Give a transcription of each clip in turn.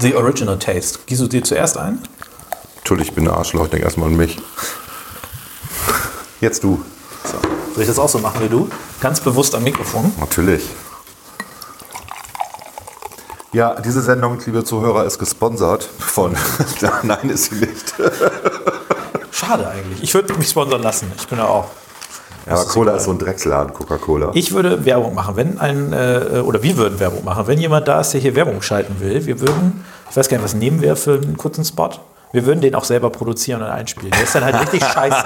The Original Taste. Gießt du dir zuerst ein? Entschuldigung, ich bin ein Arschloch, ich denke erstmal an mich. Jetzt du. So. Soll ich das auch so machen wie du? Ganz bewusst am Mikrofon. Natürlich. Ja, diese Sendung, liebe Zuhörer, ist gesponsert von. Nein, ist sie nicht. Schade eigentlich. Ich würde mich sponsern lassen. Ich bin ja auch. Ja, aber Cola ist so ein Drecksladen, Coca-Cola. Ich würde Werbung machen, wenn ein, äh, oder wir würden Werbung machen, wenn jemand da ist, der hier Werbung schalten will. Wir würden, ich weiß gar nicht, was nehmen wir für einen kurzen Spot? Wir würden den auch selber produzieren und einspielen. Der ist dann halt richtig scheiße.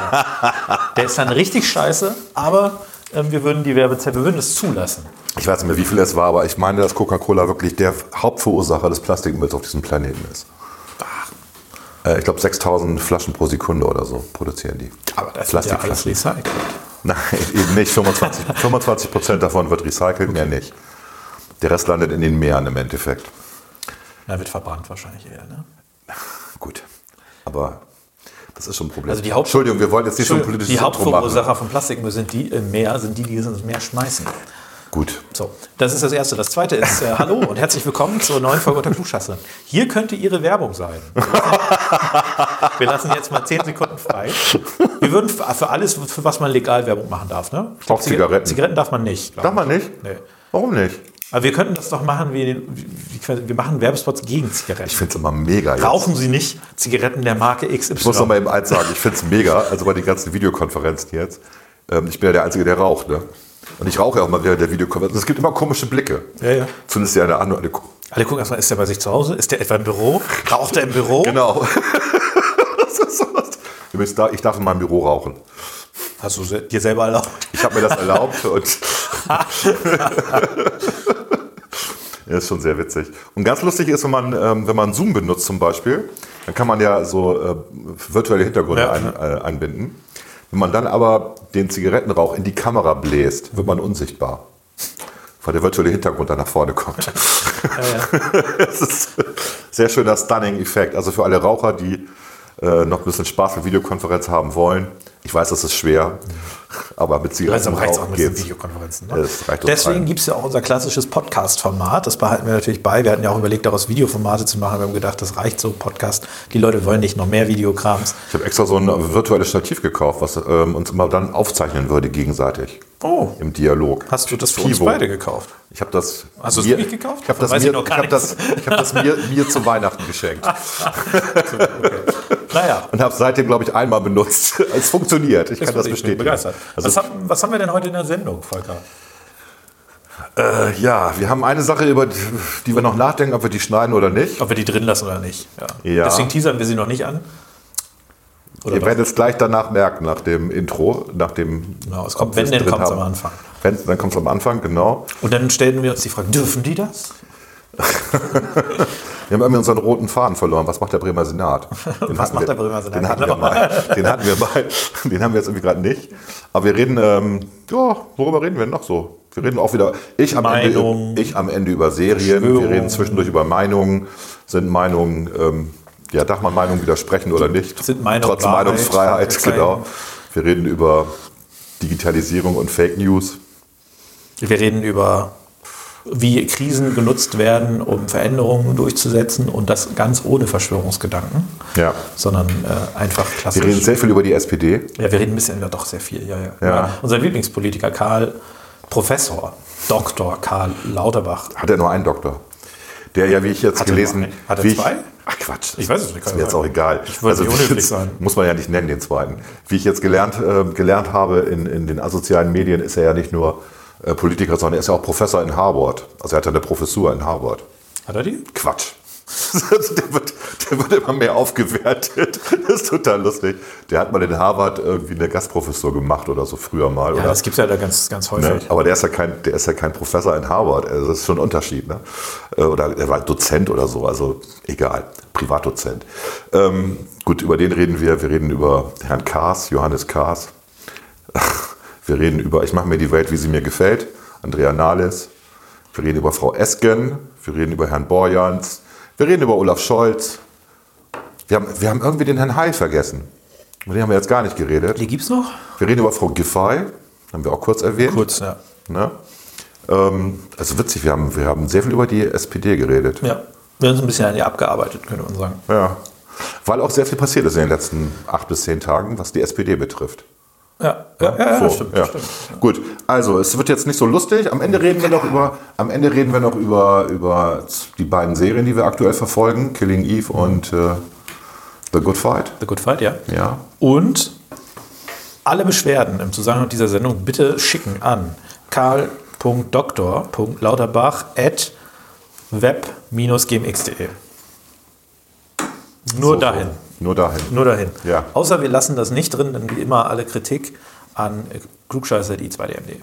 Der ist dann richtig scheiße, aber ähm, wir würden die Werbezeit, wir würden es zulassen. Ich weiß nicht mehr, wie viel es war, aber ich meine, dass Coca-Cola wirklich der Hauptverursacher des Plastikmülls auf diesem Planeten ist. Äh, ich glaube, 6000 Flaschen pro Sekunde oder so produzieren die. Aber das ist ja alles recycelt. Nein, eben nicht. 25, 25 Prozent davon wird recycelt, okay. mehr nicht. Der Rest landet in den Meeren im Endeffekt. Er wird verbrannt wahrscheinlich eher, ne? Gut. Aber das ist schon ein Problem. Also die Haupt Entschuldigung, wir wollen jetzt nicht so ein politisches Die Hauptverursacher von Plastikmüll sind die im Meer, sind die, die ins Meer schmeißen. Gut. So, das ist das Erste. Das Zweite ist, äh, hallo und herzlich willkommen zur neuen Folge unter Klugscheiße. Hier könnte Ihre Werbung sein. Wir lassen jetzt mal 10 Sekunden frei. Wir würden für alles, für was man legal Werbung machen darf, ne? Auch Zigaretten. Zigaretten darf man nicht. Darf man nicht? Nee. Warum nicht? Aber wir könnten das doch machen, wie, wie wir machen Werbespots gegen Zigaretten. Ich finde es immer mega. Jetzt. Rauchen Sie nicht Zigaretten der Marke XY. Ich muss noch mal eben eins sagen, ich finde es mega, also bei den ganzen Videokonferenzen jetzt. Ähm, ich bin ja der Einzige, der raucht, ne? Und ich rauche ja auch mal während der Videokonferenz. Es gibt immer komische Blicke. Ja, ja. Zumindest ja eine andere. Alle, alle gucken erstmal, ist der bei sich zu Hause? Ist der etwa im Büro? Raucht er im Büro? Genau. das ist sowas. Ich darf in meinem Büro rauchen. Hast du dir selber erlaubt? Ich habe mir das erlaubt und. ja, ist schon sehr witzig. Und ganz lustig ist, wenn man, ähm, wenn man Zoom benutzt zum Beispiel, dann kann man ja so äh, virtuelle Hintergründe ja, ein, äh, einbinden. Wenn man dann aber den Zigarettenrauch in die Kamera bläst, wird man unsichtbar. Weil der virtuelle Hintergrund dann nach vorne kommt. Ja, ja. das ist ein sehr schöner Stunning-Effekt. Also für alle Raucher, die äh, noch ein bisschen Spaß mit Videokonferenz haben wollen. Ich weiß, das ist schwer, aber mit Zigaretten reicht auch mit geht's. Videokonferenzen. Ne? Deswegen gibt es ja auch unser klassisches Podcast-Format. Das behalten wir natürlich bei. Wir hatten ja auch überlegt, daraus Videoformate zu machen. Wir haben gedacht, das reicht so, Podcast. Die Leute wollen nicht noch mehr Videokrams. Ich habe extra so ein virtuelles Stativ gekauft, was ähm, uns immer dann aufzeichnen würde gegenseitig. Oh. Im Dialog. Hast du das für Pivo. uns beide gekauft? Ich habe das. Hast du es wirklich gekauft? Ich habe das, mir, ich hab das, ich hab das mir, mir zu Weihnachten geschenkt. okay. Naja. Und habe seitdem, glaube ich, einmal benutzt. es funktioniert. Ich das kann das ich bestätigen. begeistert. Also, was, haben, was, haben wir denn heute in der Sendung, Volker? Äh, ja, wir haben eine Sache, über die, die, wir noch nachdenken, ob wir die schneiden oder nicht. Ob wir die drin lassen oder nicht. Ja. ja. Deswegen teasern wir sie noch nicht an. Oder Ihr werdet es gleich danach merken, nach dem Intro, nach dem. Genau, es kommt, wenn, dann kommt es am Anfang. Wenn, dann kommt es am Anfang, genau. Und dann stellen wir uns die Frage, dürfen die das? wir haben irgendwie unseren roten Faden verloren. Was macht der Bremer Senat? Den Was macht wir, der Bremer Senat? Den hatten wir mal. Den hatten wir mal. Den haben wir jetzt irgendwie gerade nicht. Aber wir reden, ähm, ja, worüber reden wir denn noch so? Wir reden auch wieder, ich am, Ende, ich am Ende über Serien, wir reden zwischendurch über Meinungen, sind Meinungen, ähm, ja, darf man Meinungen widersprechen oder nicht? Sind Meinung Trotz Wahrheit, Meinungsfreiheit, genau. Wir reden über Digitalisierung und Fake News. Wir reden über wie Krisen genutzt werden, um Veränderungen durchzusetzen und das ganz ohne Verschwörungsgedanken, ja. sondern äh, einfach klassisch. Wir reden sehr viel über die SPD. Ja, wir reden ein bisschen, ja doch sehr viel. Ja, ja. ja. Unser Lieblingspolitiker Karl, Professor, Dr. Karl Lauterbach. Hat er nur einen Doktor? Der ja, wie ich jetzt Hat gelesen habe. Hat er zwei? Ach Quatsch. Ich weiß es nicht. Ist mir jetzt auch egal. Ich wollte also, unhöflich sein. Muss man ja nicht nennen, den zweiten. Wie ich jetzt gelernt, äh, gelernt habe in, in den asozialen Medien, ist er ja nicht nur Politiker, sondern er ist ja auch Professor in Harvard. Also er hat ja eine Professur in Harvard. Hat er die? Quatsch. der, wird, der wird immer mehr aufgewertet. Das ist total lustig. Der hat mal in Harvard irgendwie eine Gastprofessur gemacht oder so früher mal. Ja, oder? das gibt es ja da ganz, ganz häufig. Ne? Aber der ist, ja kein, der ist ja kein Professor in Harvard. Also das ist schon ein Unterschied. Ne? Äh, oder er war Dozent oder so. Also egal. Privatdozent. Ähm, gut, über den reden wir. Wir reden über Herrn Kaas, Johannes Kaas. Wir reden über Ich mache mir die Welt, wie sie mir gefällt, Andrea Nahles. Wir reden über Frau Esken. Wir reden über Herrn Borjans. Wir reden über Olaf Scholz. Wir haben, wir haben irgendwie den Herrn Heil vergessen. Über den haben wir jetzt gar nicht geredet. Die gibt es noch? Wir reden über Frau Giffey. Haben wir auch kurz erwähnt. Kurz, ja. Ne? Ähm, also witzig, wir haben, wir haben sehr viel über die SPD geredet. Ja. Wir haben uns ein bisschen an ihr abgearbeitet, könnte man sagen. Ja. Weil auch sehr viel passiert ist in den letzten acht bis zehn Tagen, was die SPD betrifft. Ja, ja, ja, So, stimmt, ja. stimmt. Gut, also es wird jetzt nicht so lustig. Am Ende reden wir noch über, am Ende reden wir noch über, über die beiden Serien, die wir aktuell verfolgen, Killing Eve und äh, The Good Fight. The Good Fight, ja. Ja. Und alle Beschwerden im Zusammenhang mit dieser Sendung bitte schicken an karl.doktor.lauterbach at web-gmx.de. Nur So, dahin. Nur dahin. Nur dahin. Ja. Außer wir lassen das nicht drin, dann wie immer alle Kritik an klugscheißer.i2dm.de.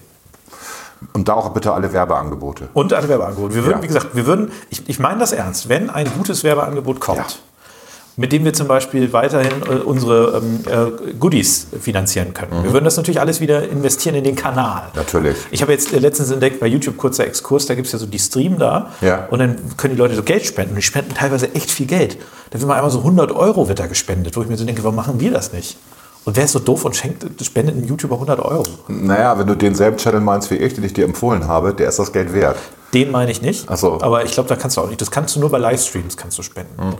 Und da auch bitte alle Werbeangebote. Und alle Werbeangebote. Wir würden, Ja. wie gesagt, wir würden, ich, ich meine das ernst, wenn ein gutes Werbeangebot kommt, Ja. Mit dem wir zum Beispiel weiterhin äh, unsere ähm, äh, Goodies finanzieren können. Wir würden das natürlich alles wieder investieren in den Kanal. Mhm. Natürlich. Ich habe jetzt äh, letztens entdeckt, bei YouTube kurzer Exkurs, da gibt es ja so die Stream da Ja. und dann können die Leute so Geld spenden und die spenden teilweise echt viel Geld. Da wird mal einmal so 100 Euro wird da gespendet, wo ich mir so denke, warum machen wir das nicht? Und wer ist so doof und schenkt, spendet einem YouTuber 100 Euro? Naja, wenn du denselben Channel meinst wie ich, den ich dir empfohlen habe, der ist das Geld wert. Den meine ich nicht. Ach so. Aber ich glaube, da kannst du auch nicht. Das kannst du nur bei Livestreams kannst du spenden.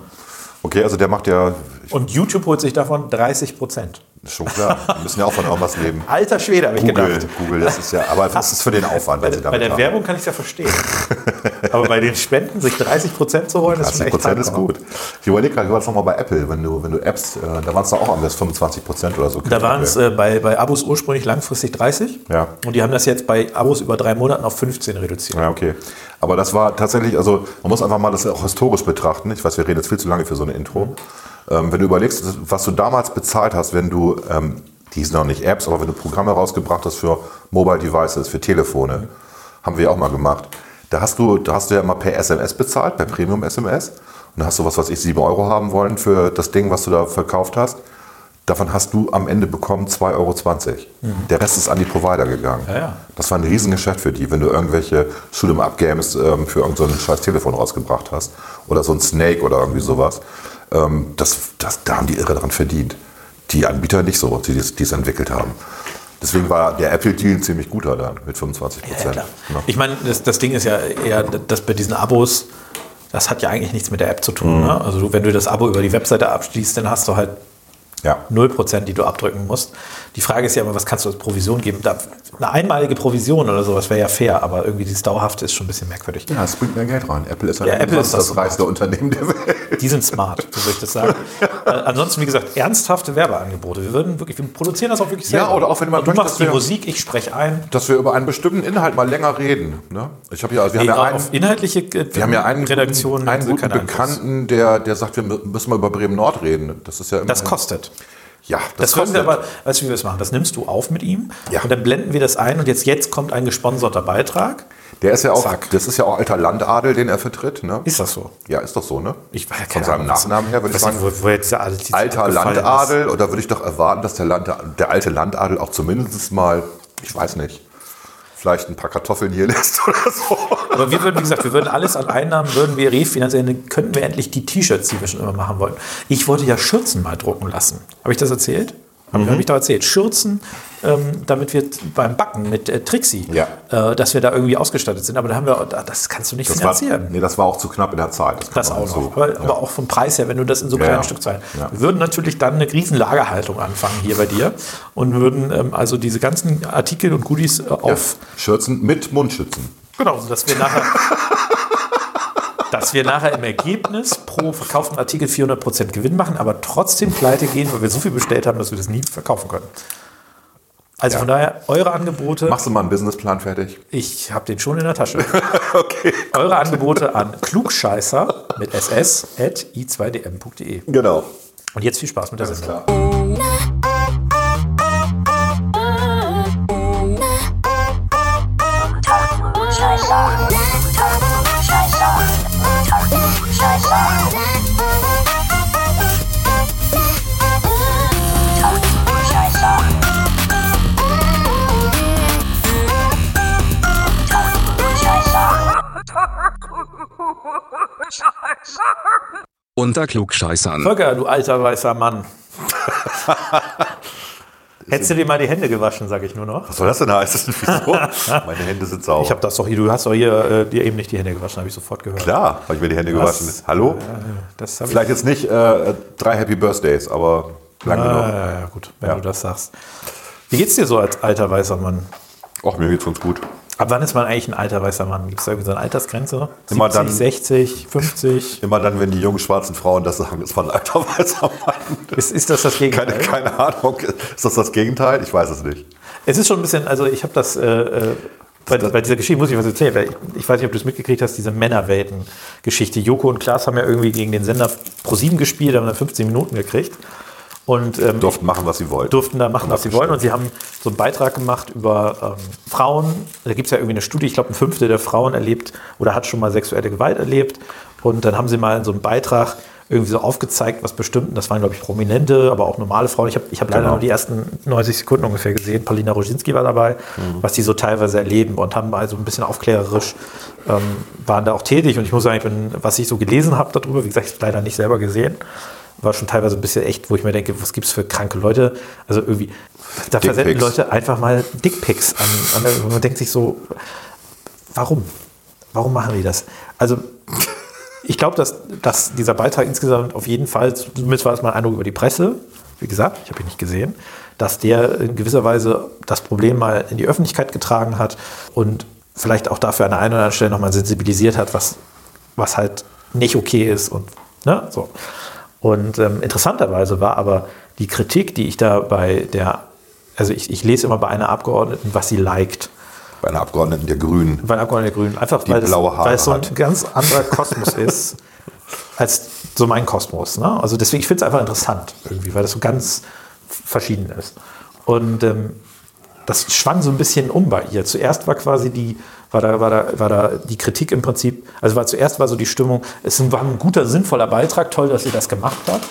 Okay, also der macht ja, Und YouTube holt sich davon 30 Prozent. Schon klar, die müssen ja auch von irgendwas leben. Alter Schwede, habe ich Google, gedacht. Google, das ist ja, aber das ist für den Aufwand, wenn sie Bei damit der haben. Werbung kann ich es ja verstehen. Aber bei den Spenden sich 30 Prozent zu holen, ist schon 30 echt Prozent ist gut. Ich überlege gerade, wie war das nochmal bei Apple, wenn du, wenn du Apps, äh, da waren es doch auch am besten 25 Prozent oder so. Da waren es äh, bei, bei Abos ursprünglich langfristig 30. Ja. Und die haben das jetzt bei Abos über drei Monaten auf 15 reduziert. Ja, okay. Aber das war tatsächlich, also man muss einfach mal das auch historisch betrachten. Ich weiß, wir reden jetzt viel zu lange für so eine Intro. Ähm, wenn du überlegst, was du damals bezahlt hast, wenn du, ähm, die hießen noch nicht Apps, aber wenn du Programme rausgebracht hast für Mobile Devices, für Telefone, haben wir ja auch mal gemacht. Da hast du, da hast du ja immer per SMS bezahlt, per Premium SMS. Und da hast du was, was ich 7 Euro haben wollen für das Ding, was du da verkauft hast. Davon hast du am Ende bekommen 2,20 Euro. Der Rest ist an die Provider gegangen. Ja, ja. Das war ein Riesengeschäft für die, wenn du irgendwelche Shoot'em Up Games ähm, für irgendein so scheiß Telefon rausgebracht hast. Oder so ein Snake oder irgendwie sowas. Ähm, das, das, da haben die irre dran verdient. Die Anbieter nicht so, die es entwickelt haben. Deswegen war der Apple-Deal ein ziemlich guter dann mit 25 Ja, Prozent. klar. Ich meine, das, das Ding ist ja eher, dass bei diesen Abos, das hat ja eigentlich nichts mit der App zu tun. Ne? Also wenn du das Abo über die Webseite abschließt, dann hast du halt ja. 0%, die du abdrücken musst. Die Frage ist ja immer, was kannst du als Provision geben? Da, eine einmalige Provision oder sowas wäre ja fair, aber irgendwie dieses Dauerhafte ist schon ein bisschen merkwürdig. ja, es bringt mehr Geld rein. Apple ist, Ja, Apple ist das, das reichste Unternehmen der Welt. Die sind smart, so würde ich das sagen. äh, ansonsten, wie gesagt, ernsthafte Werbeangebote. Wir würden wirklich, wir produzieren das auch wirklich Ja, selber. oder auch wenn man du machst die wir- Musik, ich spreche ein. Dass wir über einen bestimmten Inhalt mal länger reden. Ne? Ich habe ja, wir haben ja einen, inhaltliche äh, Wir haben ja einen Redaktionen guten, einen guten. Bekannten, der, der sagt, wir mü- müssen mal über Bremen Nord reden. Das ist ja immer Das kostet. Ja, Das, können wir aber, weißt du, wie wir das machen? Das nimmst du auf mit ihm Ja. und dann blenden wir das ein und jetzt, jetzt kommt ein gesponserter Beitrag. Der ist ja auch, Zack. das ist ja auch alter Landadel, den er vertritt. Ne? Ist das so? Ja, ist doch so, ne? Ich weiß Von seinem Ahnung, Nachnamen her würde ich sagen, nicht, wo, wo jetzt der, alter abgefallen ist. Landadel. Oder würde ich doch erwarten, dass der, Land, der alte Landadel auch zumindest mal, ich weiß nicht, vielleicht ein paar Kartoffeln hier lässt oder so. Aber wir würden, wie gesagt, wir würden alles an Einnahmen, würden wir refinanzieren, dann könnten wir endlich die T-Shirts, die wir schon immer machen wollten. Ich wollte ja Schürzen mal drucken lassen. Habe ich das erzählt? Habe Mhm. ich da erzählt? Schürzen, ähm, damit wir beim Backen mit äh, Trixie, Ja. äh, dass wir da irgendwie ausgestattet sind. Aber da haben wir, das kannst du nicht Das war, finanzieren. nee, das war auch zu knapp in der Zeit. Das man auch so- noch. Aber, ja. aber auch vom Preis her, wenn du das in so Ja, kleinen. Stückzahlen. Ja. Wir würden natürlich dann eine riesen Lagerhaltung anfangen hier bei dir und würden ähm, also diese ganzen Artikel und Goodies äh, auf Schürzen mit Mundschützen. Genau, dass wir nachher, dass wir nachher im Ergebnis pro verkauften Artikel 400% Gewinn machen, aber trotzdem pleite gehen, weil wir so viel bestellt haben, dass wir das nie verkaufen können. Also von daher, eure Angebote, Machst du mal einen Businessplan fertig? ich habe den schon in der Tasche. Okay. Eure Angebote an klugscheißer mit ss at i2dm.de. Genau. Und jetzt viel Spaß mit der Alles Sendung. klar. Unter Klugscheißern. Volker, du alter weißer Mann. Hättest du dir mal die Hände gewaschen, sage ich nur noch. Was soll das denn heißen? Wieso? Meine Hände sind sauber. Ich habe das doch hier, du hast doch hier äh, dir eben nicht die Hände gewaschen, habe ich sofort gehört. Klar, habe ich mir die Hände Was? gewaschen. Hallo? Ich- Vielleicht jetzt nicht äh, drei Happy Birthdays, aber lang Ah, genug. ja, ja, gut, wenn Ja. du das sagst. Wie geht's dir so als alter weißer Mann? Och, mir geht's uns gut. Ab wann ist man eigentlich ein alter weißer Mann? Gibt es da irgendwie so eine Altersgrenze? Immer 70, dann- 60, 50? Immer dann, wenn die jungen schwarzen Frauen das sagen, ist man ein alter weißer Mann. Ist, ist das das Gegenteil? Keine, keine Ahnung. Ist das das Gegenteil? Ich weiß es nicht. Es ist schon ein bisschen, also ich habe das, äh, äh, bei, bei dieser Geschichte muss ich was erzählen, weil ich, ich weiß nicht, ob du es mitgekriegt hast, diese Männerwelten-Geschichte. Joko und Klaas haben ja irgendwie gegen den Sender Pro7 gespielt, haben dann 15 Minuten gekriegt und ähm, Durften machen, was sie wollten. durften da machen, was sie wollen. Und sie haben so einen Beitrag gemacht über ähm, Frauen. Da gibt es ja irgendwie eine Studie, ich glaube, ein Fünftel der Frauen erlebt oder hat schon mal sexuelle Gewalt erlebt. Und dann haben sie mal in so einem Beitrag irgendwie so aufgezeigt, was bestimmten, das waren, glaube ich, Prominente, aber auch normale Frauen. Ich habe ich hab leider Genau. nur die ersten 90 Sekunden ungefähr gesehen. Paulina Roginski war dabei, was die so teilweise erleben und haben mal so ein bisschen aufklärerisch, ähm, waren da auch tätig. Und ich muss sagen, ich bin, was ich so gelesen habe darüber, wie gesagt, ich habe leider nicht selber gesehen, war schon teilweise ein bisschen echt, wo ich mir denke, was gibt's für kranke Leute? Also irgendwie, da versenden Dickpics. Leute einfach mal Dickpics an, an man denkt sich so, warum? Warum machen die das? Also, ich glaube, dass, dass dieser Beitrag insgesamt auf jeden Fall, zumindest war es mal ein Eindruck über die Presse, wie gesagt, ich habe ihn nicht gesehen, dass der in gewisser Weise das Problem mal in die Öffentlichkeit getragen hat und vielleicht auch dafür an der einen oder anderen Stelle nochmal sensibilisiert hat, was, was halt nicht okay ist und ne, so. Und ähm, interessanterweise war aber die Kritik, die ich da bei der, also ich, ich lese immer bei einer Abgeordneten, was sie liked. Bei einer Abgeordneten der Grünen. Bei einer Abgeordneten der Grünen. Einfach Die weil, es, blaue Haare weil es so ein ganz anderer Kosmos ist, als so mein Kosmos. Ne? Also deswegen, ich finde es einfach interessant irgendwie, weil das so ganz verschieden ist. Und ähm, das schwang so ein bisschen um bei ihr. Zuerst war quasi die, war da, war da, war da die Kritik im Prinzip, also war zuerst war so die Stimmung, es war ein guter, sinnvoller Beitrag, toll, dass sie das gemacht hat.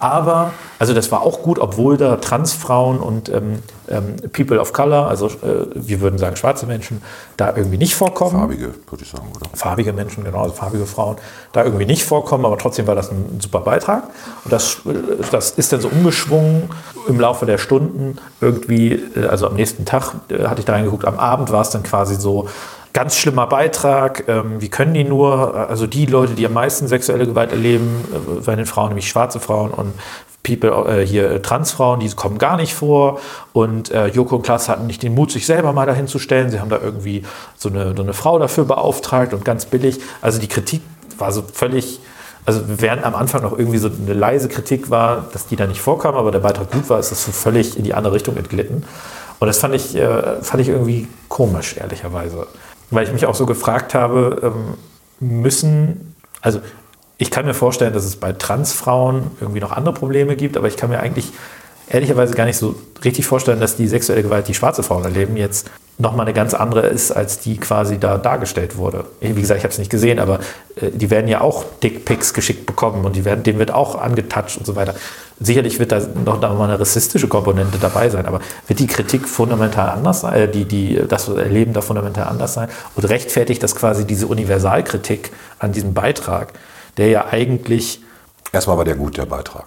Aber, also das war auch gut, obwohl da Transfrauen und ähm, ähm, People of Color, also äh, wir würden sagen schwarze Menschen, da irgendwie nicht vorkommen Farbige, würde ich sagen, oder? farbige Menschen, genau, also farbige Frauen, da irgendwie nicht vorkommen, aber trotzdem war das ein, super Beitrag. Und das, äh, das ist dann so umgeschwungen im Laufe der Stunden. Irgendwie, äh, also am nächsten Tag äh, hatte ich da reingeguckt, am Abend war es dann quasi so, ganz schlimmer Beitrag, ähm, wie können die nur, also die Leute, die am meisten sexuelle Gewalt erleben, äh, bei den Frauen, nämlich schwarze Frauen und People, äh, hier äh, Transfrauen, die kommen gar nicht vor. Und äh, Joko und Klaas hatten nicht den Mut, sich selber mal dahin zu stellen. Sie haben da irgendwie so eine, so eine Frau dafür beauftragt und ganz billig. Also die Kritik war so völlig, also während am Anfang noch irgendwie so eine leise Kritik war, dass die da nicht vorkam, aber der Beitrag gut war, ist das so völlig in die andere Richtung entglitten. Und das fand ich, äh, fand ich irgendwie komisch, ehrlicherweise. Weil ich mich auch so gefragt habe, ähm, müssen, also ich kann mir vorstellen, dass es bei Transfrauen irgendwie noch andere Probleme gibt, aber ich kann mir eigentlich ehrlicherweise gar nicht so richtig vorstellen, dass die sexuelle Gewalt, die schwarze Frauen erleben, jetzt nochmal eine ganz andere ist, als die quasi da dargestellt wurde. Wie gesagt, ich habe es nicht gesehen, aber äh, die werden ja auch Dickpics geschickt bekommen und die werden, denen wird auch angetatscht und so weiter. Sicherlich wird da noch mal eine rassistische Komponente dabei sein, aber wird die Kritik fundamental anders sein, äh, die, die, das Erleben da fundamental anders sein und rechtfertigt das quasi diese Universalkritik an diesem Beitrag, der ja eigentlich Erstmal war der gut, der Beitrag.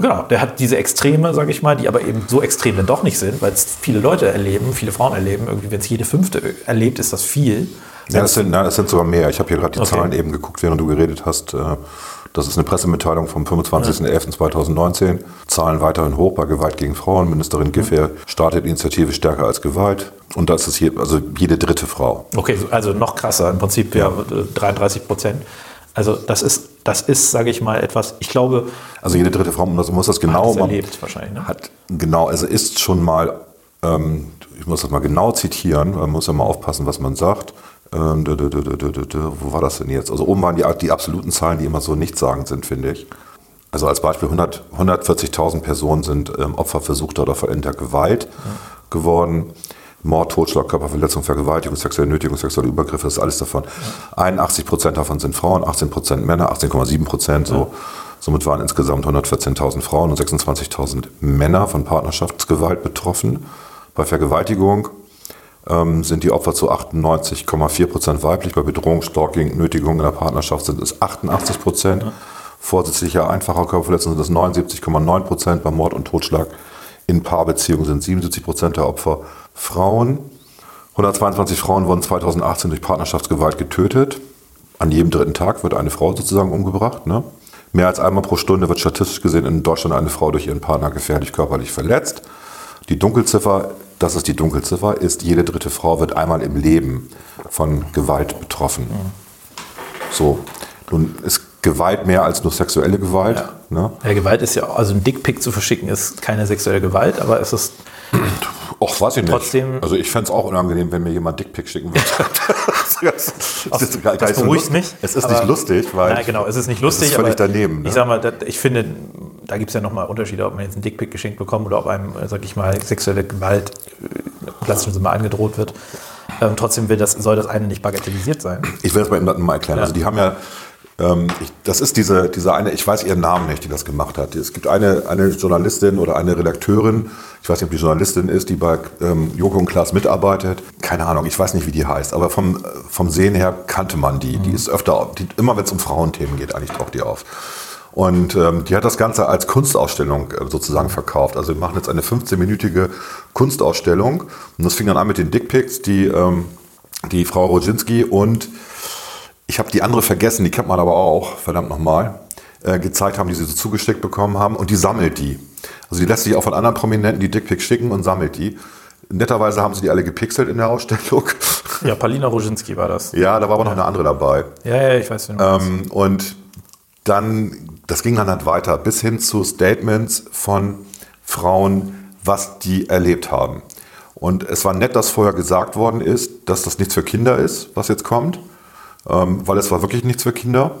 Genau, der hat diese Extreme, sage ich mal, die aber eben so extrem dann doch nicht sind, weil es viele Leute erleben, viele Frauen erleben. Irgendwie, wenn es jede fünfte erlebt, ist das viel. Ja, das sind, nein, das sind sogar mehr. Ich habe hier gerade die Okay. Zahlen eben geguckt, während du geredet hast. Äh, Das ist eine Pressemitteilung vom 25.11.2019. Zahlen weiterhin hoch bei Gewalt gegen Frauen. Ministerin Giffey startet Initiative Stärker als Gewalt. Und das ist hier, also jede dritte Frau. Okay, so- also noch krasser, im Prinzip ja, äh, 33 Prozent. Also das ist, das ist, sage ich mal, etwas, ich glaube, Also jede dritte Frau, muss das genau das man erlebt wahrscheinlich. Ne? hat genau, also ist schon mal, ähm, ich muss das mal genau zitieren, man muss ja mal aufpassen, was man sagt. Ähm, wo war das denn jetzt? Also oben waren die, die absoluten Zahlen, die immer so nichtssagend sind, finde ich. Also als Beispiel 100 140.000 Personen sind ähm, Opfer versuchter oder vollendeter Gewalt geworden. Mord, Totschlag, Körperverletzung, Vergewaltigung, sexuelle Nötigung, sexuelle Übergriffe, das ist alles davon. 81 Prozent davon sind Frauen, 18 Prozent Männer, 18,7 Prozent. So. Somit waren insgesamt 114.000 Frauen und 26.000 Männer von Partnerschaftsgewalt betroffen. Bei Vergewaltigung ähm, sind die Opfer zu 98,4 Prozent weiblich. Bei Bedrohung, Stalking, Nötigung in der Partnerschaft sind es 88 Prozent. Vorsätzlicher einfacher Körperverletzung sind es 79,9 Prozent. Bei Mord und Totschlag in Paarbeziehungen sind 77 Prozent der Opfer Frauen. 122 Frauen wurden 2018 durch Partnerschaftsgewalt getötet. An jedem dritten Tag wird eine Frau sozusagen umgebracht. Ne? Mehr als einmal pro Stunde wird statistisch gesehen in Deutschland eine Frau durch ihren Partner gefährlich körperlich verletzt. Die Dunkelziffer, das ist die Dunkelziffer, ist, jede dritte Frau wird einmal im Leben von Gewalt betroffen. So, nun ist Gewalt mehr als nur sexuelle Gewalt. Ne? Ja, Gewalt ist ja, also ein Dickpick zu verschicken ist keine sexuelle Gewalt, aber es ist Och, weiß ich nicht. Trotzdem- also ich fände es auch unangenehm, wenn mir jemand Dickpick schicken würde. das, das, das nicht so beruhigt mich, Es ist aber- nicht lustig, weil Ja, genau, es ist nicht lustig. es ist völlig daneben. Ne? Ich sag mal, das, ich finde, da gibt es ja nochmal Unterschiede, ob man jetzt einen Dickpick geschenkt bekommt oder ob einem, sag ich mal, sexuelle Gewalt, äh, klassisch mal angedroht wird. Ähm, trotzdem will das, soll das eine nicht bagatellisiert sein. Ich will das mal, mal erklären. Ja. Also die haben ja, ähm, ich, das ist diese, diese eine, ich weiß ihren Namen nicht, die das gemacht hat. Es gibt eine, eine Journalistin oder eine Redakteurin, ich weiß nicht, ob die Journalistin ist, die bei ähm, Joko und Klaas mitarbeitet. Keine Ahnung, ich weiß nicht, wie die heißt, aber vom, vom Sehen her kannte man die. Die ist öfter, die, immer wenn es um Frauenthemen geht, eigentlich taucht die auf. Und ähm, die hat das Ganze als Kunstausstellung äh, sozusagen verkauft. Also wir machen jetzt eine 15-minütige Kunstausstellung. Und das fing dann an mit den Dickpics, die, ähm, die Frau Rodzinski und ich habe die andere vergessen, die kennt man aber auch, verdammt nochmal, äh, gezeigt haben, die sie so zugesteckt bekommen haben. Und die sammelt die. Also die lässt sich auch von anderen Prominenten die Dickpics schicken und sammelt die. Netterweise haben sie die alle gepixelt in der Ausstellung. Ja, Palina Roginski war das. ja, da war aber noch eine andere dabei. Ja, ja, ich weiß, meinst. Ähm, und dann, das ging dann halt weiter, bis hin zu Statements von Frauen, was die erlebt haben. Und es war nett, dass vorher gesagt worden ist, dass das nichts für Kinder ist, was jetzt kommt, ähm, weil es war wirklich nichts für Kinder.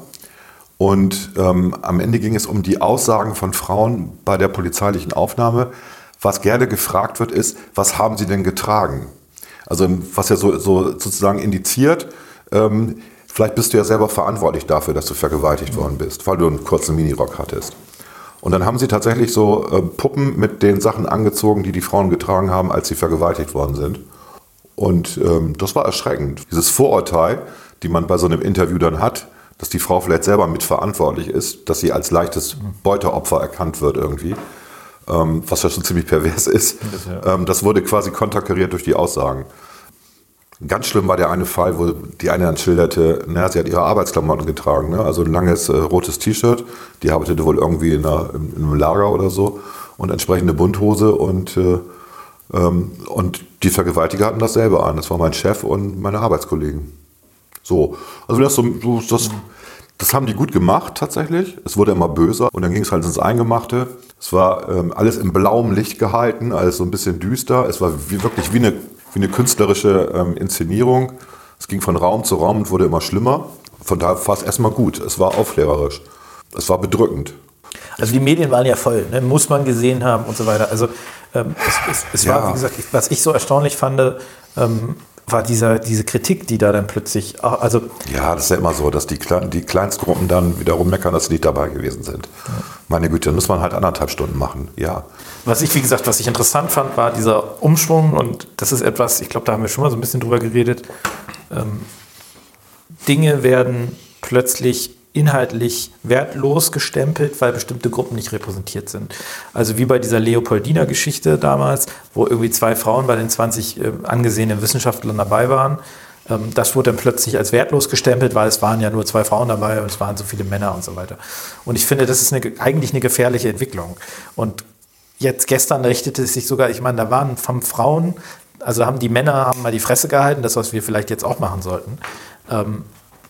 Und ähm, am Ende ging es um die Aussagen von Frauen bei der polizeilichen Aufnahme. Was gerne gefragt wird, ist, was haben sie denn getragen? Also was ja so, so sozusagen indiziert, ähm, vielleicht bist du ja selber verantwortlich dafür, dass du vergewaltigt worden bist, weil du einen kurzen Minirock hattest. Und dann haben sie tatsächlich so äh, Puppen mit den Sachen angezogen, die die Frauen getragen haben, als sie vergewaltigt worden sind. Und ähm, das war erschreckend. Dieses Vorurteil, die man bei so einem Interview dann hat, dass die Frau vielleicht selber mitverantwortlich ist, dass sie als leichtes Beuteopfer erkannt wird irgendwie, ähm, was ja schon ziemlich pervers ist, ähm, das wurde quasi konterkariert durch die Aussagen. Ganz schlimm war der eine Fall, wo die eine dann schilderte, naja, sie hat ihre Arbeitsklamotten getragen, ne? also ein langes äh, rotes T-Shirt, die arbeitete wohl irgendwie in, einer, in einem Lager oder so und entsprechende Bunthose und, äh, ähm, und die Vergewaltiger hatten dasselbe an. Das war mein Chef und meine Arbeitskollegen. So, also das, so, das, das haben die gut gemacht tatsächlich. Es wurde immer böser und dann ging es halt ins Eingemachte. Es war ähm, alles in blauem Licht gehalten, alles so ein bisschen düster. Es war wie, wirklich wie eine, wie eine künstlerische ähm, Inszenierung. Es ging von Raum zu Raum und wurde immer schlimmer. Von daher war es erstmal gut. Es war aufklärerisch. Es war bedrückend. Also die Medien waren ja voll, ne? muss man gesehen haben und so weiter. Also ähm, es, es, es war, Ja. wie gesagt, was ich so erstaunlich fand, ähm, war dieser, diese Kritik, die da dann plötzlich, auch- also Ja, das ist ja immer so, dass die, Kle die Kleinstgruppen dann wiederum meckern, dass sie nicht dabei gewesen sind. Meine Güte, dann muss man halt anderthalb Stunden machen. Ja. was ich, wie gesagt, was ich interessant fand, war dieser Umschwung und das ist etwas, ich glaube, da haben wir schon mal so ein bisschen drüber geredet. Ähm, Dinge werden plötzlich inhaltlich wertlos gestempelt, weil bestimmte Gruppen nicht repräsentiert sind. Also wie bei dieser Leopoldina Geschichte damals, wo irgendwie zwei Frauen bei den 20 äh, angesehenen Wissenschaftlern dabei waren. Ähm, das wurde dann plötzlich als wertlos gestempelt, weil es waren ja nur zwei Frauen dabei und es waren so viele Männer und so weiter. Und ich finde, das ist eine, eigentlich eine gefährliche Entwicklung. Und jetzt gestern richtete es sich sogar, ich meine, da waren von Frauen, also haben die Männer haben mal die Fresse gehalten, das, was wir vielleicht jetzt auch machen sollten. Ähm,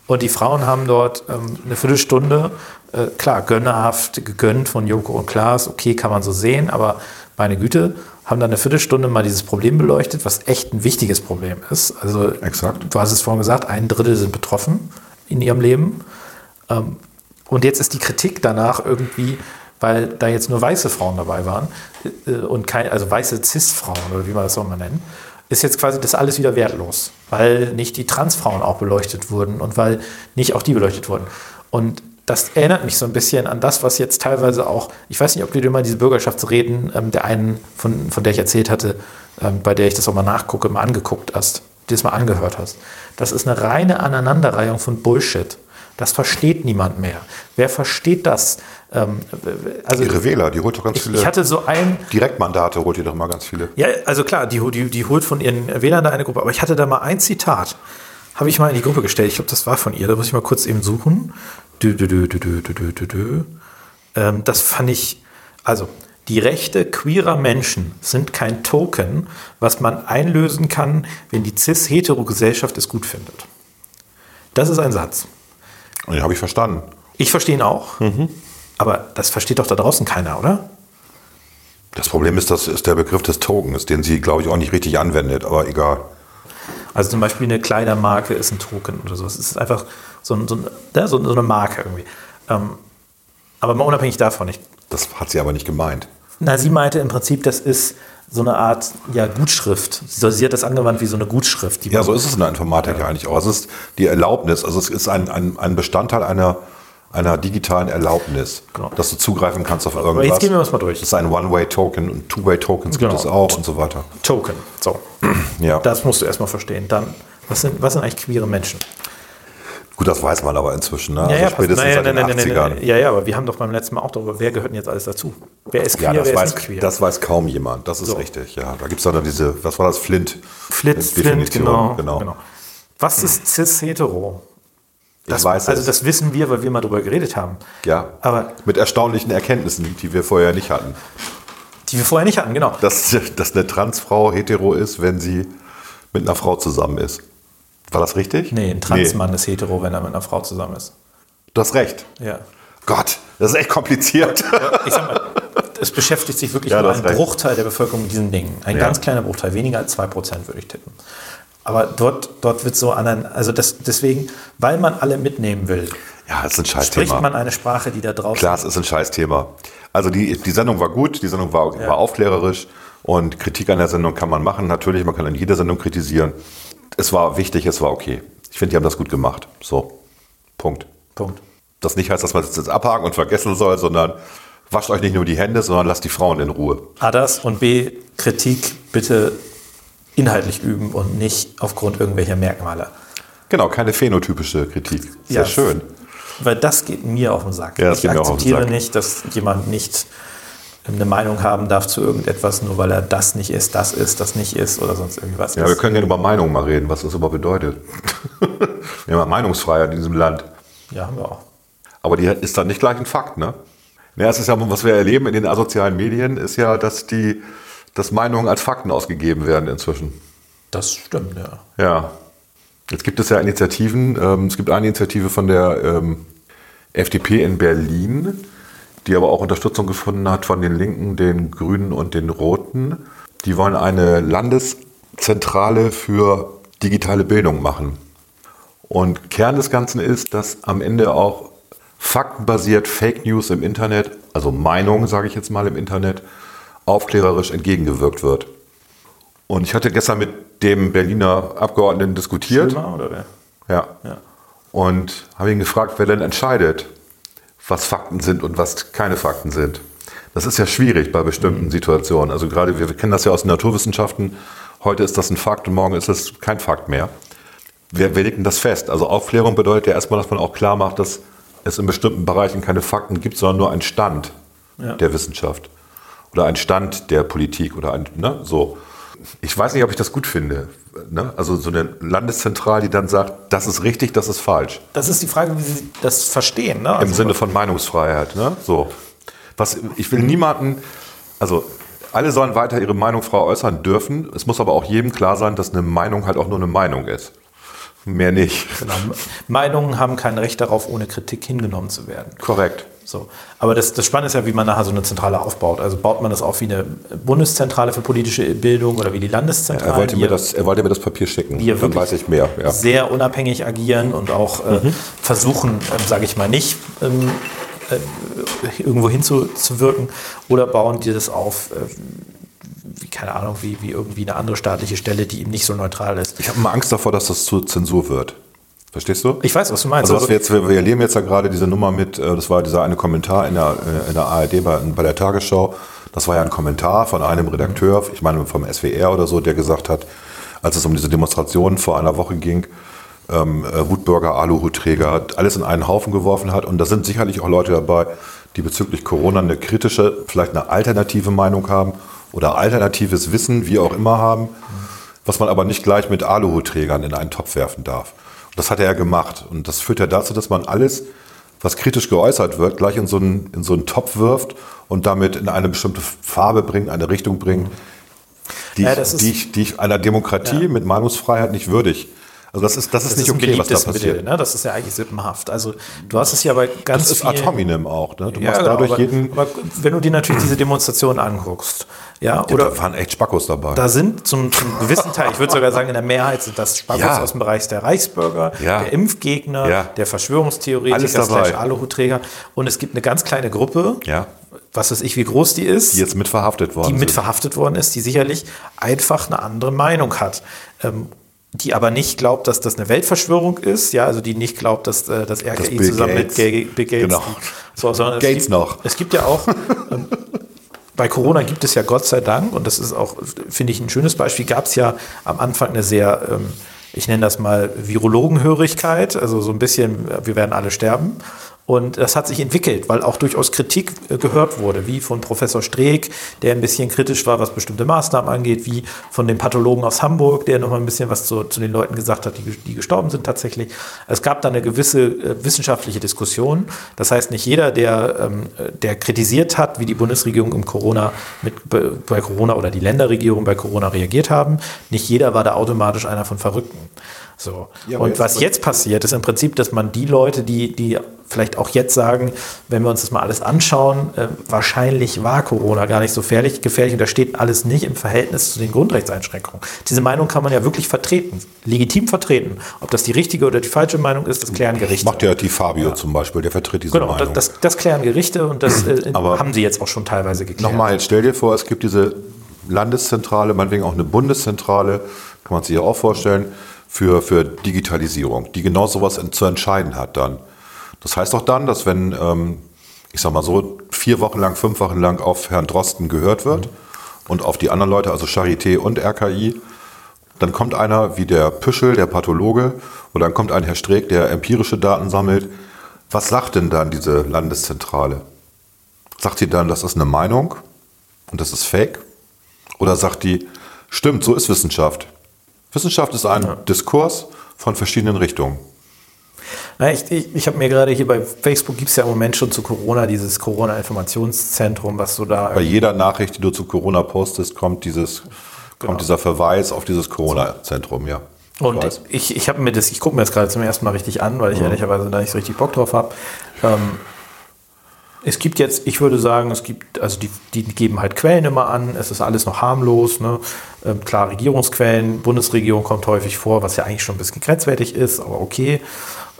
und die Frauen haben dort ähm, eine Viertelstunde, äh, klar, gönnerhaft gegönnt von Joko und Klaas, okay, kann man so sehen, aber meine Güte, haben dann eine Viertelstunde mal dieses Problem beleuchtet, was echt ein wichtiges Problem ist. Also, Exakt. du hast es vorhin gesagt, ein Drittel sind betroffen in ihrem Leben. Ähm, und jetzt ist die Kritik danach irgendwie, weil da jetzt nur weiße Frauen dabei waren äh, und kein, also weiße Cis-Frauen oder wie man das auch mal nennt, ist jetzt quasi das alles wieder wertlos, weil nicht die Transfrauen auch beleuchtet wurden und weil nicht auch die beleuchtet wurden. Und das erinnert mich so ein bisschen an das, was jetzt teilweise auch, ich weiß nicht, ob du dir mal diese Bürgerschaftsreden ähm, der einen, von, von der ich erzählt hatte, ähm, bei der ich das auch mal nachgucke, mal angeguckt hast, dir das mal angehört hast. Das ist eine reine Aneinanderreihung von Bullshit. Das versteht niemand mehr. Wer versteht das? Ähm, also Ihre Wähler, die holt doch ganz ich, viele. Ich hatte so ein Direktmandate holt ihr doch mal ganz viele. Ja, also klar, die, die, die holt von ihren Wählern da eine Gruppe. Aber ich hatte da mal ein Zitat, habe ich mal in die Gruppe gestellt. Ich glaube, das war von ihr. Da muss ich mal kurz eben suchen. Dö, dö, dö, dö, dö, dö, dö, dö. Ähm, das fand ich. Also die Rechte queerer Menschen sind kein Token, was man einlösen kann, wenn die cis-hetero-Gesellschaft es gut findet. Das ist ein Satz. Den habe ich verstanden. Ich verstehe ihn auch, aber das versteht doch da draußen keiner, oder? Das Problem ist, das ist der Begriff des Tokens, den sie, glaube ich, auch nicht richtig anwendet, aber egal. Also zum Beispiel eine Kleidermarke ist ein Token oder sowas. Es ist einfach so, ein, so, ein, ja, so, so eine Marke irgendwie. Ähm, aber mal unabhängig davon. Ich, Das hat sie aber nicht gemeint. na, sie meinte im Prinzip, das ist so eine Art ja, Gutschrift. Sie, sie hat das angewandt wie so eine Gutschrift. Die Ja, so ist es in der Informatik ja. eigentlich auch. Es ist die Erlaubnis, also es ist ein, ein, ein Bestandteil einer, einer digitalen Erlaubnis, Genau. dass du zugreifen kannst auf irgendwas. Aber jetzt gehen wir mal durch. Das ist ein One-Way-Token und Two-Way-Tokens gibt Genau. es auch und so weiter. Token. So. Ja. Das musst du erstmal verstehen. Dann, was sind, was sind eigentlich queere Menschen? Gut, das weiß man aber inzwischen. Ne? also pass- spätestens naja, seit den nein, nein, nein, 80ern. nein, Ja, ja, aber wir haben doch beim letzten Mal auch darüber, wer gehört denn jetzt alles dazu? Wer ist Ja, queer, das wer weiß, ist nicht queer? das weiß kaum jemand. Das ist So. richtig. Ja, da gibt es dann diese, was war das, Flint? Flint, Definition, genau, genau. genau. Was ist cis-hetero? Ich Das, weiß also es. das wissen wir, weil wir mal drüber geredet haben. ja, Aber mit erstaunlichen Erkenntnissen, die wir vorher nicht hatten. die wir vorher nicht hatten, genau. Dass, dass eine Transfrau hetero ist, wenn sie mit einer Frau zusammen ist. War das richtig? Nee, ein Transmann ist hetero, wenn er mit einer Frau zusammen ist. Du hast recht. Ja. Gott, das ist echt kompliziert. Ich sag mal, es beschäftigt sich wirklich Ja, nur ein recht. Bruchteil der Bevölkerung mit diesen Dingen. Ein Ja. ganz kleiner Bruchteil, weniger als 2% würde ich tippen. Aber dort, dort wird so an ein, also das, deswegen, weil man alle mitnehmen will, Ja, ist ein spricht Scheißthema. man eine Sprache, die da draußen Klar, es ist ein Scheißthema. Also die, die Sendung war gut, die Sendung war, war aufklärerisch und Kritik an der Sendung kann man machen. Natürlich, man kann an jeder Sendung kritisieren. Es war wichtig, es war okay. Ich finde, die haben das gut gemacht. So, Punkt. Punkt. Das nicht heißt, dass man es jetzt abhaken und vergessen soll, sondern wascht euch nicht nur die Hände, sondern lasst die Frauen in Ruhe. A das und B, Kritik bitte inhaltlich üben und nicht aufgrund irgendwelcher Merkmale. Genau, keine phänotypische Kritik. Sehr Ja. schön. Weil das geht mir auf den Sack. Ja, das ich geht mir auch auf den akzeptiere Sack. nicht, dass jemand nicht eine Meinung haben darf zu irgendetwas, nur weil er das nicht ist, das ist, das nicht ist oder sonst irgendwas Ja, wir ist. können gerne über Meinungen mal reden, was das überhaupt bedeutet. wir haben ja Meinungsfreiheit in diesem Land. Ja, haben wir auch. Aber die ist dann nicht gleich ein Fakt, ne? Ja, es ist ja, was wir erleben in den asozialen Medien, ist ja, dass die, dass Meinungen als Fakten ausgegeben werden inzwischen. Das stimmt, ja. Ja. Jetzt gibt es ja Initiativen. Ähm, es gibt eine Initiative von der ähm, FDP in Berlin, die aber auch Unterstützung gefunden hat von den Linken, den Grünen und den Roten. Die wollen eine Landeszentrale für digitale Bildung machen. Und Kern des Ganzen ist, dass am Ende auch faktenbasiert Fake News im Internet, also Meinungen, sage ich jetzt mal im Internet, aufklärerisch entgegengewirkt wird. Und ich hatte gestern mit dem Berliner Abgeordneten diskutiert. Schlimmer, oder wer? Ja. Ja. Und habe ihn gefragt, wer denn entscheidet, was Fakten sind und was keine Fakten sind. Das ist ja schwierig bei bestimmten Situationen. Also gerade wir kennen das ja aus den Naturwissenschaften. Heute ist das ein Fakt und morgen ist es kein Fakt mehr. Wer, wer legt denn das fest? Also Aufklärung bedeutet ja erstmal, dass man auch klar macht, dass es in bestimmten Bereichen keine Fakten gibt, sondern nur einen Stand Ja. der Wissenschaft oder einen Stand der Politik oder ein, ne, so. Ich weiß nicht, ob ich das gut finde. Ne? Also so eine Landeszentrale, die dann sagt, das ist richtig, das ist falsch. Das ist die Frage, wie Sie das verstehen. Ne? Im Also, Sinne von Meinungsfreiheit. Ne? So. Was, ich will niemanden, also alle sollen weiter ihre Meinung frei äußern dürfen. Es muss aber auch jedem klar sein, dass eine Meinung halt auch nur eine Meinung ist. Mehr nicht. Genau. Meinungen haben kein Recht darauf, ohne Kritik hingenommen zu werden. Korrekt. So. Aber das, das Spannende ist ja, wie man nachher so eine Zentrale aufbaut. Also baut man das auf wie eine Bundeszentrale für politische Bildung oder wie die Landeszentrale? Er wollte, mir das, er wollte mir das Papier schicken. Die Dann weiß ich mehr. Ja. sehr unabhängig agieren und auch äh, Mhm. versuchen, ähm, sage ich mal, nicht ähm, äh, irgendwo hinzuwirken oder bauen die das auf, äh, wie, keine Ahnung, wie, wie irgendwie eine andere staatliche Stelle, die eben nicht so neutral ist. Ich habe immer Angst davor, dass das zur Zensur wird. Verstehst du? Ich weiß, was du meinst. Also was wir jetzt, wir erleben jetzt ja gerade diese Nummer mit, äh, das war dieser eine Kommentar in der, äh, in der ARD bei, bei der Tagesschau. Das war ja ein Kommentar von einem Redakteur, ich meine vom SWR oder so, der gesagt hat, als es um diese Demonstrationen vor einer Woche ging, ähm, äh, Wutbürger, Aluhutträger, alles in einen Haufen geworfen hat. Und da sind sicherlich auch Leute dabei, die bezüglich Corona eine kritische, vielleicht eine alternative Meinung haben oder alternatives Wissen, wie auch immer haben, was man aber nicht gleich mit Aluhutträgern in einen Topf werfen darf. Das hat er ja gemacht. Und das führt ja dazu, dass man alles, was kritisch geäußert wird, gleich in so einen, in so einen Topf wirft und damit in eine bestimmte Farbe bringt, eine Richtung bringt, die, Ja, ich, die, ich, die ich einer Demokratie mit Meinungsfreiheit nicht würdig. Also das ist, das ist Das nicht ist okay, was da passiert. Mittel, ne? Das ist ja eigentlich sippenhaft. Also du hast es ja bei ganz Das ist vielen- ad hominem auch. Ne? Du Ja, machst genau, dadurch aber, jeden... aber wenn du dir natürlich diese Demonstrationen anguckst, ja, Oder oder da waren echt Spackos dabei. da sind zum, zum gewissen Teil, ich würde sogar sagen, in der Mehrheit sind das Spackos Ja. aus dem Bereich der Reichsbürger, Ja. der Impfgegner, Ja. der Verschwörungstheoretiker, slash Aluhutträger. Und es gibt eine ganz kleine Gruppe, ja, was weiß ich, wie groß die ist, die jetzt mit verhaftet worden die mit verhaftet worden ist, die sicherlich einfach eine andere Meinung hat. Ähm, die aber nicht glaubt, dass das eine Weltverschwörung ist, ja, also die nicht glaubt, dass äh, das RKI Bill zusammen Gates- mit Bill Gates, Genau. so, sondern es Gates gibt, noch. Es gibt ja auch ähm, bei Corona gibt es ja Gott sei Dank, und das ist auch, finde ich, ein schönes Beispiel, gab es ja am Anfang eine sehr, ähm, ich nenne das mal Virologenhörigkeit, also so ein bisschen, äh, wir werden alle sterben. Und das hat sich entwickelt, weil auch durchaus Kritik äh, gehört wurde, wie von Professor Streeck, der ein bisschen kritisch war, was bestimmte Maßnahmen angeht, wie von dem Pathologen aus Hamburg, der noch mal ein bisschen was zu, zu den Leuten gesagt hat, die, die gestorben sind tatsächlich. Es gab da eine gewisse äh, wissenschaftliche Diskussion. Das heißt, nicht jeder, der, ähm, der kritisiert hat, wie die Bundesregierung im Corona mit, bei Corona oder die Länderregierung bei Corona reagiert haben, nicht jeder war da automatisch einer von Verrückten. So. Ja, Und jetzt- was jetzt passiert, ist im Prinzip, dass man die Leute, die, die vielleicht auch jetzt sagen, wenn wir uns das mal alles anschauen, äh, wahrscheinlich war Corona gar nicht so gefährlich, gefährlich und da steht alles nicht im Verhältnis zu den Grundrechtseinschränkungen. Diese Meinung kann man ja wirklich vertreten, legitim vertreten. Ob das die richtige oder die falsche Meinung ist, das klären Gerichte. Macht ja die Fabio zum Beispiel, der vertritt diese genau, Meinung. das, das, das klären Gerichte und das äh, haben sie jetzt auch schon teilweise geklärt. Nochmal, stell dir vor, es gibt diese Landeszentrale, meinetwegen auch eine Bundeszentrale, kann man sich ja auch vorstellen, für, für Digitalisierung, die genau sowas zu entscheiden hat dann. Das heißt doch dann, dass wenn, ähm, ich sag mal so, vier Wochen lang, fünf Wochen lang auf Herrn Drosten gehört wird und auf die anderen Leute, also Charité und RKI, dann kommt einer wie der Püschel, der Pathologe, oder dann kommt ein Herr Streeck, der empirische Daten sammelt. Was sagt denn dann diese Landeszentrale? Sagt die dann, das ist eine Meinung und das ist Fake? Oder sagt die, stimmt, so ist Wissenschaft. Wissenschaft ist ein Diskurs von verschiedenen Richtungen. Na, ich ich, ich habe mir gerade hier bei Facebook gibt es ja im Moment schon zu Corona dieses Corona-Informationszentrum, was so da Bei jeder Nachricht, die du zu Corona postest, kommt, dieses, Genau. kommt dieser Verweis auf dieses Corona-Zentrum, ja. Ich Und weiß. ich, ich habe mir das, ich gucke mir das gerade zum ersten Mal richtig an, weil ich ehrlicherweise da nicht so richtig Bock drauf habe. Ähm, es gibt jetzt, ich würde sagen, es gibt, also die, die geben halt Quellen immer an, es ist alles noch harmlos. Ne? Ähm, klar, Regierungsquellen, Bundesregierung kommt häufig vor, was ja eigentlich schon ein bisschen grenzwertig ist, aber okay.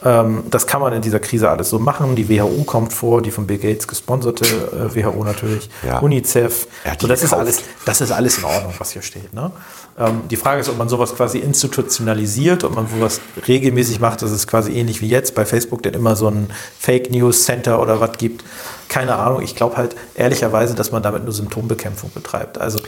Ähm, das kann man in dieser Krise alles so machen. Die WHO kommt vor, die von Bill Gates gesponserte äh, WHO natürlich, Ja. UNICEF. So, das, ist alles, das ist alles in Ordnung, was hier steht. Ne? Ähm, die Frage ist, ob man sowas quasi institutionalisiert, ob man sowas regelmäßig macht. Das ist quasi ähnlich wie jetzt bei Facebook, der immer so ein Fake News Center oder was gibt. Keine Ahnung. Ich glaube halt ehrlicherweise, dass man damit nur Symptombekämpfung betreibt. Also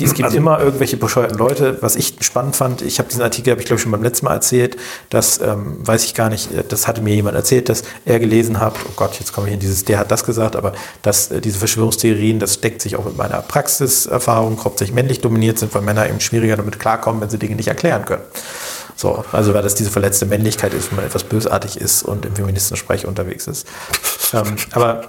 es gibt immer irgendwelche bescheuerten Leute. Was ich spannend fand, ich habe diesen Artikel, habe ich glaube ich schon beim letzten Mal erzählt, dass, ähm, weiß ich gar nicht, äh, das hatte mir jemand erzählt, dass er gelesen hat, oh Gott, jetzt komme ich in dieses, der hat das gesagt, aber dass äh, diese Verschwörungstheorien, das deckt sich auch mit meiner Praxiserfahrung, hauptsächlich männlich dominiert sind, weil Männer eben schwieriger damit klarkommen, wenn sie Dinge nicht erklären können. So, also weil das diese verletzte Männlichkeit ist, wenn man etwas bösartig ist und im Feministensprech unterwegs ist. ähm, aber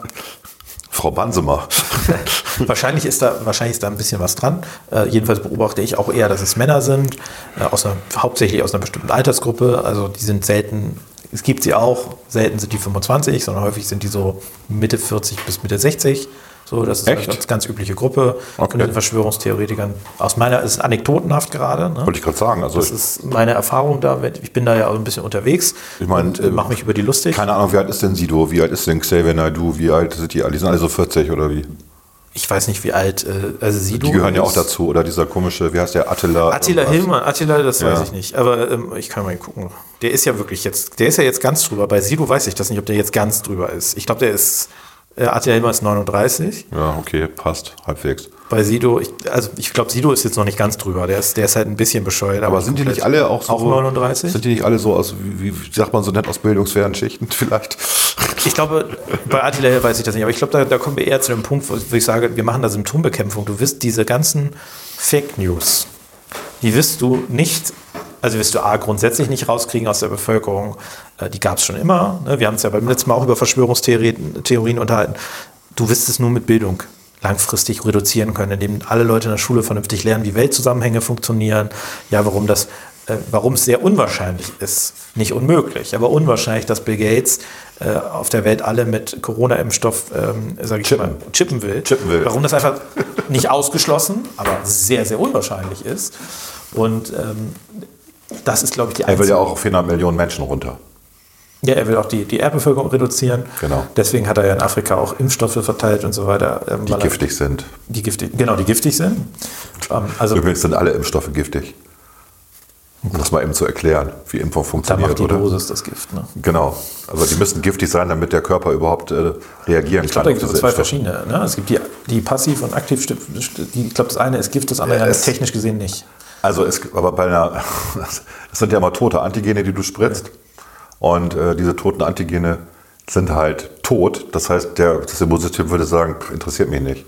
Frau Bansemer. wahrscheinlich ist da wahrscheinlich ist da ein bisschen was dran. Äh, jedenfalls beobachte ich auch eher, dass es Männer sind, äh, aus einer, hauptsächlich aus einer bestimmten Altersgruppe. Also die sind selten, es gibt sie auch, selten sind die 25, sondern häufig sind die so Mitte 40 bis Mitte 60. So, das ist eine Echt? ganz, ganz übliche Gruppe Okay. von den Verschwörungstheoretikern. Aus meiner ist anekdotenhaft gerade. Ne? Wollte ich gerade sagen. Also Das ist meine Erfahrung da. Ich bin da ja auch ein bisschen unterwegs Ich meine, äh, mache mich über die lustig. keine Ahnung, wie alt ist denn Sido? Wie alt ist denn Xavier Naidoo? Wie alt sind die alle? Die sind alle so 40 oder wie? Ich weiß nicht, wie alt, äh, also Sido Die gehören ja auch dazu. Oder dieser komische, wie heißt der? Attila? Attila irgendwas. Hillmann, Attila, das Ja. weiß ich nicht. Aber ähm, ich kann mal gucken. Der ist ja wirklich jetzt, der ist ja jetzt ganz drüber. Bei Sido weiß ich das nicht, ob der jetzt ganz drüber ist. Ich glaube, der ist, äh, Attila Hillmann ist 39. Ja, okay, passt. Halbwegs. bei Sido, ich, also ich glaube, Sido ist jetzt noch nicht ganz drüber. Der ist, der ist halt ein bisschen bescheuert. Aber sind die nicht alle auch so? Auch 39? Sind die nicht alle so aus, wie, wie sagt man so nett, aus bildungsfernen Schichten vielleicht? Ich glaube, bei Attila weiß ich das nicht, aber ich glaube, da, da kommen wir eher zu dem Punkt, wo ich sage, wir machen da Symptombekämpfung. Du wirst diese ganzen Fake News, die wirst du nicht, also wirst du A, grundsätzlich nicht rauskriegen aus der Bevölkerung. Äh, Die gab es schon immer. ne? Wir haben es ja beim letzten Mal auch über Verschwörungstheorien Theorien unterhalten. Du wirst es nur mit Bildung langfristig reduzieren können, indem alle Leute in der Schule vernünftig lernen, wie Weltzusammenhänge funktionieren, ja, warum das, äh, warum es sehr unwahrscheinlich ist, nicht unmöglich, aber unwahrscheinlich, dass Bill Gates äh, auf der Welt alle mit Corona-Impfstoff, ähm, sag ich Chippen. mal, chippen will. Chippen will. Warum das einfach nicht ausgeschlossen, aber sehr, sehr unwahrscheinlich ist. Und ähm, das ist, glaube ich, die Er will einzige ja auch auf 400 Millionen Menschen runter. ja, er will auch die, die Erdbevölkerung reduzieren. Genau. Deswegen hat er ja in Afrika auch Impfstoffe verteilt und so weiter. ähm, Die weil er- giftig sind. Die giftig, genau, die giftig sind. Ähm, also Übrigens sind alle Impfstoffe giftig. Um das mal eben zu erklären, wie Impfung da funktioniert, macht die oder? Dosis das Gift. Ne? Genau. Also die müssen giftig sein, damit der Körper überhaupt äh, reagieren Ich glaube, kann. da gibt es zwei Impfstoffe. verschiedene. Ne? Es gibt die, die passiv und aktiv. Die, ich glaube, das eine ist Gift, das andere Ja, technisch gesehen nicht. Also es, aber bei einer, es sind ja immer tote Antigene, die du spritzt. Und äh, diese toten Antigene sind halt tot. Das heißt, der, das Immunsystem würde sagen, interessiert mich nicht.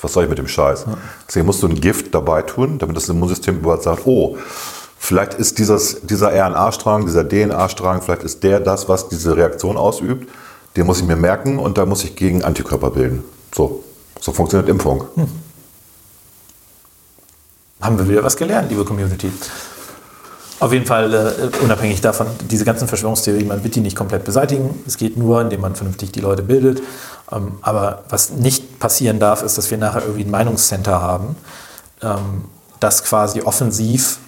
Was soll ich mit dem Scheiß? Deswegen musst du ein Gift dabei tun, damit das Immunsystem überhaupt sagt, oh, vielleicht ist dieses, dieser RNA-Strang, dieser DNA-Strang, vielleicht ist der das, was diese Reaktion ausübt. Den muss ich mir merken und da muss ich gegen Antikörper bilden. So, so funktioniert Impfung. Haben wir wieder was gelernt, liebe Community. Auf jeden Fall, äh, unabhängig davon, diese ganzen Verschwörungstheorien, man wird die nicht komplett beseitigen. Es geht nur, indem man vernünftig die Leute bildet. Ähm, aber was nicht passieren darf, ist, dass wir nachher irgendwie ein Meinungscenter haben, ähm, das quasi offensiv,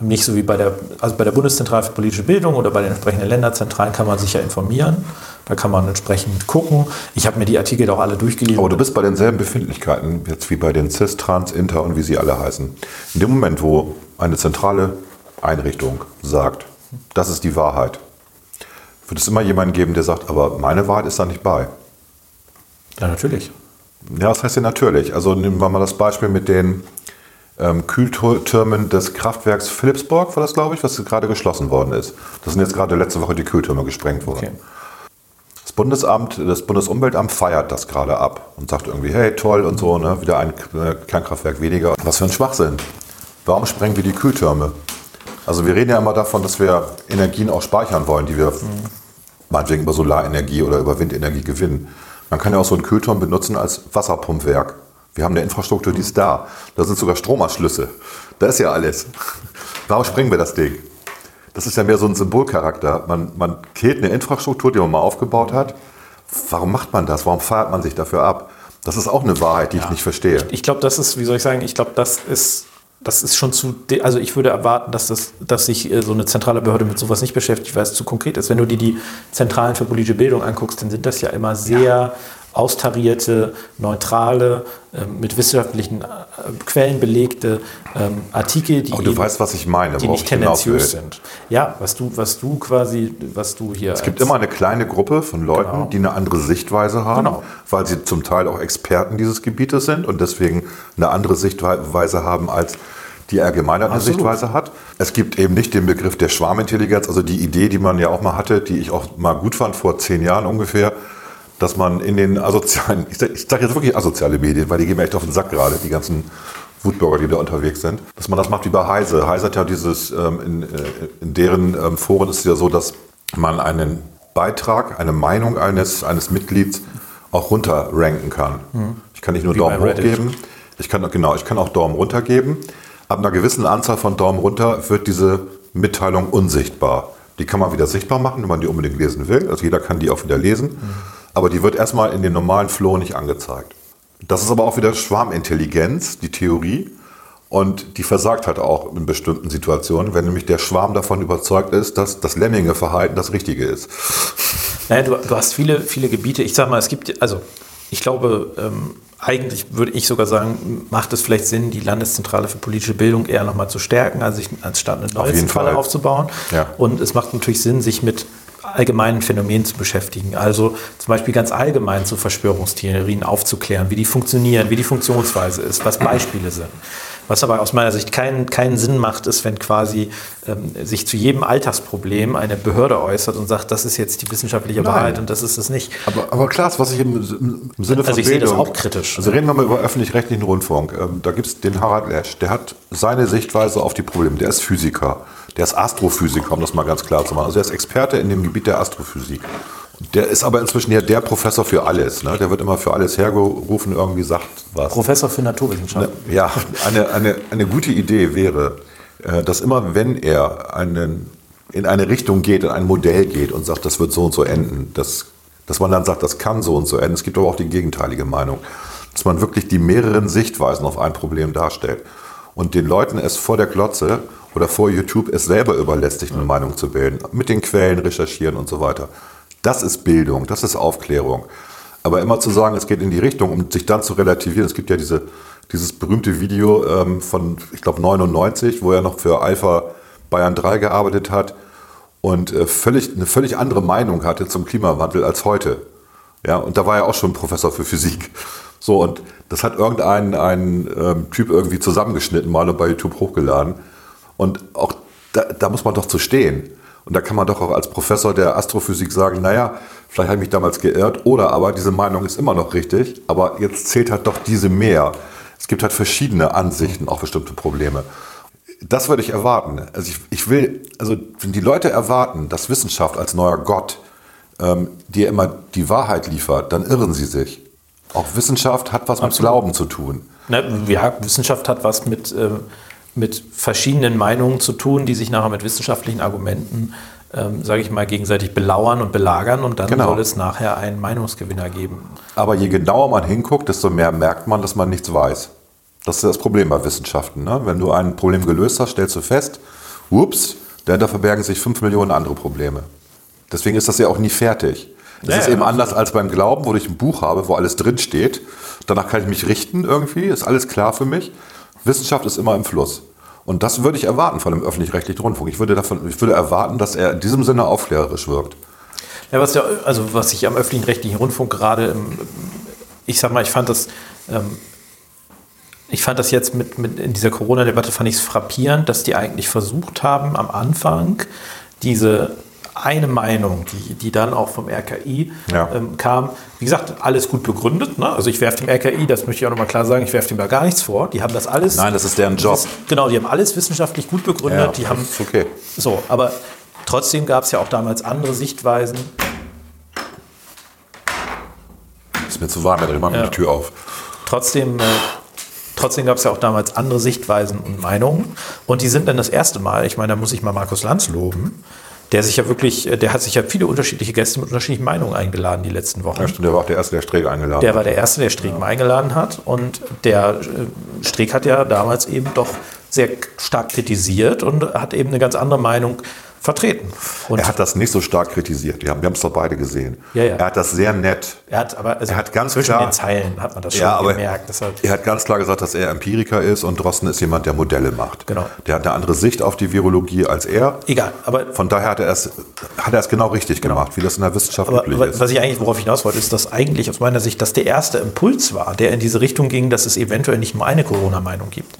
nicht so wie bei der, also bei der Bundeszentrale für politische Bildung oder bei den entsprechenden Länderzentralen kann man sich ja informieren. Da kann man entsprechend gucken. Ich habe mir die Artikel doch alle durchgelesen. Aber du bist bei denselben Befindlichkeiten jetzt wie bei den CIS, Trans, Inter und wie sie alle heißen. In dem Moment, wo eine zentrale Einrichtung sagt, das ist die Wahrheit, wird es immer jemanden geben, der sagt, aber meine Wahrheit ist da nicht bei. ja, natürlich. Ja, das heißt ja natürlich. Also nehmen wir mal das Beispiel mit den ähm, Kühltürmen des Kraftwerks Philipsburg, war das, glaube ich, was gerade geschlossen worden ist. Das sind jetzt gerade letzte Woche die Kühltürme gesprengt worden. Okay. Das Bundesamt, das Bundesumweltamt feiert das gerade ab und sagt irgendwie, hey, toll und so, ne, wieder ein äh, Kernkraftwerk weniger. Was für ein Schwachsinn. Warum sprengen wir die Kühltürme? Also wir reden ja immer davon, dass wir Energien auch speichern wollen, die wir meinetwegen über Solarenergie oder über Windenergie gewinnen. Man kann ja auch so einen Kühlturm benutzen als Wasserpumpwerk. Wir haben eine Infrastruktur, die ist da. Da sind sogar Stromanschlüsse. Da ist ja alles. Warum sprengen wir das Ding? Das ist ja mehr so ein Symbolcharakter. Man, man killt eine Infrastruktur, die man mal aufgebaut hat. Warum macht man das? Warum feiert man sich dafür ab? Das ist auch eine Wahrheit, die ich nicht verstehe. Ich glaube, das ist, wie soll ich sagen, ich glaube, das ist, das ist schon zu, also ich würde erwarten, dass, das, dass sich äh, so eine zentrale Behörde mit sowas nicht beschäftigt, weil es zu konkret ist. Wenn du dir die Zentralen für politische Bildung anguckst, dann sind das ja immer sehr austarierte, neutrale, ähm, mit wissenschaftlichen äh, Quellen belegte ähm, Artikel, die, du eben- weißt, was ich meine, die nicht tendenziös sind. Ja, was du, was du quasi, was du hier. Es gibt immer eine kleine Gruppe von Leuten, Genau. die eine andere Sichtweise haben, Genau. weil sie zum Teil auch Experten dieses Gebietes sind und deswegen eine andere Sichtweise haben als die Absolut. Sichtweise hat. Es gibt eben nicht den Begriff der Schwarmintelligenz, also die Idee, die man ja auch mal hatte, die ich auch mal gut fand vor zehn Jahren ungefähr, dass man in den asozialen, ich sage sag jetzt wirklich asoziale Medien, weil die gehen mir echt auf den Sack gerade, die ganzen Wutbürger, die da unterwegs sind, dass man das macht wie bei Heise. Heise hat ja dieses, ähm, in, äh, in deren ähm, Foren ist es ja so, dass man einen Beitrag, eine Meinung eines, eines Mitglieds auch runterranken kann. Ich kann nicht nur. Wie Daumen hoch geben, ich kann, genau, ich kann auch Daumen runter geben. Ab einer gewissen Anzahl von Daumen runter wird diese Mitteilung unsichtbar. Die kann man wieder sichtbar machen, wenn man die unbedingt lesen will. Also jeder kann die auch wieder lesen. Aber die wird erstmal in dem normalen Flow nicht angezeigt. Das ist aber auch wieder Schwarmintelligenz, die Theorie. Und die versagt halt auch in bestimmten Situationen, wenn nämlich der Schwarm davon überzeugt ist, dass das Lemminge-Verhalten das Richtige ist. Naja, du, du hast viele, viele Gebiete. Ich sag mal, es gibt, also ich glaube, ähm, eigentlich würde ich sogar sagen, macht es vielleicht Sinn, die Landeszentrale für politische Bildung eher nochmal zu stärken, also sich anstatt eine neue jeden Zentrale Fall. aufzubauen. Ja. Und es macht natürlich Sinn, sich mit allgemeinen Phänomenen zu beschäftigen. Also zum Beispiel ganz allgemein zu Verschwörungstheorien aufzuklären, wie die funktionieren, wie die Funktionsweise ist, was Beispiele sind. Was aber aus meiner Sicht keinen, keinen Sinn macht, ist, wenn quasi ähm, sich zu jedem Alltagsproblem eine Behörde äußert und sagt, das ist jetzt die wissenschaftliche Nein. Wahrheit und das ist es nicht. Aber, aber klar, was ich im, im Sinne von Also ich sehe das Bildung- auch kritisch. Also reden wir mal über öffentlich-rechtlichen Rundfunk. Ähm, da gibt es den Harald Lesch, der hat seine Sichtweise auf die Probleme. Der ist Physiker, der ist Astrophysiker, um das mal ganz klar zu machen. Also er ist Experte in dem Gebiet der Astrophysik. Der ist aber inzwischen ja der Professor für alles. Ne? Der wird immer für alles hergerufen, irgendwie sagt was. Professor für Naturwissenschaften. Ja, eine, eine, eine gute Idee wäre, äh, dass immer wenn er einen, in eine Richtung geht, in ein Modell geht und sagt, das wird so und so enden, dass, dass man dann sagt, das kann so und so enden. Es gibt aber auch die gegenteilige Meinung. Dass man wirklich die mehreren Sichtweisen auf ein Problem darstellt und den Leuten es vor der Glotze oder vor YouTube es selber überlässt, sich eine Meinung zu bilden, mit den Quellen recherchieren und so weiter. Das ist Bildung, das ist Aufklärung. Aber immer zu sagen, es geht in die Richtung, um sich dann zu relativieren. Es gibt ja diese, dieses berühmte Video ähm, von, ich glaube, 99, wo er noch für Alpha Bayern 3 gearbeitet hat und äh, völlig, eine völlig andere Meinung hatte zum Klimawandel als heute. Ja, und da war er auch schon Professor für Physik. So, und das hat irgendein ein, ähm, Typ irgendwie zusammengeschnitten, mal und bei YouTube hochgeladen. Und auch da, da muss man doch zu stehen. Und da kann man doch auch als Professor der Astrophysik sagen, naja, vielleicht habe ich mich damals geirrt oder aber diese Meinung ist immer noch richtig, aber jetzt zählt halt doch diese mehr. Es gibt halt verschiedene Ansichten auf bestimmte Probleme. Das würde ich erwarten. Also ich, ich will, also wenn die Leute erwarten, dass Wissenschaft als neuer Gott ähm, dir immer die Wahrheit liefert, dann irren sie sich. Auch Wissenschaft hat was mit Glauben zu tun. Ne, ja, Wissenschaft hat was mit, äh, mit verschiedenen Meinungen zu tun, die sich nachher mit wissenschaftlichen Argumenten, ähm, sage ich mal, gegenseitig belauern und belagern und dann Genau. soll es nachher einen Meinungsgewinner geben. Aber je genauer man hinguckt, desto mehr merkt man, dass man nichts weiß. Das ist das Problem bei Wissenschaften. Ne? Wenn du ein Problem gelöst hast, stellst du fest, ups, dahinter verbergen sich fünf Millionen andere Probleme. Deswegen ist das ja auch nie fertig. Das Ja, ist eben anders als beim Glauben, wo ich ein Buch habe, wo alles drin steht. Danach kann ich mich richten irgendwie, ist alles klar für mich. Wissenschaft ist immer im Fluss. Und das würde ich erwarten von einem öffentlich-rechtlichen Rundfunk. Ich würde, davon, ich würde erwarten, dass er in diesem Sinne aufklärerisch wirkt. Ja, was, ja, also was ich am öffentlichen rechtlichen Rundfunk gerade, im- ich sag mal, ich fand das, ähm, ich fand das jetzt mit, mit in dieser Corona-Debatte fand ich es frappierend, dass die eigentlich versucht haben, am Anfang diese eine Meinung, die, die dann auch vom RKI Ja. ähm, kam, wie gesagt, alles gut begründet. Ne? Also ich werfe dem RKI, das möchte ich auch nochmal klar sagen, ich werfe dem da gar nichts vor. Die haben das alles. Nein, das ist deren Job. Ist, genau, die haben alles wissenschaftlich gut begründet. die haben ist okay. so, aber trotzdem gab es ja auch damals andere Sichtweisen. Ist mir zu warm, dann mache ich Ja. die Tür auf. Trotzdem, äh, trotzdem gab es ja auch damals andere Sichtweisen und Meinungen. Und die sind dann das erste Mal, ich meine, da muss ich mal Markus Lanz loben, der sich ja wirklich, äh, der hat sich ja viele unterschiedliche Gäste mit unterschiedlichen Meinungen eingeladen die letzten Wochen. Ja, stimmt, der war auch der Erste, der Sträge eingeladen Der hat. war der Erste, der Streeck mal eingeladen hat. Und der äh, Streeck hat ja damals eben doch sehr stark kritisiert und hat eben eine ganz andere Meinung vertreten. Und Er hat das nicht so stark kritisiert. Wir haben es doch beide gesehen. Ja, ja. Er hat das sehr nett. er hat aber also Er hat ganz zwischen klar- den Zeilen hat man das schon Ja, aber gemerkt. Er hat ganz klar gesagt, dass er Empiriker ist und Drosten ist jemand, der Modelle macht. Genau. Der hat eine andere Sicht auf die Virologie als er. egal, aber Von daher hat er es, hat er es genau richtig gemacht, wie das in der Wissenschaft Aber üblich wa- ist. was ich eigentlich, worauf ich hinaus wollte, ist, dass eigentlich aus meiner Sicht das der erste Impuls war, der in diese Richtung ging, dass es eventuell nicht nur eine Corona-Meinung gibt,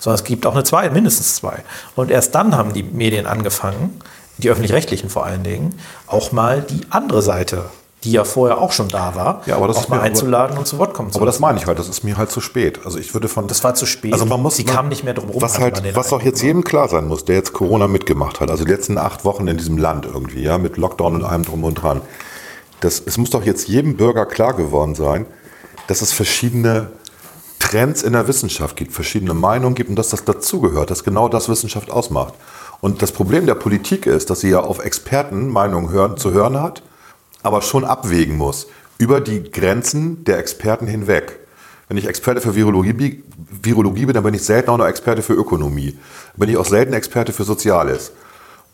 sondern es gibt auch eine zwei, mindestens zwei. Und erst dann haben die Medien angefangen, die öffentlich-rechtlichen vor allen Dingen, auch mal die andere Seite, die ja vorher auch schon da war, Ja, aber das auch ist mal mir- aber- einzuladen und zu Wort kommen zu Aber das meine ich halt, das ist mir halt zu spät. Also ich würde von Das war zu spät. Also man muss, Sie kamen nicht mehr drum rum, Was man halt, was auch jetzt jedem klar sein muss, der jetzt Corona mitgemacht hat, also die letzten acht Wochen in diesem Land irgendwie, ja, mit Lockdown und allem drum und dran. Das, es muss doch jetzt jedem Bürger klar geworden sein, dass es verschiedene Trends in der Wissenschaft gibt, verschiedene Meinungen gibt und dass das dazugehört, dass genau das Wissenschaft ausmacht. Und das Problem der Politik ist, dass sie ja auf Expertenmeinungen hören, zu hören hat, aber schon abwägen muss über die Grenzen der Experten hinweg. Wenn ich Experte für Virologie, Virologie bin, dann bin ich selten auch noch Experte für Ökonomie. Dann bin ich auch selten Experte für Soziales.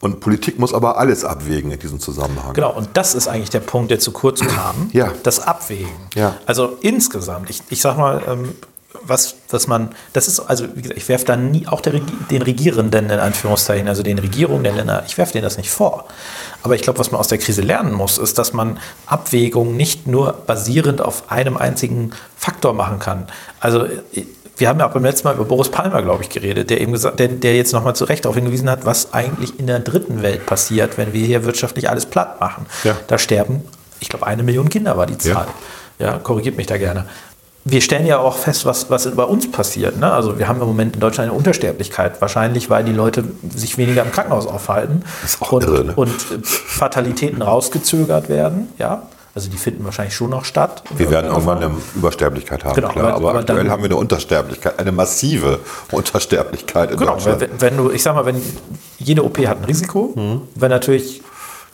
Und Politik muss aber alles abwägen in diesem Zusammenhang. Genau, und das ist eigentlich der Punkt, der zu kurz kam. Ja. Das Abwägen. Ja. Also insgesamt, ich, ich sag mal, ähm, was, was man, das ist, also wie gesagt, ich werfe da nie, auch der, den Regierenden in Anführungszeichen, also den Regierungen der Länder, ich werfe denen das nicht vor. Aber ich glaube, was man aus der Krise lernen muss, ist, dass man Abwägungen nicht nur basierend auf einem einzigen Faktor machen kann. Also wir haben ja auch beim letzten Mal über Boris Palmer, glaube ich, geredet, der eben gesagt, der, der jetzt nochmal zu Recht darauf hingewiesen hat, was eigentlich in der dritten Welt passiert, wenn wir hier wirtschaftlich alles platt machen. Ja. Da sterben, ich glaube, eine Million Kinder war die Zahl. Ja, korrigiert mich da gerne. Wir stellen ja auch fest, was, was bei uns passiert. Ne? Also wir haben im Moment in Deutschland eine Untersterblichkeit. Wahrscheinlich, weil die Leute sich weniger im Krankenhaus aufhalten ist auch und, irre, ne? und Fatalitäten rausgezögert werden. Ja, also die finden wahrscheinlich schon noch statt. Wir werden irgendwann eine Übersterblichkeit haben, Genau, klar. aber- Aber, aktuell haben wir eine Untersterblichkeit, eine massive Untersterblichkeit in Genau, Deutschland. wenn, wenn du, ich sag mal, wenn jede OP hat ein Risiko, Mhm. wenn natürlich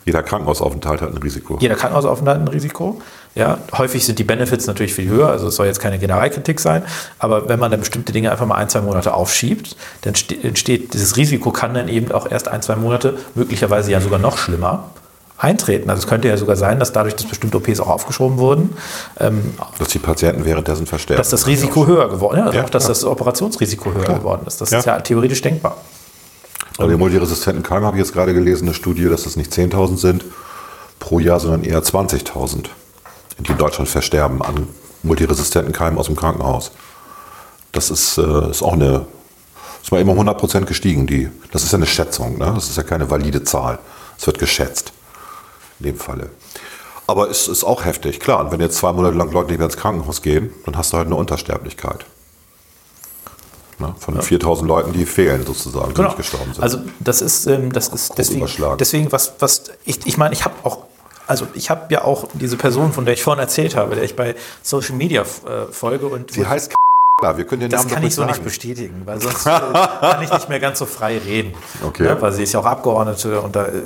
Jeder Krankenhausaufenthalt hat ein Risiko. jeder Krankenhausaufenthalt ein Risiko. Ja, häufig sind die Benefits natürlich viel höher, also es soll jetzt keine Generalkritik sein, aber wenn man dann bestimmte Dinge einfach mal ein, zwei Monate aufschiebt, dann ste- entsteht dieses Risiko kann dann eben auch erst ein, zwei Monate, möglicherweise ja sogar noch schlimmer, eintreten. Also es könnte ja sogar sein, dass dadurch, dass bestimmte OPs auch aufgeschoben wurden, ähm, Dass die Patienten währenddessen versterben. dass das Risiko höher geworden ist, ja, Ja, auch dass klar. das Operationsrisiko höher geworden ist. Das Ja. ist ja theoretisch denkbar. Bei den multiresistenten Keimen habe ich jetzt gerade gelesen, eine Studie, dass es nicht 10.000 sind pro Jahr, sondern eher 20.000, die in Deutschland versterben an multiresistenten Keimen aus dem Krankenhaus. Das ist, äh, ist auch eine, ist mal um 100% gestiegen. Die, das ist ja eine Schätzung, ne? das ist ja keine valide Zahl. Es wird geschätzt in dem Falle. Aber es ist auch heftig, klar. Und wenn jetzt zwei Monate lang Leute nicht mehr ins Krankenhaus gehen, dann hast du halt eine Untersterblichkeit. Ne? Von 4000 Leuten, die fehlen sozusagen, die nicht gestorben sind. Also das ist, ähm, das ist deswegen, überschlagen. deswegen was, was ich, ich meine, ich habe auch, also ich habe ja auch diese Person, von der ich vorhin erzählt habe, der ich bei Social Media äh, folge und Sie heißt K wir können den das Namen kann ich so sagen. nicht bestätigen, weil sonst äh, kann ich nicht mehr ganz so frei reden. Okay. Ne, weil sie ist ja auch Abgeordnete und da, äh,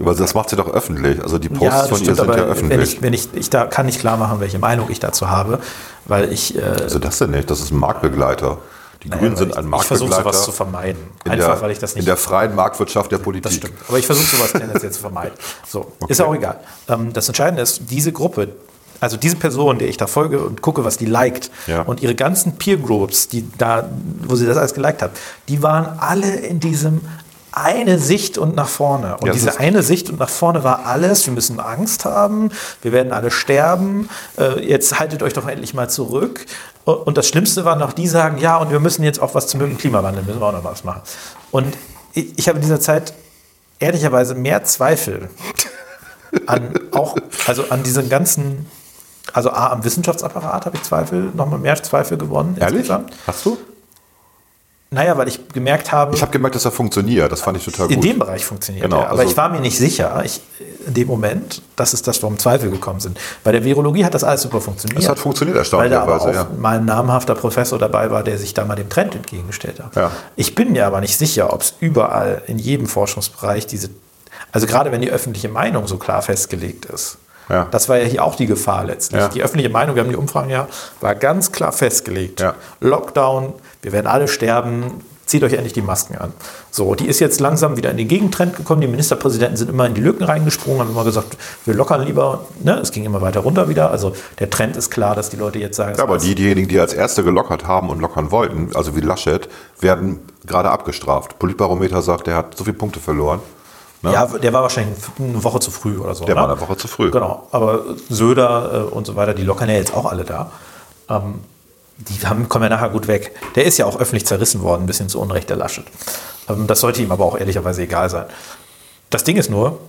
Aber das macht sie doch öffentlich. Also die Posts ja, von ihr sind ja aber wenn öffentlich. ich, wenn ich, ich da kann nicht klar machen, welche Meinung ich dazu habe, weil ich, äh, also das denn nicht? Das ist ein Marktbegleiter. Die Grünen sind ein ich versuche Marktbegleiter. sowas zu vermeiden. in Einfach, der, weil ich das nicht in der freien Marktwirtschaft der Politik. Das stimmt. Aber ich versuche sowas tendenziell zu vermeiden. So, ist auch egal. Ähm, das Entscheidende ist, diese Gruppe, also diese Person, der ich da folge und gucke, was die liked, Ja. und ihre ganzen Peer Groups, die da, wo sie das alles geliked hat, die waren alle in diesem eine Sicht und nach vorne. Und Ja, diese eine Sicht und nach vorne war alles, wir müssen Angst haben, wir werden alle sterben, äh, jetzt haltet euch doch endlich mal zurück. Und das Schlimmste war noch, die sagen, ja, und wir müssen jetzt auch was zum Klimawandel, müssen wir auch noch was machen. Und ich, ich habe in dieser Zeit ehrlicherweise mehr Zweifel an auch, also an diesen ganzen, also A, am Wissenschaftsapparat habe ich Zweifel, nochmal mehr Zweifel gewonnen. Ehrlich? insgesamt. Hast du? Naja, weil ich gemerkt habe, Ich habe gemerkt, dass er funktioniert. Das fand ich total in gut. dem Bereich funktioniert Genau, er. Aber also- ich war mir nicht sicher, ich, in dem Moment, dass es das, warum Zweifel gekommen sind. Bei der Virologie hat das alles super funktioniert. Es hat funktioniert, Weil da auch erstaunlicherweise, ja. mal ein namhafter Professor dabei war, der sich da mal dem Trend entgegengestellt hat. Ja. Ich bin mir aber nicht sicher, ob es überall in jedem Forschungsbereich diese, also gerade wenn die öffentliche Meinung so klar festgelegt ist. Ja. Das war ja hier auch die Gefahr letztlich. Ja. Die öffentliche Meinung, wir haben die Umfragen ja, war ganz klar festgelegt. Ja. Lockdown, wir werden alle sterben, zieht euch endlich die Masken an. So, die ist jetzt langsam wieder in den Gegentrend gekommen. Die Ministerpräsidenten sind immer in die Lücken reingesprungen, haben immer gesagt, wir lockern lieber. Ne? Es ging immer weiter runter wieder. Also der Trend ist klar, dass die Leute jetzt sagen, Ja, aber die, diejenigen, die als Erste gelockert haben und lockern wollten, also wie Laschet, werden gerade abgestraft. Politbarometer sagt, der hat so viele Punkte verloren. Ne? ja, der war wahrscheinlich eine Woche zu früh oder so. Der ne? war eine Woche zu früh. Genau, aber Söder äh, und so weiter, die lockern ja jetzt auch alle da. Ähm, die haben, kommen ja nachher gut weg. Der ist ja auch öffentlich zerrissen worden, ein bisschen zu Unrecht, der Laschet. Ähm, das sollte ihm aber auch ehrlicherweise egal sein. Das Ding ist nur,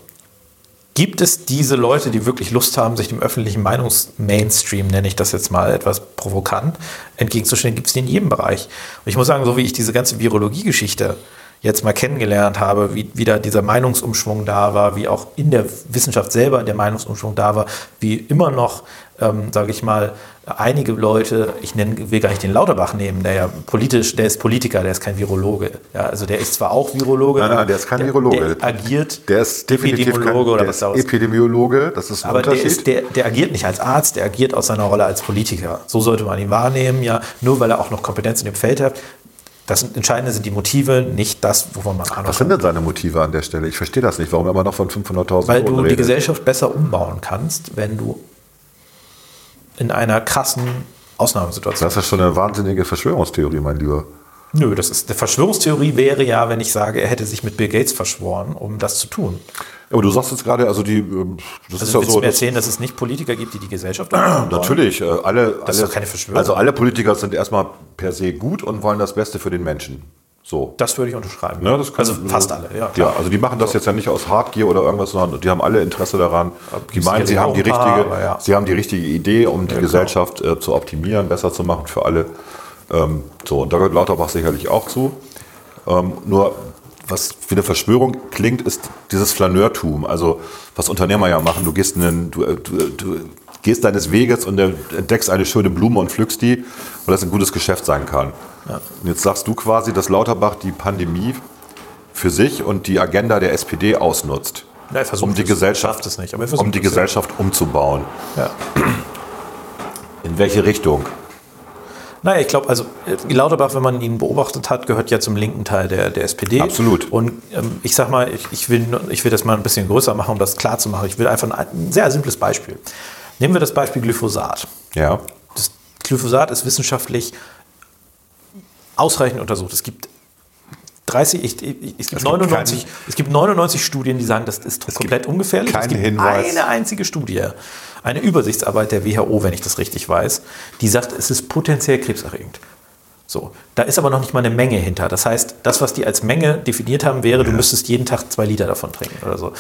gibt es diese Leute, die wirklich Lust haben, sich dem öffentlichen Meinungsmainstream, nenne ich das jetzt mal etwas provokant, entgegenzustellen, gibt es die in jedem Bereich. Und ich muss sagen, so wie ich diese ganze Virologie-Geschichte jetzt mal kennengelernt habe, wie, wie da dieser Meinungsumschwung da war, wie auch in der Wissenschaft selber der Meinungsumschwung da war, wie immer noch, ähm, sage ich mal, einige Leute, ich nenne, will gar nicht den Lauterbach nehmen, der ja politisch, der ist Politiker, der ist kein Virologe. Ja, also der ist zwar auch Virologe, Nein, nein, der ist kein Virologe. Der agiert Der ist definitiv kein, Epidemiologe oder der was ist. Epidemiologe, das ist ein Aber der, Unterschied. ist, der, der agiert nicht als Arzt, der agiert aus seiner Rolle als Politiker. So sollte man ihn wahrnehmen, ja, nur weil er auch noch Kompetenz in dem Feld hat. Das Entscheidende sind die Motive, nicht das, wovon man Ahnung Was sind denn seine Motive an der Stelle? Ich verstehe das nicht, warum er immer noch von 500.000 Weil Euro du die redet. Gesellschaft besser umbauen kannst, wenn du in einer krassen Ausnahmesituation. Das ist schon eine wahnsinnige Verschwörungstheorie, mein Lieber. Nö, das ist eine Verschwörungstheorie wäre ja, wenn ich sage, er hätte sich mit Bill Gates verschworen, um das zu tun. Aber du sagst jetzt gerade, also die, ähm, das ist Also ja willst so. du mir erzählen, dass es nicht Politiker gibt, die die Gesellschaft? Natürlich, äh, alle, Das ist alle, doch keine Verschwörung. Also alle Politiker sind erstmal per se gut und wollen das Beste für den Menschen. So. Das würde ich unterschreiben. Ne, das können- also fast alle, ja. Ja, also die machen das jetzt ja nicht aus Hartgier oder irgendwas, sondern die haben alle Interesse daran. Die gibt's meinen, sie haben die paar, richtige, aber ja. sie haben die richtige Idee, um die Gesellschaft äh, zu optimieren, besser zu machen für alle. Ähm, so, und da gehört Lauterbach sicherlich auch zu. Ähm, nur was wie eine Verschwörung klingt, ist dieses Flaneurtum. Also was Unternehmer ja machen, du gehst, in den, du, äh, du, du gehst deines Weges und entdeckst eine schöne Blume und pflückst die, weil das ein gutes Geschäft sein kann. Und jetzt sagst du quasi, dass Lauterbach die Pandemie für sich und die Agenda der SPD ausnutzt, Ja, um die es, Gesellschaft, es nicht, um die es, ja. Gesellschaft umzubauen. Ja. In welche Richtung? Naja, ich glaube, also äh, Lauterbach, wenn man ihn beobachtet hat, gehört ja zum linken Teil der, der SPD. Absolut. Und ähm, ich sag mal, ich, ich, will, ich will das mal ein bisschen größer machen, um das klar zu machen. Ich will einfach ein, ein sehr simples Beispiel. Nehmen wir das Beispiel Glyphosat. Ja, Das Glyphosat ist wissenschaftlich ausreichend untersucht. Es gibt 30, ich, ich, es, gibt gibt 99, es gibt 99 Studien, die sagen, das ist komplett ungefährlich. keinen es gibt Hinweis. eine einzige Studie, eine Übersichtsarbeit der WHO, wenn ich das richtig weiß, die sagt, es ist potenziell krebserregend. So, da ist aber noch nicht mal eine Menge hinter. Das heißt, das, was die als Menge definiert haben, wäre, du müsstest jeden Tag zwei Liter davon trinken oder so.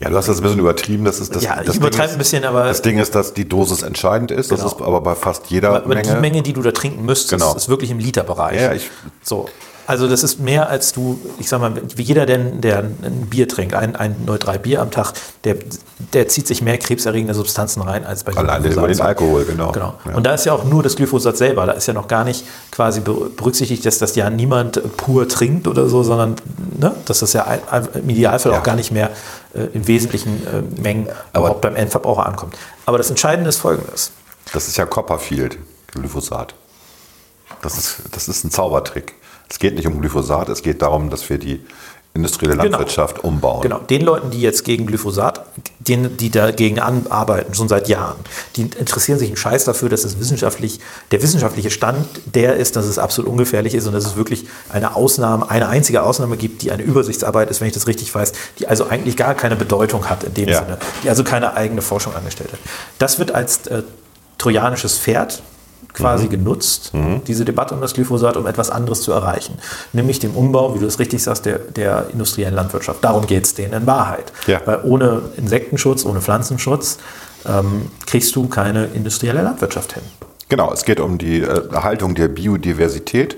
Ja, du hast das ein bisschen übertrieben. Das ist das, Ja, das ich übertreibe Ding ein bisschen, aber- das Ding ist, dass die Dosis entscheidend ist. Das Genau. ist aber bei fast jeder Aber Menge. die Menge, die du da trinken müsstest, Genau. ist wirklich im Literbereich. Ja, ich- so. Also das ist mehr als du, ich sag mal, wie jeder, der, der ein Bier trinkt, ein, ein 03 Bier am Tag, der, der zieht sich mehr krebserregende Substanzen rein als bei Alleine Glyphosat. über den Alkohol, genau. Genau. Ja. Und da ist ja auch nur das Glyphosat selber. Da ist ja noch gar nicht quasi ber- berücksichtigt, dass das ja niemand pur trinkt oder so, sondern ne, dass das ja im Idealfall Ja. auch gar nicht mehr äh, in wesentlichen äh, Mengen Aber- überhaupt beim Endverbraucher ankommt. Aber das Entscheidende ist folgendes. Das ist ja Copperfield, Glyphosat. Das ist, das ist ein Zaubertrick. Es geht nicht um Glyphosat, es geht darum, dass wir die industrielle Genau. Landwirtschaft umbauen. Genau, den Leuten, die jetzt gegen Glyphosat, den, die dagegen arbeiten, schon seit Jahren, die interessieren sich einen Scheiß dafür, dass es wissenschaftlich, der wissenschaftliche Stand der ist, dass es absolut ungefährlich ist und dass es wirklich eine Ausnahme, eine einzige Ausnahme gibt, die eine Übersichtsarbeit ist, wenn ich das richtig weiß, die also eigentlich gar keine Bedeutung hat in dem Ja. Sinne, die also keine eigene Forschung angestellt hat. Das wird als äh, trojanisches Pferd quasi Mhm. genutzt, diese Debatte um das Glyphosat, um etwas anderes zu erreichen. Nämlich dem Umbau, wie du es richtig sagst, der, der industriellen Landwirtschaft. Darum geht es denen in Wahrheit. Ja. Weil ohne Insektenschutz, ohne Pflanzenschutz ähm, kriegst du keine industrielle Landwirtschaft hin. Genau, es geht um die äh, Erhaltung der Biodiversität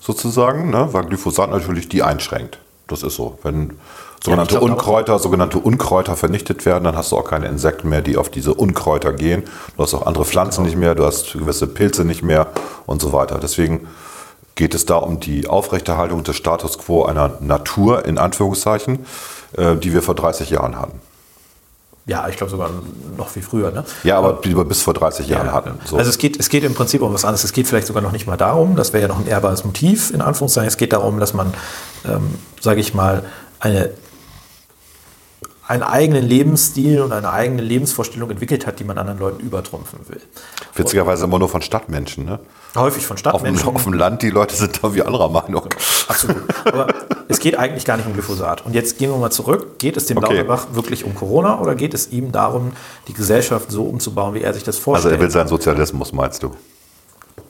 sozusagen, ne, weil Glyphosat natürlich die einschränkt. Das ist so. Wenn sogenannte auch. Unkräuter, sogenannte Unkräuter vernichtet werden, dann hast du auch keine Insekten mehr, die auf diese Unkräuter gehen. Du hast auch andere Pflanzen nicht mehr, du hast gewisse Pilze nicht mehr und so weiter. Deswegen geht es da um die Aufrechterhaltung des Status quo einer Natur, in Anführungszeichen, äh, die wir vor 30 Jahren hatten. Ja, ich glaube sogar noch viel früher. Ne? Ja, aber die wir bis vor 30 Jahren Ja, hatten. ja. So. Also es geht, es geht im Prinzip um was anderes. Es geht vielleicht sogar noch nicht mal darum, das wäre ja noch ein ehrbares Motiv, in Anführungszeichen. Es geht darum, dass man, ähm, sage ich mal, eine, einen eigenen Lebensstil und eine eigene Lebensvorstellung entwickelt hat, die man anderen Leuten übertrumpfen will. Witzigerweise immer nur von Stadtmenschen. Ne? Häufig von Auf dem, Stadtmenschen. auf dem Land, die Leute sind da wie anderer Meinung. Absolut. Aber es geht eigentlich gar nicht um Glyphosat. Und jetzt gehen wir mal zurück. Geht es dem Okay. Lauterbach wirklich um Corona oder geht es ihm darum, die Gesellschaft so umzubauen, wie er sich das Also vorstellt? er will seinen Sozialismus, meinst du?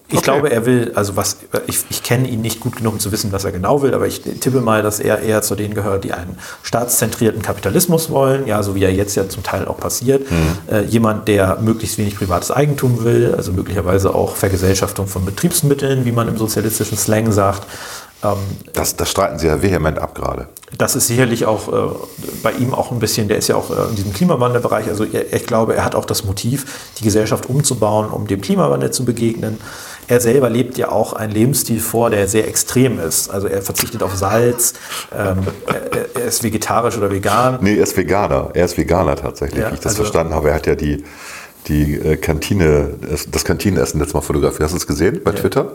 Ich Okay. glaube, er will, also was, ich, ich kenne ihn nicht gut genug, um zu wissen, was er genau will, aber ich tippe mal, dass er eher zu denen gehört, die einen staatszentrierten Kapitalismus wollen, ja, so wie er jetzt ja zum Teil auch passiert. Mhm. Äh, jemand, der möglichst wenig privates Eigentum will, also möglicherweise auch Vergesellschaftung von Betriebsmitteln, wie man im sozialistischen Slang sagt. Ähm, Das, das streiten sie ja vehement ab gerade. das ist sicherlich auch äh, bei ihm auch ein bisschen, der ist ja auch äh, in diesem Klimawandelbereich, also er, ich glaube, er hat auch das Motiv, die Gesellschaft umzubauen, um dem Klimawandel zu begegnen. Er selber lebt ja auch einen Lebensstil vor, der sehr extrem ist. Also er verzichtet auf Salz, ähm, er, er ist vegetarisch oder vegan. Nee, er ist Veganer. Er ist Veganer tatsächlich, Ja, wie ich das also- verstanden habe. Er hat ja die, die äh, Kantine, das- Kantinenessen letztes Mal fotografiert. Hast du es gesehen bei Twitter?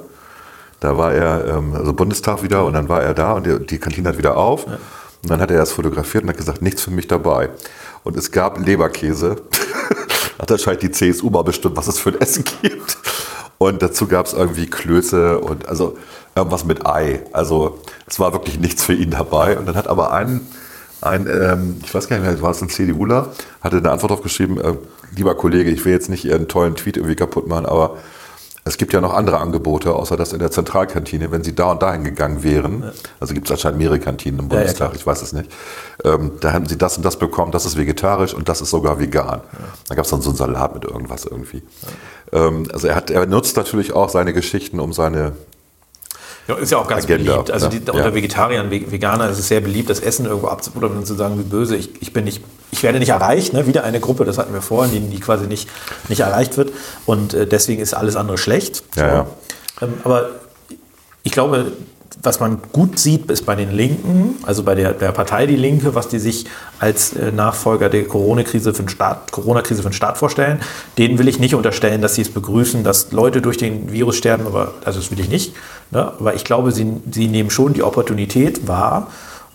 Da war er, ähm, also Bundestag wieder und dann war er da und die, die Kantine hat wieder auf. Und dann hat er das fotografiert und hat gesagt, nichts für mich dabei. Und es gab Leberkäse. hat anscheinend die CSU mal bestimmt, was es für ein Essen gibt. Und dazu gab es irgendwie Klöße und also irgendwas mit Ei. Also es war wirklich nichts für ihn dabei. Und dann hat aber ein, ein ähm, ich weiß gar nicht mehr, war es ein CDUler, hatte eine Antwort drauf geschrieben, äh, lieber Kollege, ich will jetzt nicht Ihren tollen Tweet irgendwie kaputt machen, aber es gibt ja noch andere Angebote, außer das in der Zentralkantine. Wenn Sie da und dahin gegangen wären, also gibt es anscheinend mehrere Kantinen im Ja, ja, Bundestag, klar. ich weiß es nicht, ähm, da haben Sie das und das bekommen, das ist vegetarisch und das ist sogar vegan. Da gab es dann so einen Salat mit irgendwas irgendwie. Ähm, also er, hat, er nutzt natürlich auch seine Geschichten, um seine Ja, ist ja auch ganz Agenda, beliebt. Also ja. die, Ja. unter Vegetariern, Ve- Veganern ist es sehr beliebt, das Essen irgendwo abzupudern und zu sagen, wie böse, ich, ich bin nicht, ich werde nicht erreicht. Ne? Wieder eine Gruppe, das hatten wir vorhin, die, die quasi nicht, nicht erreicht wird. Und äh, deswegen ist alles andere schlecht. Ja, ja. Ähm, aber ich glaube, was man gut sieht, ist bei den Linken, also bei der, der Partei Die Linke, was die sich als äh, Nachfolger der Corona-Krise für den Staat, Corona-Krise für den Staat vorstellen. Denen will ich nicht unterstellen, dass sie es begrüßen, dass Leute durch den Virus sterben, aber also das will ich nicht. Ne? Aber ich glaube, sie, sie nehmen schon die Opportunität wahr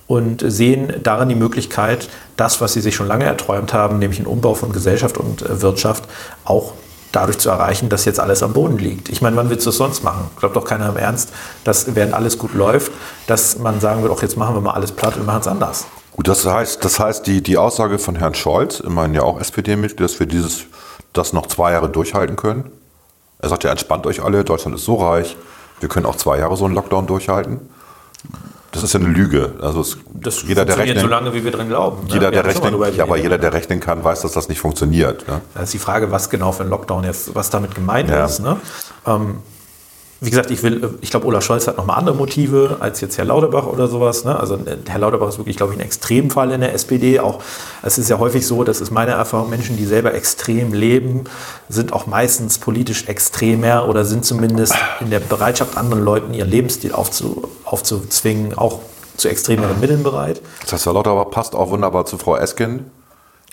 und sehen darin die Möglichkeit, das, was sie sich schon lange erträumt haben, nämlich einen Umbau von Gesellschaft und äh, Wirtschaft, auch dadurch zu erreichen, dass jetzt alles am Boden liegt. Ich meine, wann willst du es sonst machen? Glaubt doch keiner im Ernst, dass während alles gut läuft, dass man sagen wird, auch jetzt machen wir mal alles platt und machen es anders. Gut, das heißt, das heißt die, die Aussage von Herrn Scholz, immerhin ja auch SPD-Mitglied, dass wir dieses, das noch zwei Jahre durchhalten können. Er sagt ja, entspannt euch alle, Deutschland ist so reich, wir können auch zwei Jahre so einen Lockdown durchhalten. Das ist ja eine Lüge. Also es, Das jeder, der funktioniert rechnen, so lange, wie wir drin glauben. ne? jeder, Wir der rechnen, ja, aber jeder, der rechnen kann, weiß, dass das nicht funktioniert. Ne? Da ist die Frage, was genau für ein Lockdown jetzt, was damit gemeint Ja. ist. Ne? Ähm, wie gesagt, ich will, ich glaube, Olaf Scholz hat nochmal andere Motive als jetzt Herr Lauterbach oder sowas. Ne? Also Herr Lauterbach ist wirklich, glaube ich, ein Extremfall in der SPD. Auch es ist ja häufig so, das ist meine Erfahrung, Menschen, die selber extrem leben, sind auch meistens politisch extremer oder sind zumindest in der Bereitschaft, anderen Leuten ihren Lebensstil aufzu, aufzuzwingen, auch zu extremeren Mitteln bereit. Das heißt, Herr Lauterbach passt auch wunderbar zu Frau Esken,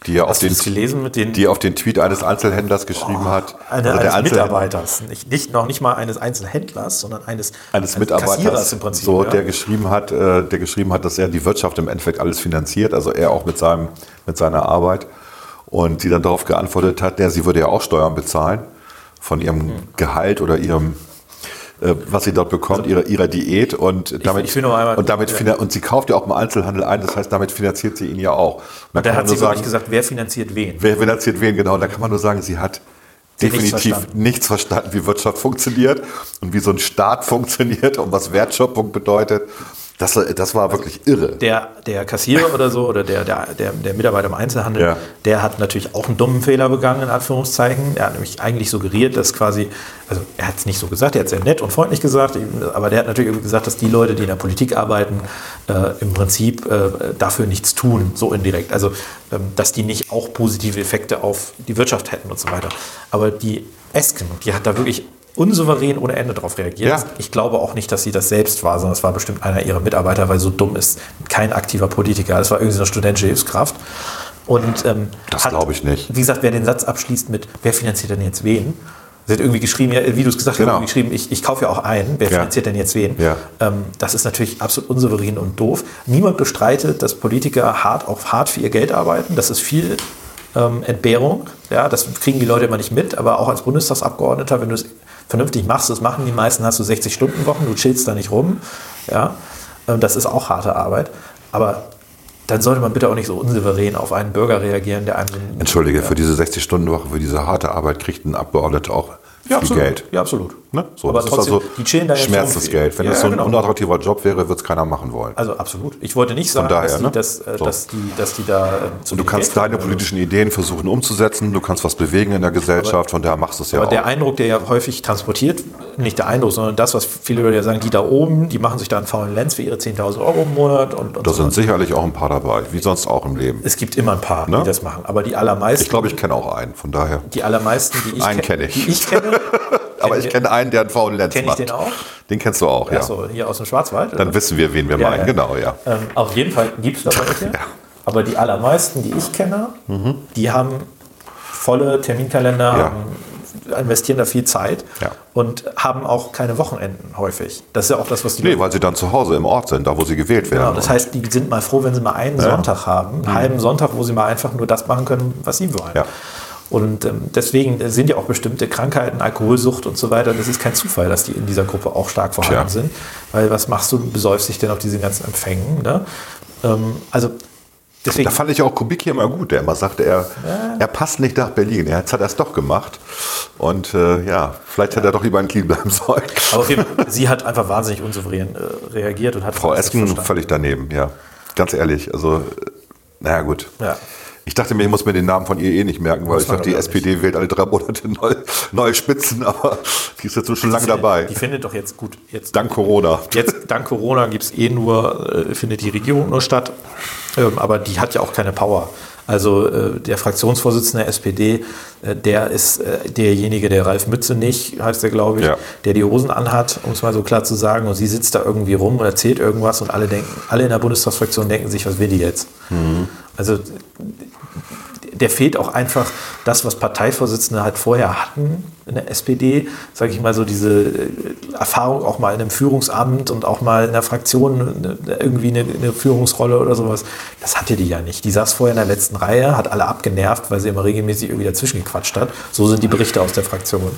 die ja auf den, gelesen den die auf den Tweet eines Einzelhändlers geschrieben hat. Eine, Also eines Mitarbeiters, nicht, nicht, noch nicht mal eines Einzelhändlers, sondern eines, eines Mitarbeiters, Kassierers im Prinzip. so, ja. der geschrieben hat, äh, der geschrieben hat, dass er die Wirtschaft im Endeffekt alles finanziert, also er auch mit seinem, mit seiner Arbeit. Und die dann darauf geantwortet hat, ja, sie würde ja auch Steuern bezahlen von ihrem Hm. Gehalt oder ihrem äh, was sie dort bekommt, ihrer, ihrer Diät und damit, ich noch einmal- und damit finan- und sie kauft ja auch im Einzelhandel ein, das heißt, damit finanziert sie ihn ja auch. Und da hat sie wirklich sagen, gesagt, wer finanziert wen. wer finanziert wen genau, da kann man nur sagen, sie hat Sie hat nichts definitiv verstanden. nichts verstanden, wie Wirtschaft funktioniert und wie so ein Staat funktioniert und was Wertschöpfung bedeutet. Das, das war wirklich irre. Der, der Kassierer oder so oder der, der, der, der Mitarbeiter im Einzelhandel, Ja. der hat natürlich auch einen dummen Fehler begangen, in Anführungszeichen. Er hat nämlich eigentlich suggeriert, dass quasi, also er hat es nicht so gesagt, er hat es sehr nett und freundlich gesagt, aber der hat natürlich gesagt, dass die Leute, die in der Politik arbeiten, äh, im Prinzip äh, dafür nichts tun, so indirekt. Also, ähm, dass die nicht auch positive Effekte auf die Wirtschaft hätten und so weiter. Aber die Esken, die hat da wirklich unsouverän ohne Ende darauf reagiert. Ja. Ich glaube auch nicht, dass sie das selbst war, sondern es war bestimmt einer ihrer Mitarbeiter, weil so dumm ist kein aktiver Politiker. Es war irgendwie so eine studentische Hilfskraft. Und, ähm, Das glaube ich nicht. Wie gesagt, wer den Satz abschließt mit, wer finanziert denn jetzt wen? Sie hat irgendwie geschrieben, ja, wie du es gesagt hast, Genau. irgendwie geschrieben, ich, ich kaufe ja auch ein, wer Ja. finanziert denn jetzt wen? Ja. Ähm, das ist natürlich absolut unsouverän und doof. Niemand bestreitet, dass Politiker hart auf hart für ihr Geld arbeiten. Das ist viel ähm, Entbehrung. Ja, das kriegen die Leute immer nicht mit, aber auch als Bundestagsabgeordneter, wenn du es vernünftig machst, das machen die meisten, hast du 60-Stunden-Wochen, du chillst da nicht rum. Ja, ähm, das ist auch harte Arbeit. Aber dann sollte man bitte auch nicht so unsouverän auf einen Bürger reagieren, der einem Entschuldige, für diese 60-Stunden-Woche, für diese harte Arbeit kriegt ein Abgeordneter auch ja, viel absolut. Geld. Ja, absolut. Ne? So, aber das trotzdem, ist also die chillen da jetzt Schmerzensgeld. Wenn rum. das Ja, so ein genau. unattraktiver Job wäre, wird es keiner machen wollen. Also absolut. Ich wollte nicht sagen, daher, dass, die, ne? dass, äh, So. dass, die, dass die da. äh, Und du kannst Geld deine politischen Ideen versuchen umzusetzen, du kannst was bewegen in der Gesellschaft, von daher machst du es ja Aber auch. der Eindruck, der ja häufig transportiert, nicht der Eindruck, sondern das, was viele Leute ja sagen, die da oben, die machen sich da einen faulen Lenz für ihre 10.000 Euro im Monat. Und, und da so sind sicherlich auch ein paar dabei, wie sonst auch im Leben. es gibt immer ein paar, Ne? die das machen. Aber die allermeisten, Ich glaube, ich kenne auch einen, von daher. die allermeisten, die ich, Einen ke- kenn ich. Die ich kenne, Aber ich kenne einen, der einen faulen Lenz Kenn ich macht. den auch? Den kennst du auch, ja. Achso, hier aus dem Schwarzwald. Dann oder? wissen wir, wen wir Ja, meinen. ja. Genau, ja. Ähm, auf jeden Fall gibt es da welche. Aber die allermeisten, die ich kenne, die haben volle Terminkalender, Ja. investieren da viel Zeit Ja. und haben auch keine Wochenenden häufig. Das ist ja auch das, was die Nee, weil sie dann zu Hause im Ort sind, da wo sie gewählt werden. Genau, das heißt, die sind mal froh, wenn sie mal einen Sonntag haben, einen halben Sonntag, wo sie mal einfach nur das machen können, was sie wollen. Ja. Und ähm, deswegen sind ja auch bestimmte Krankheiten, Alkoholsucht und so weiter. Das ist kein Zufall, dass die in dieser Gruppe auch stark vorhanden Tja. sind. Weil was machst du? Besäufst dich denn auf diesen ganzen Empfängen. Ne? Ähm, also deswegen. Da fand ich auch Kubicki immer gut, der immer sagte, er, er passt nicht nach Berlin. Er hat es doch gemacht. Und äh, ja, vielleicht hätte er doch lieber in Kiel bleiben sollen. Aber auf jeden Fall, sie hat einfach wahnsinnig unsouverän äh, reagiert und hat Frau Esken völlig daneben, ja. Ganz ehrlich. Also, äh, naja, gut. Ja. Ich dachte mir, ich muss mir den Namen von ihr eh nicht merken, weil ich dachte, die SPD wählt alle drei Monate neue, neue Spitzen, aber die ist jetzt schon lange dabei. Die findet doch jetzt gut. Jetzt, Dank Corona. jetzt dank Corona gibt es eh nur, äh, findet die Regierung nur statt. Ähm, aber die hat ja auch keine Power. Also äh, der Fraktionsvorsitzende der SPD, äh, der ist äh, derjenige, der Ralf Mützenich, heißt der, glaube ich, Ja. der die Hosen anhat, um es mal so klar zu sagen. Und sie sitzt da irgendwie rum und erzählt irgendwas und alle denken, alle in der Bundestagsfraktion denken sich, was will die jetzt? Also der fehlt auch einfach das, was Parteivorsitzende halt vorher hatten in der SPD, sage ich mal so diese äh, Erfahrung auch mal in einem Führungsamt und auch mal in der Fraktion eine- irgendwie eine, eine Führungsrolle oder sowas. Das hatte die ja nicht. Die saß vorher in der letzten Reihe, hat alle abgenervt, weil sie immer regelmäßig irgendwie dazwischen gequatscht hat. So sind die Berichte aus der Fraktion.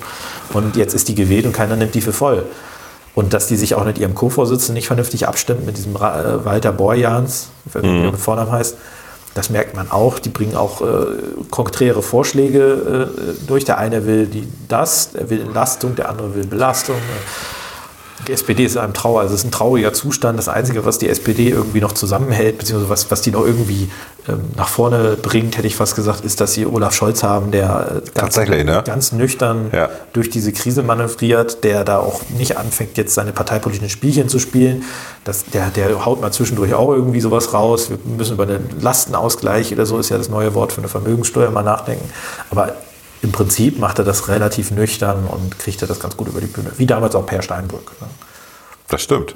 Und jetzt ist die gewählt und keiner nimmt die für voll. Und dass die sich auch mit ihrem Co-Vorsitzenden nicht vernünftig abstimmt, mit diesem äh, Walter Borjans, wie er mit Vornamen heißt, das merkt man auch. Die bringen auch äh, konträre Vorschläge äh, durch. Der eine will die das, der will Entlastung, der andere will Belastung. Die SPD ist in einem Trauer, also es ist ein trauriger Zustand. Das Einzige, was die SPD irgendwie noch zusammenhält, beziehungsweise was, was die noch irgendwie ähm, nach vorne bringt, hätte ich fast gesagt, ist, dass sie Olaf Scholz haben, der äh, ganz, ne? ganz nüchtern Ja. durch diese Krise manövriert, der da auch nicht anfängt, jetzt seine parteipolitischen Spielchen zu spielen. Das, der, der haut mal zwischendurch auch irgendwie sowas raus. Wir müssen über einen Lastenausgleich oder so, ist ja das neue Wort für eine Vermögenssteuer mal nachdenken. Aber im Prinzip macht er das relativ nüchtern und kriegt er das ganz gut über die Bühne. Wie damals auch Per Steinbrück. Ne? Das stimmt.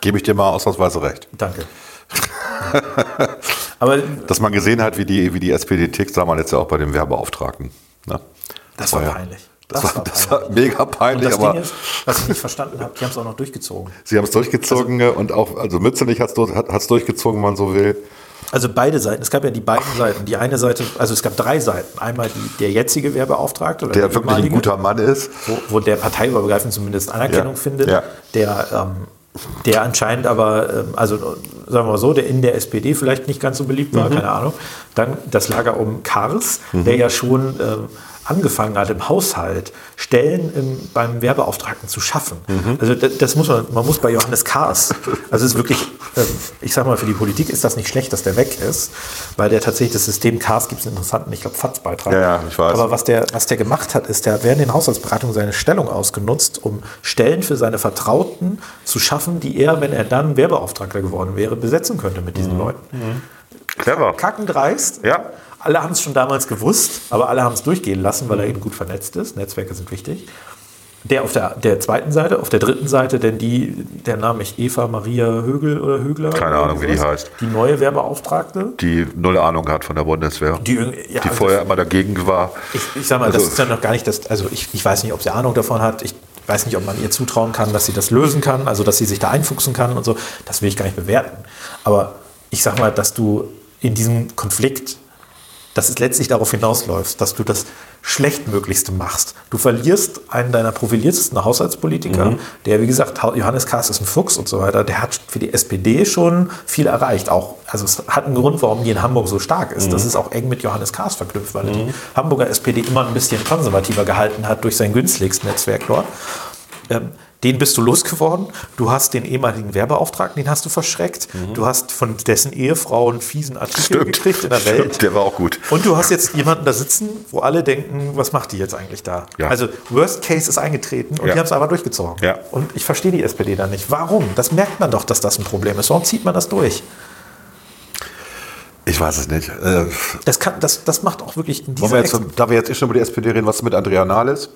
Gebe ich dir mal ausnahmsweise recht. Danke. Aber Dass man gesehen hat, wie die, wie die SPD tickt, sah man jetzt ja auch bei den Werbeauftragten. Ne? das war ja- peinlich. Das, war, das war peinlich. mega Und peinlich, das aber Ding ist, was ich nicht verstanden habe, die haben es auch noch durchgezogen. sie haben es durchgezogen äh, und auch, also Mützenich hat es durchgezogen, wenn man so will. Also beide Seiten. Es gab ja die beiden Seiten. Die eine Seite, also es gab drei Seiten. Einmal die, der jetzige Werbeauftragte, oder Der wirklich ein guter Mann ist. wo, wo der parteiübergreifend zumindest Anerkennung Ja, findet, ja. der, ähm, der anscheinend aber, ähm, also sagen wir mal so, der in der SPD vielleicht nicht ganz so beliebt Mhm. war, keine Ahnung. Dann das Lager um Kars, der ja schon ähm, angefangen hat im Haushalt Stellen im, beim Werbeauftragten zu schaffen. Mhm. Also das, das muss man, man muss bei Johannes Kars, also es ist wirklich, ähm, ich sag mal, für die Politik ist das nicht schlecht, dass der weg ist, weil der tatsächlich das System Kars gibt es einen interessanten, ich glaube, FATS-Beitrag. Ja, ja, ich weiß. Aber was der, was der gemacht hat, ist, der hat während den Haushaltsberatungen seine Stellung ausgenutzt, um Stellen für seine Vertrauten zu schaffen, die er, wenn er dann Werbeauftragter geworden wäre, besetzen könnte mit diesen Leuten. Clever. Kackendreist. Ja. Alle haben es schon damals gewusst, aber alle haben es durchgehen lassen, weil er eben gut vernetzt ist. Netzwerke sind wichtig. Der auf der, der zweiten Seite, auf der dritten Seite, denn die, der Name ist Eva Maria Högel oder Högler. Keine Ahnung, wie die heißt. Die neue Werbeauftragte. Die null Ahnung hat von der Bundeswehr. Die, ja, die also vorher immer dagegen war. Ich, ich sag mal, das Also- ist ja noch gar nicht das, also ich, ich weiß nicht, ob sie Ahnung davon hat. Ich weiß nicht, ob man ihr zutrauen kann, dass sie das lösen kann, also dass sie sich da einfuchsen kann und so. Das will ich gar nicht bewerten. Aber ich sag mal, dass du in diesem Konflikt, dass es letztlich darauf hinausläuft, dass du das Schlechtmöglichste machst. Du verlierst einen deiner profiliertesten Haushaltspolitiker, der, wie gesagt, Johannes Kahrs ist ein Fuchs und so weiter, der hat für die SPD schon viel erreicht. Auch, also es hat einen Grund, warum die in Hamburg so stark ist. Das ist auch eng mit Johannes Kahrs verknüpft, weil er die Hamburger SPD immer ein bisschen konservativer gehalten hat durch sein Günstlichst-Netzwerk dort. Ähm, den bist du losgeworden. Du hast den ehemaligen Werbeauftragten, den hast du verschreckt. Du hast von dessen Ehefrau einen fiesen Artikel gekriegt in der Welt. Stimmt, der war auch gut. Und du hast jetzt jemanden da sitzen, wo alle denken, was macht die jetzt eigentlich da? Ja. Also Worst Case ist eingetreten und Ja. die haben es aber durchgezogen. Ja. Und ich verstehe die SPD da nicht. Warum? Das merkt man doch, dass das ein Problem ist. Warum zieht man das durch? Ich weiß es nicht. Äh, Das, kann, das, das macht auch wirklich in wir jetzt, da wir jetzt eh schon über die SPD reden, was mit Andrea Nahles?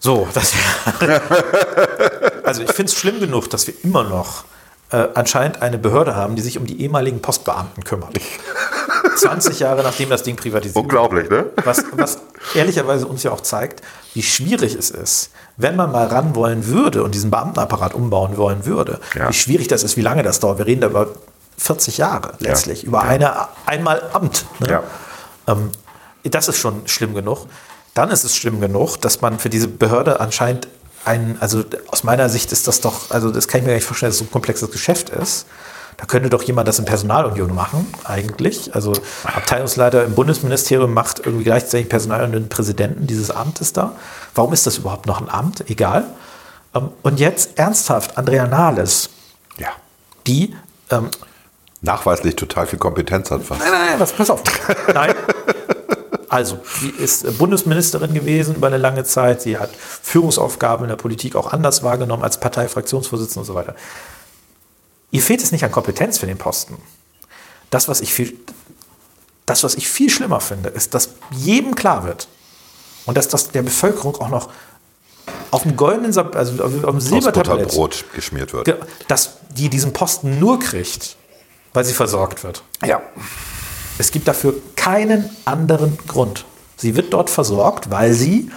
So, das Also ich finde es schlimm genug, dass wir immer noch äh, anscheinend eine Behörde haben, die sich um die ehemaligen Postbeamten kümmert. 20 Jahre nachdem das Ding privatisiert wurde. Unglaublich, ne? Was, was ehrlicherweise uns ja auch zeigt, wie schwierig es ist, wenn man mal ran wollen würde und diesen Beamtenapparat umbauen wollen würde, Ja. wie schwierig das ist, wie lange das dauert. Wir reden da über 40 Jahre letztlich, über eine, einmal Amt. Ne? Ja. Ähm, das ist schon schlimm genug. Dann ist es schlimm genug, dass man für diese Behörde anscheinend ein, also aus meiner Sicht ist das doch, also das kann ich mir gar nicht vorstellen, dass es so ein komplexes Geschäft ist. Da könnte doch jemand das in Personalunion machen, eigentlich. Also Abteilungsleiter im Bundesministerium macht irgendwie gleichzeitig Personalunion Präsidenten dieses Amtes da. Warum ist das überhaupt noch ein Amt? Egal. Ähm, Und jetzt ernsthaft, Andrea Nahles, Ja. die ähm, Nachweislich total viel Kompetenz hat fast. Nein, nein, nein, was, pass auf. Nein. Also, sie ist Bundesministerin gewesen über eine lange Zeit. Sie hat Führungsaufgaben in der Politik auch anders wahrgenommen als Parteifraktionsvorsitzende und so weiter. Ihr fehlt es nicht an Kompetenz für den Posten. Das, was ich viel, das, was ich viel schlimmer finde, ist, dass jedem klar wird und dass das der Bevölkerung auch noch auf dem goldenen, also auf dem Silbertablett, geschmiert wird. Dass die diesen Posten nur kriegt, weil sie versorgt wird. Ja. Es gibt dafür keinen anderen Grund. Sie wird dort versorgt, weil sie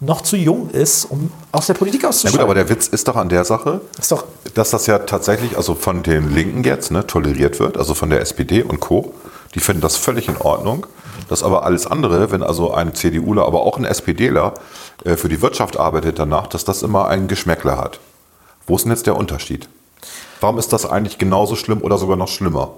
noch zu jung ist, um aus der Politik Na auszusteigen. gut, aber der Witz ist doch an der Sache, dass das ja tatsächlich also von den Linken jetzt ne, toleriert wird, also von der SPD und Co. Die finden das völlig in Ordnung. Dass aber alles andere, wenn also ein CDUler, aber auch ein SPDler äh, für die Wirtschaft arbeitet danach, dass das immer einen Geschmäckler hat. Wo ist denn jetzt der Unterschied? Warum ist das eigentlich genauso schlimm oder sogar noch schlimmer?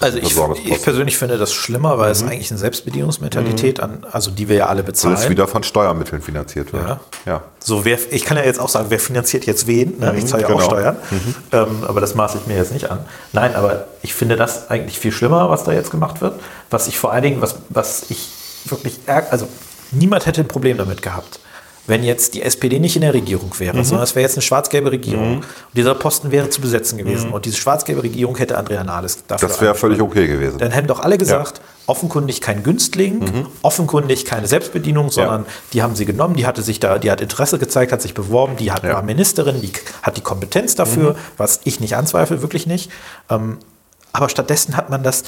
Also ich, ich persönlich finde das schlimmer, weil es eigentlich eine Selbstbedienungsmentalität an, also die wir ja alle Weil bezahlen. es wieder von Steuermitteln finanziert wird. Ja. ja. So, wer, ich kann ja jetzt auch sagen, wer finanziert jetzt wen? Ne? Ich zahle ja auch genau. Steuern. Ähm, aber das maße ich mir jetzt nicht an. Nein, aber ich finde das eigentlich viel schlimmer, was da jetzt gemacht wird. Was ich vor allen Dingen, was, was ich wirklich also niemand hätte ein Problem damit gehabt, wenn jetzt die SPD nicht in der Regierung wäre, Mhm. sondern es wäre jetzt eine schwarz-gelbe Regierung. Und dieser Posten wäre zu besetzen gewesen. Und diese schwarz-gelbe Regierung hätte Andrea Nahles dafür Mhm. Das wäre völlig okay gewesen. dann hätten doch alle gesagt, offenkundig kein Günstling, Mhm. offenkundig keine Selbstbedienung, sondern die haben sie genommen, die hatte sich da, die hat Interesse gezeigt, hat sich beworben, die hat, Ja. Mhm. war Ministerin, die hat die Kompetenz dafür, was ich nicht anzweifle, wirklich nicht. Ähm, aber stattdessen hat man das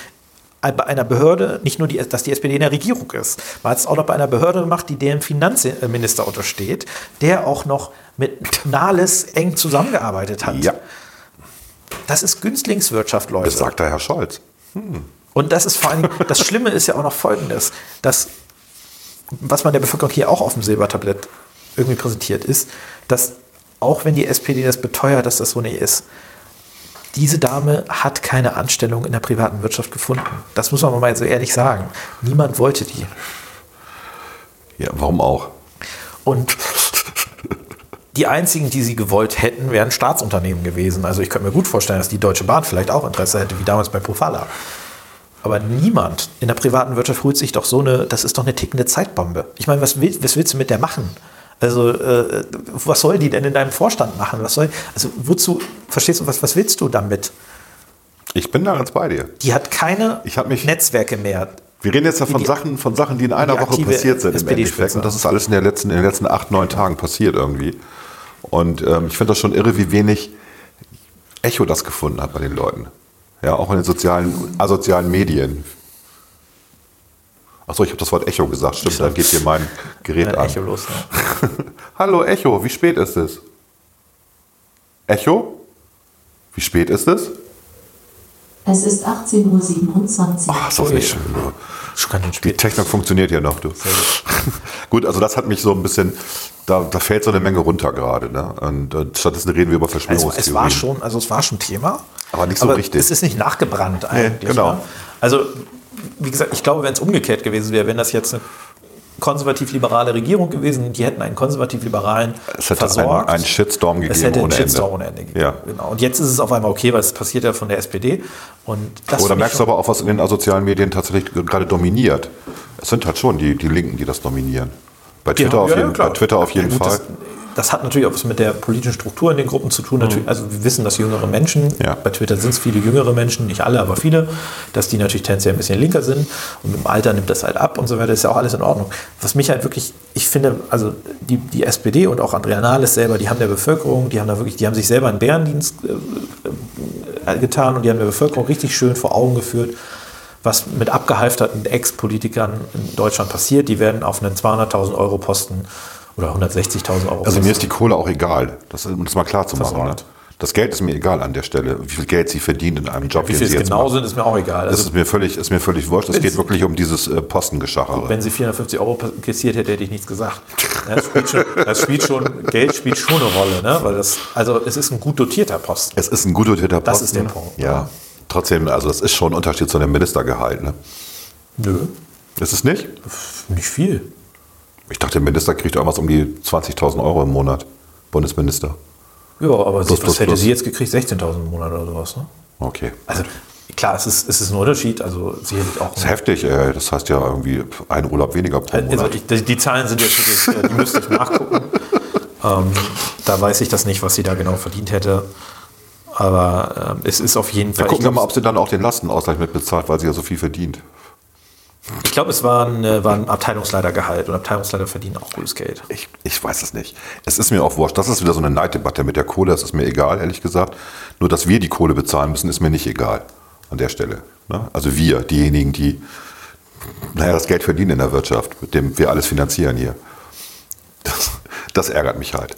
bei einer Behörde, nicht nur, die, dass die SPD in der Regierung ist, man hat es auch noch bei einer Behörde gemacht, die dem Finanzminister untersteht, der auch noch mit Nahles eng zusammengearbeitet hat. Ja. Das ist Günstlingswirtschaft, Leute. Das sagt der Herr Scholz. Und das ist vor allem, das Schlimme ist ja auch noch folgendes, dass, was man der Bevölkerung hier auch auf dem Silbertablett irgendwie präsentiert, ist, dass auch wenn die SPD das beteuert, dass das so nicht ist, diese Dame hat keine Anstellung in der privaten Wirtschaft gefunden. Das muss man mal so ehrlich sagen. Niemand wollte die. Ja, warum auch? Und die einzigen, die sie gewollt hätten, wären Staatsunternehmen gewesen. Also ich könnte mir gut vorstellen, dass die Deutsche Bahn vielleicht auch Interesse hätte, wie damals bei Pofalla. Aber niemand in der privaten Wirtschaft holt sich doch so eine, das ist doch eine tickende Zeitbombe. Ich meine, was, will, was willst du mit der machen? Also, äh, was soll die denn in deinem Vorstand machen? Was soll, also, wozu, verstehst du, was, was willst du damit? Ich bin da ganz bei dir. Die hat keine mich- Netzwerke mehr. Wir reden jetzt ja von, Die- Sachen, von Sachen, die in einer die Woche passiert sind im. Endeffekt. Und das ist alles in, der letzten, in den letzten acht, neun Tagen passiert irgendwie. Und ähm, ich finde das schon irre, wie wenig Echo das gefunden hat bei den Leuten. Ja, auch in den sozialen, asozialen Medien. Achso, ich habe das Wort Echo gesagt. Stimmt, da geht hier mein Gerät Ein an. Echo los. Ne? Hallo Echo, wie spät ist es? Echo? Wie spät ist es? Es ist 18.27 Uhr. Ach, ist das nicht schön. ne? Schön Die. Technik funktioniert ja noch, du. Gut, also das hat mich so ein bisschen, da, da fällt so eine Menge runter gerade. Ne? Und äh, stattdessen reden wir über Es, Verschwörungstheorien. es war schon, also es war schon Thema. Aber nicht so richtig. Es ist nicht nachgebrannt eigentlich. genau. Ne? Also, wie gesagt, ich glaube, wenn es umgekehrt gewesen wäre, wenn das jetzt eine konservativ-liberale Regierung gewesen, die hätten einen konservativ-liberalen Es hätte versorgt. einen, einen Shitstorm gegeben es hätte einen ohne Shitstorm Ende. ohne Ende gegeben. Ja. Genau. Und jetzt ist es auf einmal okay, weil es passiert ja von der SPD. Und das Oder merkst du aber auch, was in den asozialen Medien tatsächlich gerade dominiert. Es sind halt schon die, die Linken, die das dominieren. Bei Twitter, Ja, auf, jeden, bei Twitter auf jeden Fall. Das, das hat natürlich auch was mit der politischen Struktur in den Gruppen zu tun. Natürlich, also wir wissen, dass jüngere Menschen, Ja. bei Twitter sind es viele jüngere Menschen, nicht alle, aber viele, dass die natürlich tendenziell ein bisschen linker sind und mit dem Alter nimmt das halt ab und so weiter, ist ja auch alles in Ordnung. Was mich halt wirklich, ich finde, also die, die SPD und auch Andrea Nahles selber, die haben der Bevölkerung, die haben da wirklich, die haben sich selber einen Bärendienst äh, äh, getan und die haben der Bevölkerung richtig schön vor Augen geführt, was mit abgehalfterten Ex-Politikern in Deutschland passiert. Die werden auf einen 200.000 Euro Posten oder 160.000 Euro Also mir ist die Kohle auch egal, das, um das mal klar zu machen. Ne? Das Geld ist mir egal an der Stelle, wie viel Geld sie verdient in einem Job, Wie viel es sie jetzt genau machen. sind, ist mir auch egal. Das Also, ist mir völlig, ist mir völlig wurscht. Es geht wirklich um dieses äh, Postengeschachere. wenn sie 450 Euro kassiert hätte, hätte ich nichts gesagt. Das spielt schon, das spielt schon Geld spielt schon eine Rolle, ne? Weil das, also es ist ein gut dotierter Posten. Es ist ein gut dotierter Posten. Das ist der Punkt. Ja. Trotzdem, also das ist schon ein Unterschied zu einem Ministergehalt. Ne? Nö, Ist es nicht? nicht viel. Ich dachte, der Minister kriegt irgendwas um die 20.000 Euro im Monat. Bundesminister. Ja, aber Plus, sie, plus, was hätte plus. sie jetzt gekriegt? 16.000 im Monat oder sowas, ne? Okay. Also klar, es ist, es ist ein Unterschied. Also sicherlich auch. Das ist heftig, ey. Das heißt ja irgendwie ein Urlaub weniger pro Also Monat. ich, die, die Zahlen sind jetzt wirklich, äh, die müsste ich nachgucken. ähm, da weiß ich das nicht, was sie da genau verdient hätte. Aber ähm, es ist auf jeden Ja, Fall. gucken ich wir mal, ob sie dann auch den Lastenausgleich mit bezahlt, weil sie ja so viel verdient. Ich glaub, es war ein, äh, war ein Abteilungsleitergehalt und Abteilungsleiter verdienen auch gutes Geld. Ich, ich weiß es nicht. Es ist mir auch wurscht. Das ist wieder so eine Neiddebatte mit der Kohle. Das ist mir egal, ehrlich gesagt. Nur, dass wir die Kohle bezahlen müssen, ist mir nicht egal an der Stelle. Ne? Also wir, diejenigen, die naja, das Geld verdienen in der Wirtschaft, mit dem wir alles finanzieren hier. Das, das ärgert mich halt.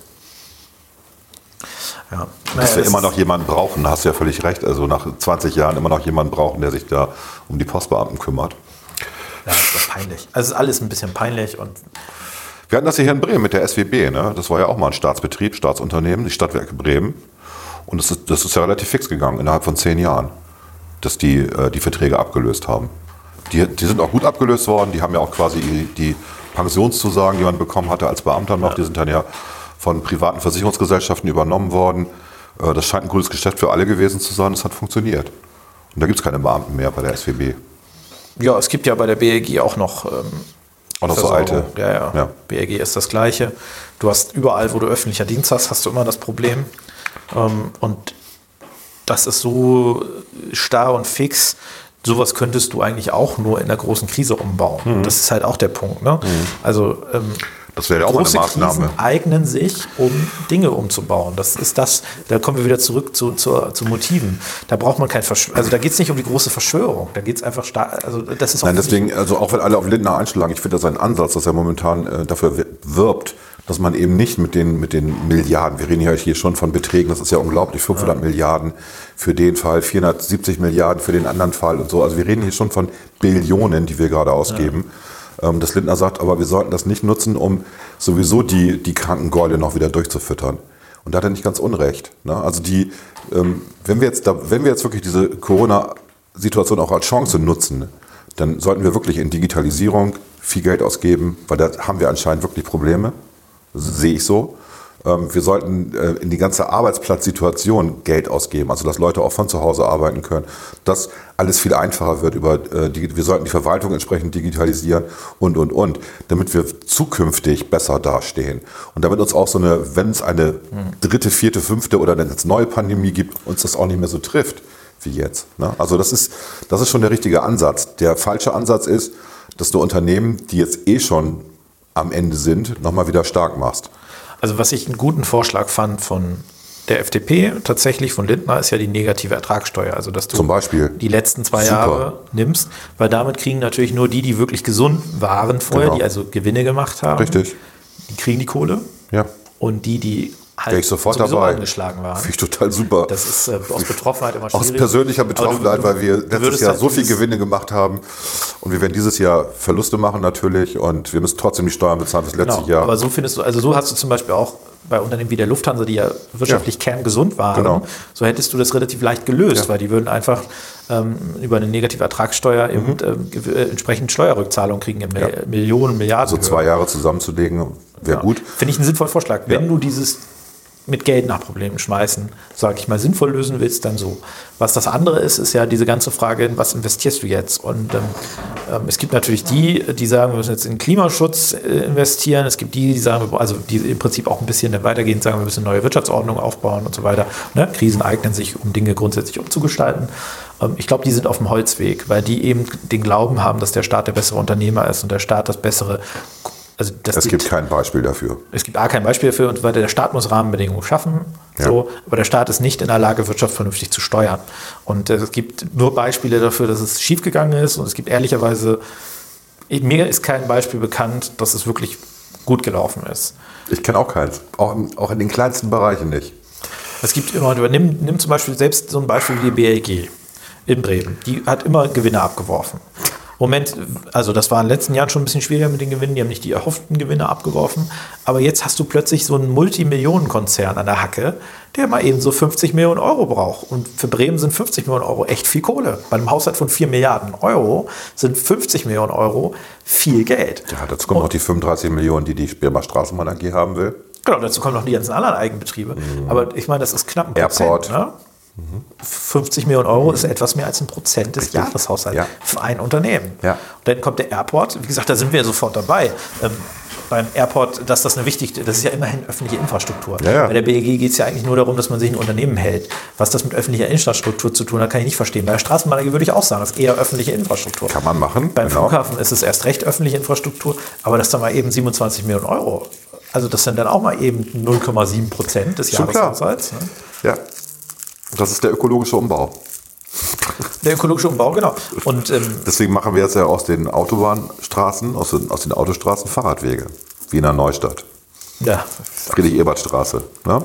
Ja. Dass Naja, wir immer noch jemanden brauchen, da hast du ja völlig recht. Also nach 20 Jahren immer noch jemanden brauchen, der sich da um die Postbeamten kümmert. Ja, das ist peinlich. Also ist alles ein bisschen peinlich und Wir hatten das hier in Bremen mit der SWB. Ne? Das war ja auch mal ein Staatsbetrieb, Staatsunternehmen, die Stadtwerke Bremen. Und das ist, das ist ja relativ fix gegangen, innerhalb von zehn Jahren, dass die äh, die Verträge abgelöst haben. Die, die sind auch gut abgelöst worden. Die haben ja auch quasi die, Pensionszusagen, die man bekommen hatte als Beamter noch, die sind dann ja von privaten Versicherungsgesellschaften übernommen worden. Äh, das scheint ein gutes Geschäft für alle gewesen zu sein. Das hat funktioniert. Und da gibt es keine Beamten mehr bei der SWB. Ja, es gibt ja bei der BEG auch noch ähm, Auch noch so alte. Ja, ja, Ja. BEG ist das Gleiche. Du hast überall, wo du öffentlicher Dienst hast, hast du immer das Problem. Ähm, und das ist so starr und fix. Sowas könntest du eigentlich auch nur in der großen Krise umbauen. Mhm. Das ist halt auch der Punkt. Ne? Also ähm, Das wäre ja auch mal eine große Maßnahme. Krisen eignen sich, um Dinge umzubauen. Das ist das, da kommen wir wieder zurück zu, zu, zu Motiven. Da braucht man kein Versch also da geht es nicht um die große Verschwörung. Da geht es einfach stark, also das ist auch Nein, deswegen, also auch wenn alle auf Lindner einschlagen, ich finde das ein Ansatz, dass er momentan äh, dafür wir- wirbt, dass man eben nicht mit den, mit den Milliarden, wir reden ja hier schon von Beträgen, das ist ja unglaublich, 500 Milliarden für den Fall, 470 Milliarden für den anderen Fall und so. Also wir reden hier schon von Billionen, die wir gerade ausgeben. Ähm, dass Lindner sagt, aber wir sollten das nicht nutzen, um sowieso die, die Krankengäule noch wieder durchzufüttern. Und da hat er nicht ganz unrecht. Ne? Also die, ähm, wenn wir jetzt da, wenn wir jetzt wirklich diese Corona-Situation auch als Chance nutzen, dann sollten wir wirklich in Digitalisierung viel Geld ausgeben, weil da haben wir anscheinend wirklich Probleme. Sehe ich so. Ähm, Wir sollten äh, in die ganze Arbeitsplatzsituation Geld ausgeben, also dass Leute auch von zu Hause arbeiten können, dass alles viel einfacher wird über äh, die, wir sollten die Verwaltung entsprechend digitalisieren und und und, damit wir zukünftig besser dastehen und damit uns auch so eine, wenn es eine dritte, vierte, fünfte oder eine neue Pandemie gibt, uns das auch nicht mehr so trifft wie jetzt. Ne? Also das ist das ist schon der richtige Ansatz. Der falsche Ansatz ist, dass du Unternehmen, die jetzt eh schon am Ende sind, nochmal wieder stark machst. Also was ich einen guten Vorschlag fand von der FDP, tatsächlich von Lindner, ist ja die negative Ertragssteuer. Also dass du Zum Beispiel. die letzten zwei Super. Jahre nimmst, weil damit kriegen natürlich nur die, die wirklich gesund waren vorher, Genau. die also Gewinne gemacht haben, Richtig. die kriegen die Kohle. Ja. Und die, die halt Wäre ich sofort dabei. angeschlagen waren. Finde ich total super. Das ist äh, aus Betroffenheit immer schwierig. Aus persönlicher du- Betroffenheit, du- weil wir letztes Jahr halt so viel Gewinne gemacht haben und wir werden dieses Jahr Verluste machen natürlich und wir müssen trotzdem die Steuern bezahlen fürs letzte Genau, Jahr. aber so findest du, also so hast du zum Beispiel auch bei Unternehmen wie der Lufthansa, die ja wirtschaftlich kerngesund waren, Genau. so hättest du das relativ leicht gelöst, Ja. weil die würden einfach ähm, über eine negative Ertragssteuer eben ähm, gew- äh, entsprechend Steuerrückzahlungen kriegen in Mhm. Ja. Mil- Millionen, Milliarden. so zwei Jahre zusammenzulegen, wäre gut. Finde ich einen sinnvollen Vorschlag. Wenn Ja. du dieses mit Geld nach Problemen schmeißen, sage ich mal, sinnvoll lösen willst, dann so. Was das andere ist, ist ja diese ganze Frage, in was investierst du jetzt? Und ähm, ähm, es gibt natürlich die, die sagen, wir müssen jetzt in Klimaschutz äh, investieren. Es gibt die, die sagen, also die im Prinzip auch ein bisschen weitergehend sagen, wir müssen eine neue Wirtschaftsordnung aufbauen und so weiter. Ne? Krisen eignen sich, um Dinge grundsätzlich umzugestalten. Ähm, ich glaube, die sind auf dem Holzweg, weil die eben den Glauben haben, dass der Staat der bessere Unternehmer ist und der Staat das bessere also dass Es die- gibt kein Beispiel dafür. es gibt A kein Beispiel dafür und weiter, der Staat muss Rahmenbedingungen schaffen, Ja. so, aber der Staat ist nicht in der Lage, Wirtschaft vernünftig zu steuern. Und äh, es gibt nur Beispiele dafür, dass es schiefgegangen ist und es gibt ehrlicherweise, mir ist kein Beispiel bekannt, dass es wirklich gut gelaufen ist. Ich kenne auch keins. Auch, auch in den kleinsten Bereichen nicht. Es gibt immer, nimm, nimm zum Beispiel selbst so ein Beispiel wie die BLG in Bremen. Die hat immer Gewinne abgeworfen. Moment, also das war in den letzten Jahren schon ein bisschen schwieriger mit den Gewinnen, die haben nicht die erhofften Gewinne abgeworfen, aber jetzt hast du plötzlich so einen Multimillionenkonzern an der Hacke, der mal eben so 50 Millionen Euro braucht. Und für Bremen sind 50 Millionen Euro echt viel Kohle. Bei einem Haushalt von 4 Milliarden Euro sind 50 Millionen Euro viel Geld. Ja, dazu kommen noch die 35 Millionen, die die Bremer Straßenbahn AG haben will. Genau, dazu kommen noch die ganzen anderen Eigenbetriebe. Aber ich meine, das ist knapp ein Airport. Prozent. Ne? 50 Millionen Euro ist etwas mehr als ein Prozent des Richtig. Jahreshaushalts Ja. für ein Unternehmen. Ja. Und dann kommt der Airport. Wie gesagt, da sind wir sofort dabei. Ähm, beim Airport, dass das eine wichtige, das ist ja immerhin öffentliche Infrastruktur. Ja. Bei der BEG geht es ja eigentlich nur darum, dass man sich ein Unternehmen hält. Was das mit öffentlicher Infrastruktur zu tun hat, kann ich nicht verstehen. Bei der Straßenbahn würde ich auch sagen, das ist eher öffentliche Infrastruktur. Kann man machen, Beim genau. Flughafen ist es erst recht öffentliche Infrastruktur, aber das dann mal eben 27 Millionen Euro. Also das sind dann auch mal eben 0,7 Prozent des. Jahreshaushalts. Ne? Ja. Das ist der ökologische Umbau. Der ökologische Umbau, genau. Und ähm, Deswegen machen wir jetzt ja aus den Autobahnstraßen, aus den, aus den Autostraßen Fahrradwege. Wiener Neustadt. ja, Friedrich-Ebert-Straße. Ne?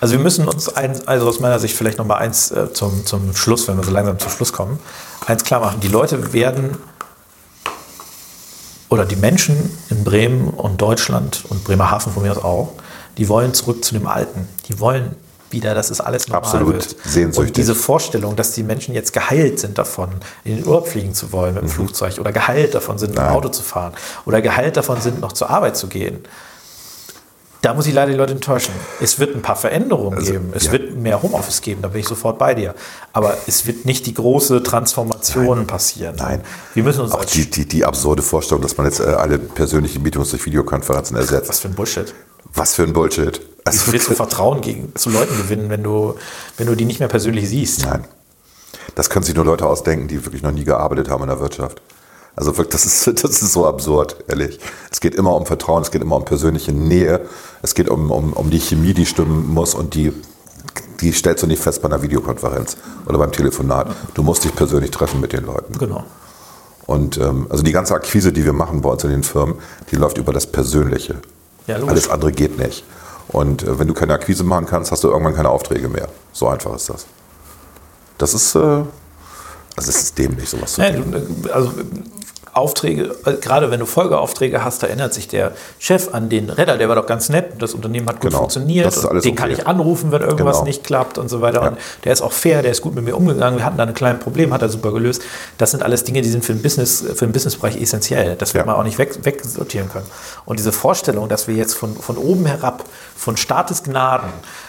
also wir müssen uns ein, also aus meiner Sicht vielleicht noch mal eins äh, zum, zum Schluss, wenn wir so langsam zum Schluss kommen, eins klar machen. Die Leute werden oder die Menschen in Bremen und Deutschland und Bremerhaven von mir aus auch, die wollen zurück zu dem Alten. Die wollen wieder, dass es alles normal Absolut wird. sehnsüchtig. Und diese Vorstellung, dass die Menschen jetzt geheilt sind davon, in den Urlaub fliegen zu wollen mit dem Flugzeug oder geheilt davon sind, mit dem Mhm. Nein. Auto zu fahren oder geheilt davon sind, noch zur Arbeit zu gehen. Da muss ich leider die Leute enttäuschen. Es wird ein paar Veränderungen Also, geben. Es ja. wird mehr Homeoffice geben, da bin ich sofort bei dir. Aber es wird nicht die große Transformation passieren. Nein. Wir müssen uns Auch die, die, die absurde Vorstellung, dass man jetzt äh, alle persönlichen Meetings durch Videokonferenzen ersetzt. was für ein Bullshit. Was für ein Bullshit. Wie Also, willst du Vertrauen gegen, zu Leuten gewinnen, wenn du, wenn du die nicht mehr persönlich siehst? Nein. Das können sich nur Leute ausdenken, die wirklich noch nie gearbeitet haben in der Wirtschaft. Also wirklich, das ist, das ist so absurd, ehrlich. Es geht immer um Vertrauen, es geht immer um persönliche Nähe, es geht um, um, um die Chemie, die stimmen muss und die, die stellst du nicht fest bei einer Videokonferenz oder beim Telefonat. Du musst dich persönlich treffen mit den Leuten. Genau. Und ähm, also die ganze Akquise, die wir machen bei uns in den Firmen, die läuft über das Persönliche. Ja. Alles andere geht nicht. Und äh, wenn du keine Akquise machen kannst, hast du irgendwann keine Aufträge mehr. So einfach ist das. Das ist, äh, also es ist dämlich, sowas zu tun. du, also Aufträge, äh, gerade wenn du Folgeaufträge hast, da erinnert sich der Chef an den Redder, der war doch ganz nett, das Unternehmen hat gut Genau. funktioniert, den kann okay. ich anrufen, wenn irgendwas Genau. nicht klappt und so weiter. Ja. Und der ist auch fair, der ist gut mit mir umgegangen, wir hatten da ein kleines Problem, hat er super gelöst. Das sind alles Dinge, die sind für den, Business, für den Businessbereich essentiell. Das wird Ja. man auch nicht weg, wegsortieren können. Und diese Vorstellung, dass wir jetzt von, von oben herab, von Staates Gnaden,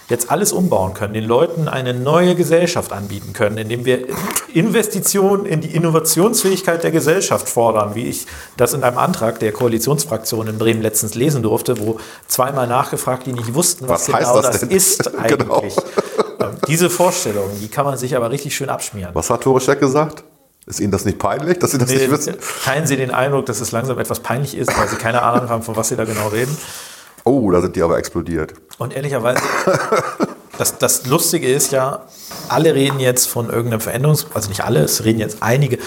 jetzt alles umbauen können, den Leuten eine neue Gesellschaft anbieten können, indem wir Investitionen in die Innovationsfähigkeit der Gesellschaft fordern, wie ich das in einem Antrag der Koalitionsfraktion in Bremen letztens lesen durfte, wo zweimal nachgefragt, die nicht wussten, was, Was genau das das, ist Genau. eigentlich. Ähm, Diese Vorstellung, die kann man sich aber richtig schön abschmieren. Was hat Tore Scheck gesagt? Ist Ihnen das nicht peinlich, dass Sie das nicht wissen? Teilen Sie den Eindruck, dass es langsam etwas peinlich ist, weil Sie keine Ahnung haben, von was Sie da genau reden? Oh, da sind die aber explodiert. Und ehrlicherweise, das, das Lustige ist ja, alle reden jetzt von irgendeinem Veränderungs-, also nicht alle, es reden jetzt einige.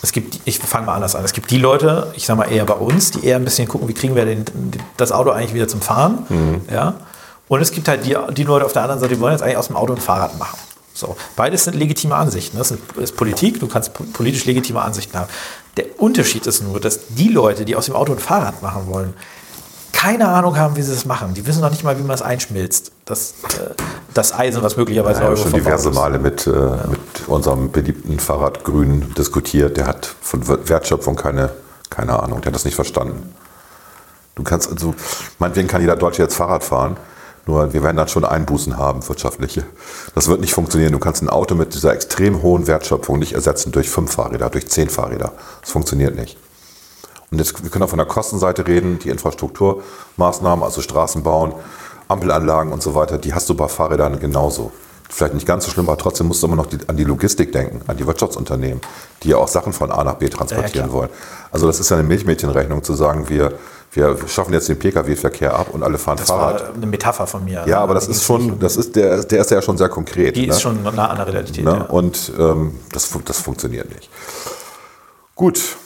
Es gibt, ich fange mal anders an. Es gibt die Leute, ich sage mal eher bei uns, die eher ein bisschen gucken, wie kriegen wir den, das Auto eigentlich wieder zum Fahren. Ja? Und es gibt halt die, die Leute auf der anderen Seite, die wollen jetzt eigentlich aus dem Auto ein Fahrrad machen. So. Beides sind legitime Ansichten. Das ist Politik, du kannst po- politisch legitime Ansichten haben. Der Unterschied ist nur, dass die Leute, die aus dem Auto ein Fahrrad machen wollen, keine Ahnung haben, wie sie das machen. Die wissen noch nicht mal, wie man es einschmilzt. Das, äh, das Eisen, was möglicherweise Ich habe schon diverse ist. Male mit, äh, mit unserem beliebten Fahrrad Grün diskutiert. Der hat von Wertschöpfung keine, keine Ahnung. Der hat das nicht verstanden. Du kannst also, meinetwegen kann jeder Deutsche jetzt Fahrrad fahren. Nur wir werden dann schon Einbußen haben, wirtschaftliche. Das wird nicht funktionieren. Du kannst ein Auto mit dieser extrem hohen Wertschöpfung nicht ersetzen durch fünf Fahrräder, durch zehn Fahrräder. Das funktioniert nicht. Und jetzt, wir können auch von der Kostenseite reden, die Infrastrukturmaßnahmen, also Straßen bauen, Ampelanlagen und so weiter, die hast du bei Fahrrädern genauso. Vielleicht nicht ganz so schlimm, aber trotzdem musst du immer noch die, an die Logistik denken, an die Wirtschaftsunternehmen, die ja auch Sachen von A nach B transportieren klar. wollen. Also das ist ja eine Milchmädchenrechnung zu sagen, wir, wir schaffen jetzt den Pkw-Verkehr ab und alle fahren Das Fahrrad. war eine Metapher von mir. ja, aber das ist schon, das ist der, der ist ja schon sehr konkret. Die ne? ist schon nah an der Realität. Ne? Ja. Und ähm, das, das funktioniert nicht. Gut.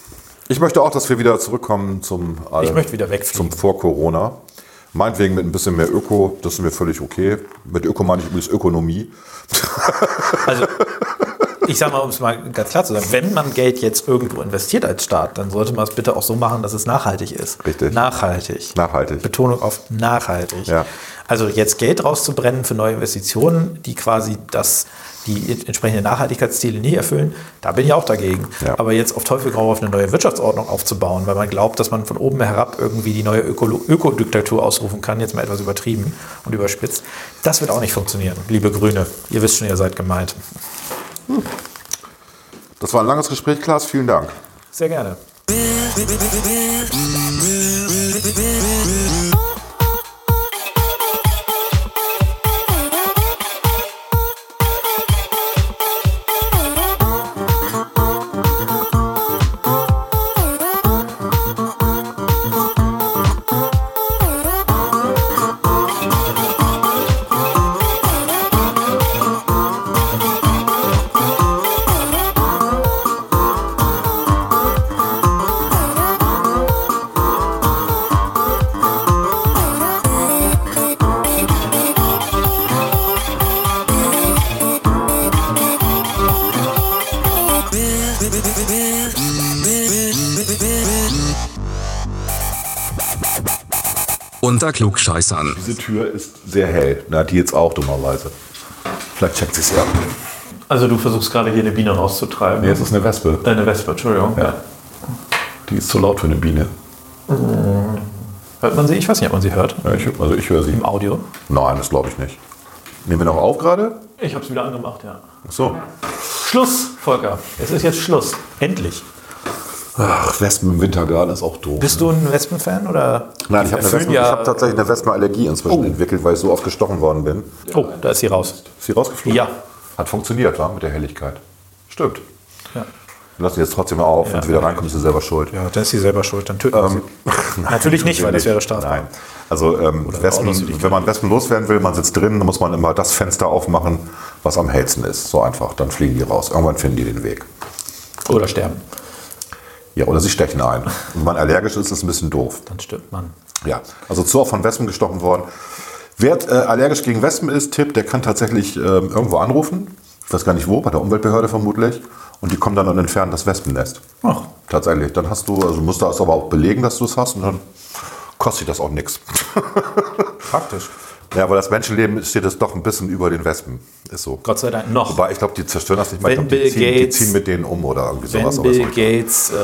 Ich möchte auch, dass wir wieder zurückkommen zum, äh, Ich möchte wieder wegfliegen. zum vor Corona. Meinetwegen mit ein bisschen mehr Öko, das ist mir völlig okay. Mit Öko meine ich übrigens Ökonomie. Also, ich sage mal, um es mal ganz klar zu sagen, wenn man Geld jetzt irgendwo investiert als Staat, dann sollte man es bitte auch so machen, dass es nachhaltig ist. Richtig. Nachhaltig. Nachhaltig. Betonung auf nachhaltig. Ja. Also jetzt Geld rauszubrennen für neue Investitionen, die quasi das, die entsprechenden Nachhaltigkeitsziele nicht erfüllen, da bin ich auch dagegen. Ja. Aber jetzt auf Teufel komm rauf eine neue Wirtschaftsordnung aufzubauen, weil man glaubt, dass man von oben herab irgendwie die neue Ökodiktatur ausrufen kann, jetzt mal etwas übertrieben und überspitzt, das wird auch nicht funktionieren, liebe Grüne. Ihr wisst schon, ihr seid gemeint. Das war ein langes Gespräch, Klaas. Vielen Dank. Sehr gerne. Unter Klugscheißern. Diese Tür ist sehr hell. Na, die jetzt auch dummerweise. Vielleicht checkt sie es ja. Also du versuchst gerade hier eine Biene rauszutreiben. Nee, es ist eine Wespe. Äh, eine Wespe, Entschuldigung. Ja. Die ist zu laut für eine Biene. Hört man sie? Ich weiß nicht, ob man sie hört. Ja, ich, also ich höre sie. Im Audio. Nein, das glaube ich nicht. Nehmen wir noch auf gerade? Ich habe es wieder angemacht, ja. Ach so. Schluss, Volker. Es ist jetzt Schluss. Endlich. Ach, Wespen im Wintergarten ist auch doof. Bist du ein Wespen-Fan oder? Nein, ich habe Erfüllen Wespen, ja- hab tatsächlich eine Wespenallergie inzwischen Oh. entwickelt, weil ich so oft gestochen worden bin. Oh, da ist sie raus. Ist sie rausgeflogen? Ja. Hat funktioniert, war mit der Helligkeit. Stimmt. Ja. Lassen sie jetzt trotzdem mal auf. Ja. Wenn sie wieder reinkommt, ist sie selber schuld. Ja, dann ist sie selber schuld. Dann töten wir sie. Natürlich nicht, weil das wäre strafbar. Nein. Also ähm, Wespen, wenn man Wespen loswerden will, man sitzt drin, dann muss man immer das Fenster aufmachen, was am hellsten ist. So einfach. Dann fliegen die raus. Irgendwann finden die den Weg. Oder sterben. Ja, oder sie stechen ein. Und wenn man allergisch ist, ist es ein bisschen doof. Dann stirbt man. Ja, also zu oft von Wespen gestochen worden. Wer äh, allergisch gegen Wespen ist, Tipp, der kann tatsächlich ähm, irgendwo anrufen. Ich weiß gar nicht wo, bei der Umweltbehörde vermutlich. Und die kommen dann und entfernen das Wespennest. Ach. Tatsächlich. Dann hast du, also musst du das aber auch belegen, dass du es hast und dann kostet das auch nichts. Praktisch. Ja, aber das Menschenleben steht es doch ein bisschen über den Wespen. Ist so. Gott sei Dank noch. Wobei, ich glaube, die zerstören das nicht. Ich Wenn glaub, die, Bill ziehen, die Gates- ziehen mit denen um oder irgendwie Wenn sowas. aber Bill. Gates äh,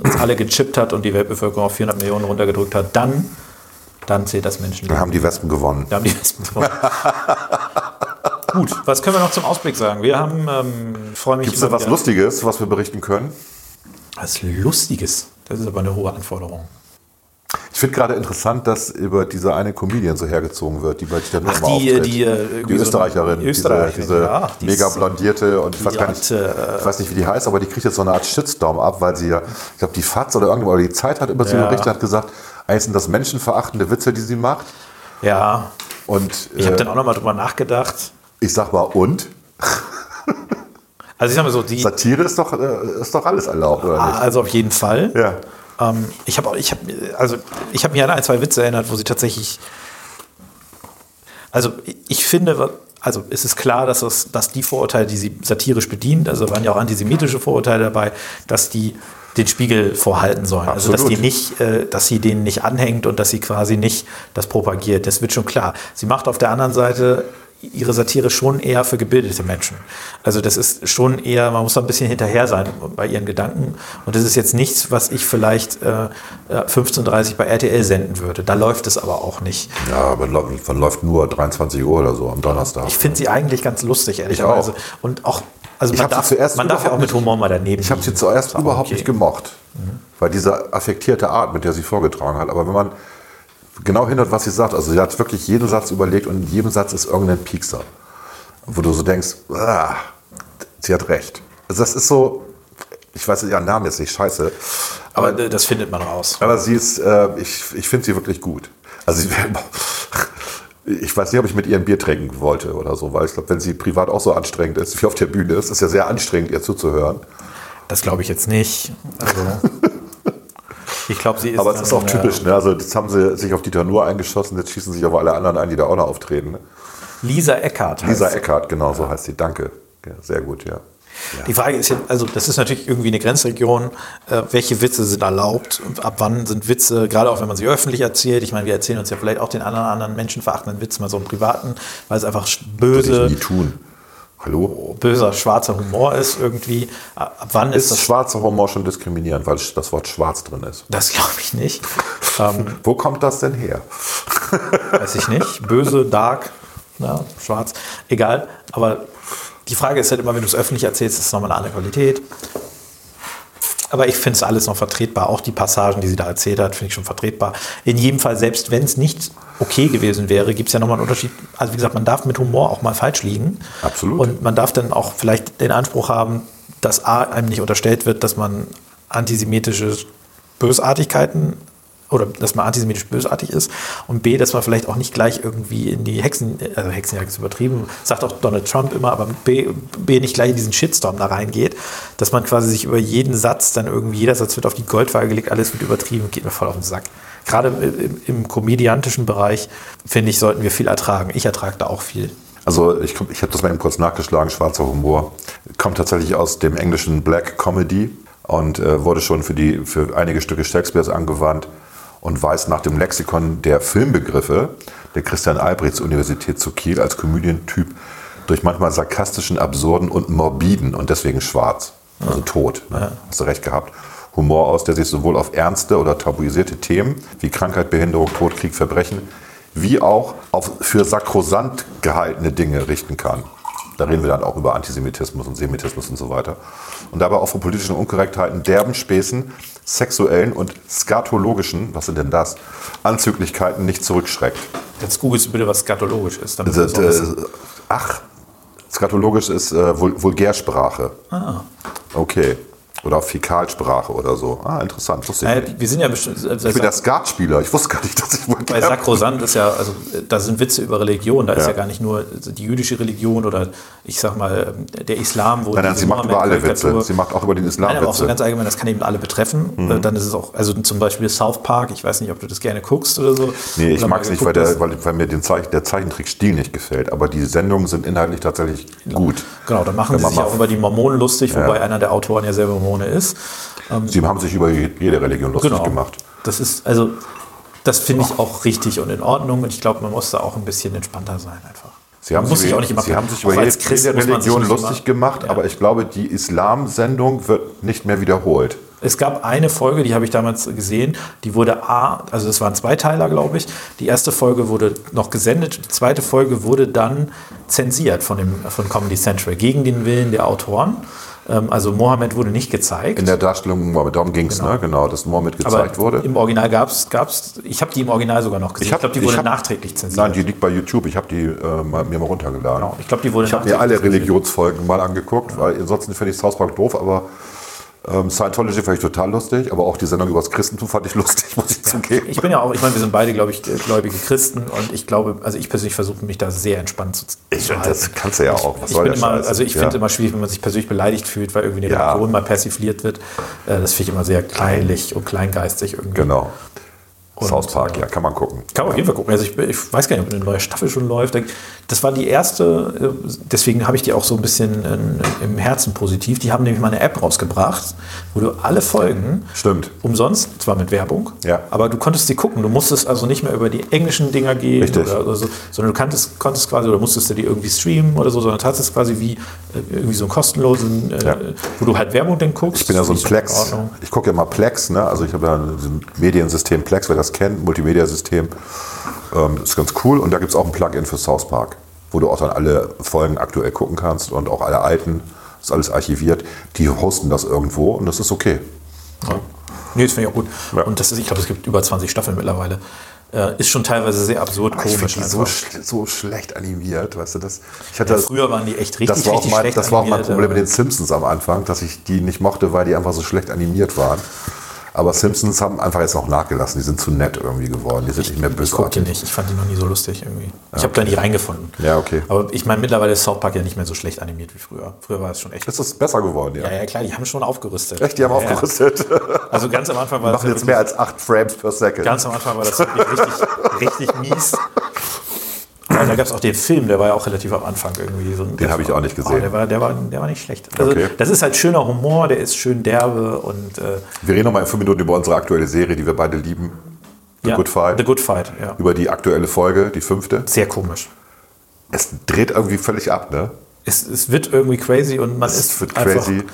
uns alle gechippt hat und die Weltbevölkerung auf 400 Millionen runtergedrückt hat, dann, dann zählt das Dann Menschenleben. haben die Wespen gewonnen. Da haben die Wespen gewonnen. Gut, was können wir noch zum Ausblick sagen? Wir haben, ähm, freue mich Gibt es da was Lustiges, was wir berichten können? Was Lustiges. Das ist aber eine hohe Anforderung. Ich finde gerade interessant, dass über diese eine Comedian so hergezogen wird, die bei der Ach, Nummer die, auftritt. die, äh, die so Österreicherin, Österreicherin, diese, diese ja, die mega blondierte und ich weiß gar hat, nicht, äh, ich weiß nicht, wie die heißt, aber die kriegt jetzt so eine Art Shitstorm ab, weil sie ja, ich glaube, die FAZ oder irgendwo, oder die Zeit hat über sie Ja. berichtet, hat gesagt, eigentlich sind das menschenverachtende Witze, die sie macht. Ja, Und ich habe äh, dann auch nochmal drüber nachgedacht. ich sag mal, und? Also ich sag mal so, die, Satire ist doch, äh, ist doch alles erlaubt, oder nicht? also auf jeden Fall. Ja. Ähm, ich habe ich hab, also ich habe mich an ein, zwei Witze erinnert, wo sie tatsächlich. Also ich finde, also es ist klar, dass, das, dass die Vorurteile, die sie satirisch bedient, also waren ja auch antisemitische Vorurteile dabei, dass die den Spiegel vorhalten sollen. Also dass Absolut. die nicht, äh, dass sie denen nicht anhängt und dass sie quasi nicht das propagiert. Das wird schon klar. Sie macht auf der anderen Seite ihre Satire schon eher für gebildete Menschen. Also das ist schon eher, man muss da ein bisschen hinterher sein bei ihren Gedanken. Und das ist jetzt nichts, was ich vielleicht äh, äh, 15.30 bei RTL senden würde. Da läuft es aber auch nicht. Ja, aber läuft nur 23 Uhr oder so am Donnerstag. Ich finde sie eigentlich ganz lustig, ehrlicherweise. Und auch, also Ich man darf, zuerst man darf ja auch mit Humor mal daneben Ich habe sie zuerst überhaupt okay. nicht gemocht, weil diese affektierte Art, mit der sie vorgetragen hat. Aber wenn man genau hinhört, was sie sagt, also sie hat wirklich jeden Satz überlegt und in jedem Satz ist irgendein Piekser, wo du so denkst, ah, sie hat recht. Also das ist so, ich weiß ihren Namen jetzt nicht, scheiße, Aber äh, das findet man raus. aber sie ist, äh, ich, ich finde sie wirklich gut. Also ich weiß nicht, ob ich mit ihr ein Bier trinken wollte oder so, weil ich glaube, wenn sie privat auch so anstrengend ist, wie auf der Bühne ist, ist ja sehr anstrengend, ihr zuzuhören. Das glaube ich jetzt nicht. Also, Ich glaube, sie ist. Aber es ist auch typisch, ne? Also jetzt haben sie sich auf Dieter Nuhr eingeschossen, jetzt schießen sich aber alle anderen ein, die da auch noch auftreten. Ne? Lisa Eckhardt. Lisa. Eckhardt, genau, so heißt sie. Danke. Ja, sehr gut, ja. Die Frage ist ja, also das ist natürlich irgendwie eine Grenzregion. Äh, welche Witze sind erlaubt? Und ab wann sind Witze, gerade auch wenn man sie öffentlich erzählt? Ich meine, wir erzählen uns ja vielleicht auch den anderen, anderen menschenverachtenden Witz mal so im Privaten, weil es einfach sch- Würde ich böse, nie tun. Hallo? böser, schwarzer Humor ist irgendwie. Ab wann ist Ist das? schwarzer Humor schon diskriminierend, weil das Wort schwarz drin ist? Das glaube ich nicht. ähm, Wo kommt das denn her? weiß ich nicht. Böse, dark, ja, schwarz, egal. Aber die Frage ist halt immer, wenn du es öffentlich erzählst, ist es nochmal eine andere Qualität. Aber ich finde es alles noch vertretbar. Auch die Passagen, die sie da erzählt hat, finde ich schon vertretbar. In jedem Fall, selbst wenn es nicht okay gewesen wäre, gibt es ja nochmal einen Unterschied. Also wie gesagt, man darf mit Humor auch mal falsch liegen. Absolut. Und man darf dann auch vielleicht den Anspruch haben, dass A, einem nicht unterstellt wird, dass man antisemitische Bösartigkeiten oder dass man antisemitisch bösartig ist und B, dass man vielleicht auch nicht gleich irgendwie in die Hexen, also Hexenjagd ist übertrieben, sagt auch Donald Trump immer, aber B, B nicht gleich in diesen Shitstorm da reingeht, dass man quasi sich über jeden Satz dann irgendwie, jeder Satz wird auf die Goldwaage gelegt, alles wird übertrieben, geht mir voll auf den Sack. Gerade im, im komödiantischen Bereich, finde ich, sollten wir viel ertragen. Ich ertrage da auch viel. Also ich, ich habe das mal eben kurz nachgeschlagen, schwarzer Humor. Kommt tatsächlich aus dem englischen Black Comedy und äh, wurde schon für, die, für einige Stücke Shakespeares angewandt und weist nach dem Lexikon der Filmbegriffe der Christian Albrechts Universität zu Kiel als Komödientyp durch manchmal sarkastischen, absurden und morbiden und deswegen schwarz, also tot. Ne? Hast du recht gehabt. Humor aus, der sich sowohl auf ernste oder tabuisierte Themen wie Krankheit, Behinderung, Tod, Krieg, Verbrechen, wie auch auf für sakrosant gehaltene Dinge richten kann. Da reden wir dann auch über Antisemitismus und Semitismus und so weiter. Und dabei auch von politischen Unkorrektheiten, derben Späßen, sexuellen und skatologischen, was sind denn das, Anzüglichkeiten nicht zurückschreckt. Jetzt googelst du bitte, was skatologisch ist. damit Das, das äh, ach, skatologisch ist äh, Vul Vulgärsprache. Ah. Okay. Oder auch Fäkalsprache oder so. Ah, interessant. Wusste ich Naja, nicht. wir sind ja bestimmt. Also Ich bin der Skatspieler. Ich wusste gar nicht, dass ich bei Vulgär Sakrosant ist ja, also äh, da sind Witze über Religion, da ist Ja. ja gar nicht nur die jüdische Religion oder ich sag mal der Islam, wo Nein, nein, sie macht über alle Witze. Sie macht auch über den Islam Nein, aber auch so. Mhm. ganz allgemein, das kann eben alle betreffen. Äh, Dann ist es auch, also zum Beispiel South Park, ich weiß nicht, ob du das gerne guckst oder so. Nee, ich mal mag es nicht, weil, der, weil, weil mir den Zeich, der Zeichentrickstil nicht gefällt. Aber die Sendungen sind inhaltlich tatsächlich gut. Genau, da machen Wenn sie sich mal- auch über die Mormonen lustig, wobei einer der Autoren ja selber Mormone ist. Sie haben sich über jede Religion lustig Genau. gemacht. Das ist, also, das finde ich auch richtig und in Ordnung und ich glaube, man muss da auch ein bisschen entspannter sein einfach. Sie haben, sich, immer- Sie haben sich über jede, jede Religion lustig immer- gemacht, Ja. aber ich glaube, die Islam-Sendung wird nicht mehr wiederholt. Es gab eine Folge, die habe ich damals gesehen, die wurde A, also es waren zwei Teiler, glaube ich. Die erste Folge wurde noch gesendet, die zweite Folge wurde dann zensiert von, dem, von Comedy Central gegen den Willen der Autoren. Ähm, Also Mohammed wurde nicht gezeigt. In der Darstellung Mohammed, darum ging es, ne? genau, dass Mohammed gezeigt aber wurde. im Original gab es, gab's, ich habe die im Original sogar noch gesehen. Ich, hab- glaube, die wurde hab- nachträglich zensiert. Nein, die liegt bei YouTube. Ich habe die äh, mal, mir mal runtergeladen. Genau, ich glaube, die wurde Ich habe mir alle Religionsfolgen mal angeguckt, weil ansonsten finde ich South Park doof, aber ähm, Scientology fand ich total lustig, aber auch die Sendung über das Christentum fand ich lustig, muss ich zugeben. Ich bin ja auch, ich meine, wir sind beide, glaube ich, gläubige Christen und ich glaube, also ich persönlich versuche mich da sehr entspannt zu, Ich- zu das kannst du ja auch. Was Ich soll bin der immer, also ich Ja. finde es immer schwierig, wenn man sich persönlich beleidigt fühlt, weil irgendwie eine Ja. Religion mal persifliert wird. Äh, Das finde ich immer sehr kleinlich und kleingeistig irgendwie. Genau. Und, South Park, ja, kann man gucken. Kann man auf jeden Fall gucken. Also ich, ich weiß gar nicht, ob eine neue Staffel schon läuft. Das war die erste, äh, deswegen habe ich die auch so ein bisschen äh, im Herzen positiv. Die haben nämlich mal eine App rausgebracht, wo du alle Folgen Stimmt. umsonst, zwar mit Werbung, Ja. aber du konntest sie gucken. Du musstest also nicht mehr über die englischen Dinger gehen, oder, so, sondern du konntest, konntest quasi oder musstest du die irgendwie streamen oder so, sondern hattest quasi wie äh, irgendwie so einen kostenlosen, Ja. wo du halt Werbung dann guckst. Ich bin ja so ein Plex. in. Ich gucke ja mal Plex, ne? Also ich habe ja ein Mediensystem Plex, wer das kennt, Multimedia-System. Ähm, ist ganz cool. Und da gibt es auch ein Plugin für South Park, wo du auch dann alle Folgen aktuell gucken kannst und auch alle alten. Ist alles archiviert. Die hosten das irgendwo und das ist okay. Ja. Nee, das finde ich auch gut. Ja. Und das ist, ich glaube, es gibt über 20 Staffeln mittlerweile. Äh, ist schon teilweise sehr absurd, Ich finde komisch. die so, sch- so schlecht animiert, weißt du das? Ich hatte Ja, früher waren die echt richtig, das war auch richtig mein, Das war auch mein Problem aber- mit den Simpsons am Anfang, dass ich die nicht mochte, weil die einfach so schlecht animiert waren. Aber Simpsons haben einfach jetzt noch nachgelassen. Die sind zu nett irgendwie geworden. Die sind nicht mehr Ich gucke die bösartig. nicht. Ich fand die noch nie so lustig irgendwie. Ich habe da nie reingefunden. Ja, okay. Aber ich meine, mittlerweile ist South Park ja nicht mehr so schlecht animiert wie früher. Früher war es schon echt. Ist das besser geworden, ja? Ja, ja, klar, die haben schon aufgerüstet. Echt, die haben ja, aufgerüstet. Also ganz am Anfang war das machen ja jetzt mehr als 8 Frames per Second. Ganz am Anfang war das wirklich richtig, richtig mies. Und da gab es auch den Film, der war ja auch relativ am Anfang irgendwie. So Den habe ich auch nicht gesehen. Oh, der, war, der, war, der war nicht schlecht. Also, Okay. Das ist halt schöner Humor, der ist schön derbe und äh, Wir reden nochmal in 5 Minuten über unsere aktuelle Serie, die wir beide lieben. The ja, Good Fight. The Good Fight, ja. Über die aktuelle Folge, die fünfte. Sehr komisch. Es dreht irgendwie völlig ab, ne? Es, es wird irgendwie crazy und man Es ist wird einfach, crazy.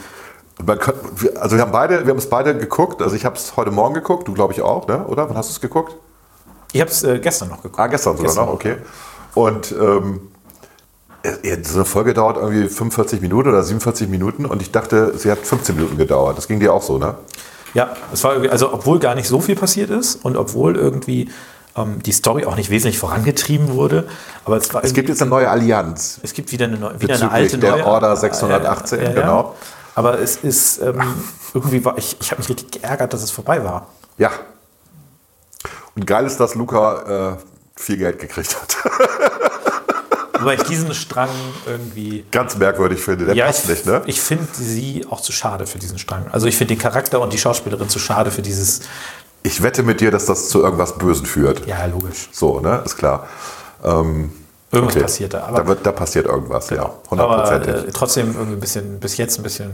Kann, also wir haben beide, wir haben es beide geguckt. Also ich habe es heute Morgen geguckt, du glaube ich auch, ne? Oder? Wann hast du es geguckt? Ich habe es äh, gestern noch geguckt. Ah, gestern sogar Gestern noch, okay. Und ähm, äh, so eine Folge dauert irgendwie 45 Minuten oder 47 Minuten und ich dachte, sie hat 15 Minuten gedauert. Das ging dir auch so, ne? Ja, es war irgendwie, also obwohl gar nicht so viel passiert ist und obwohl irgendwie ähm, die Story auch nicht wesentlich vorangetrieben wurde, aber es war Es gibt jetzt eine neue Allianz. Es gibt wieder eine, neue, wieder eine alte der neue, Order 618, genau. Aber es ist ähm, irgendwie war ich, ich habe mich richtig geärgert, dass es vorbei war. Ja. Und geil ist, dass Luca äh, viel Geld gekriegt hat. Wobei ich diesen Strang irgendwie Ganz merkwürdig finde. Der ja, passt ich, nicht, ne? ich finde sie auch zu schade für diesen Strang. Also ich finde den Charakter und die Schauspielerin zu schade für dieses. Ich wette mit dir, dass das zu irgendwas Bösen führt. Ja, logisch. So, ne? Ist klar. Ähm, Irgendwas okay. passiert da. Aber, Genau. da, wird, da passiert irgendwas, ja. aber Hundertprozentig. äh, trotzdem irgendwie ein bisschen, bis jetzt ein bisschen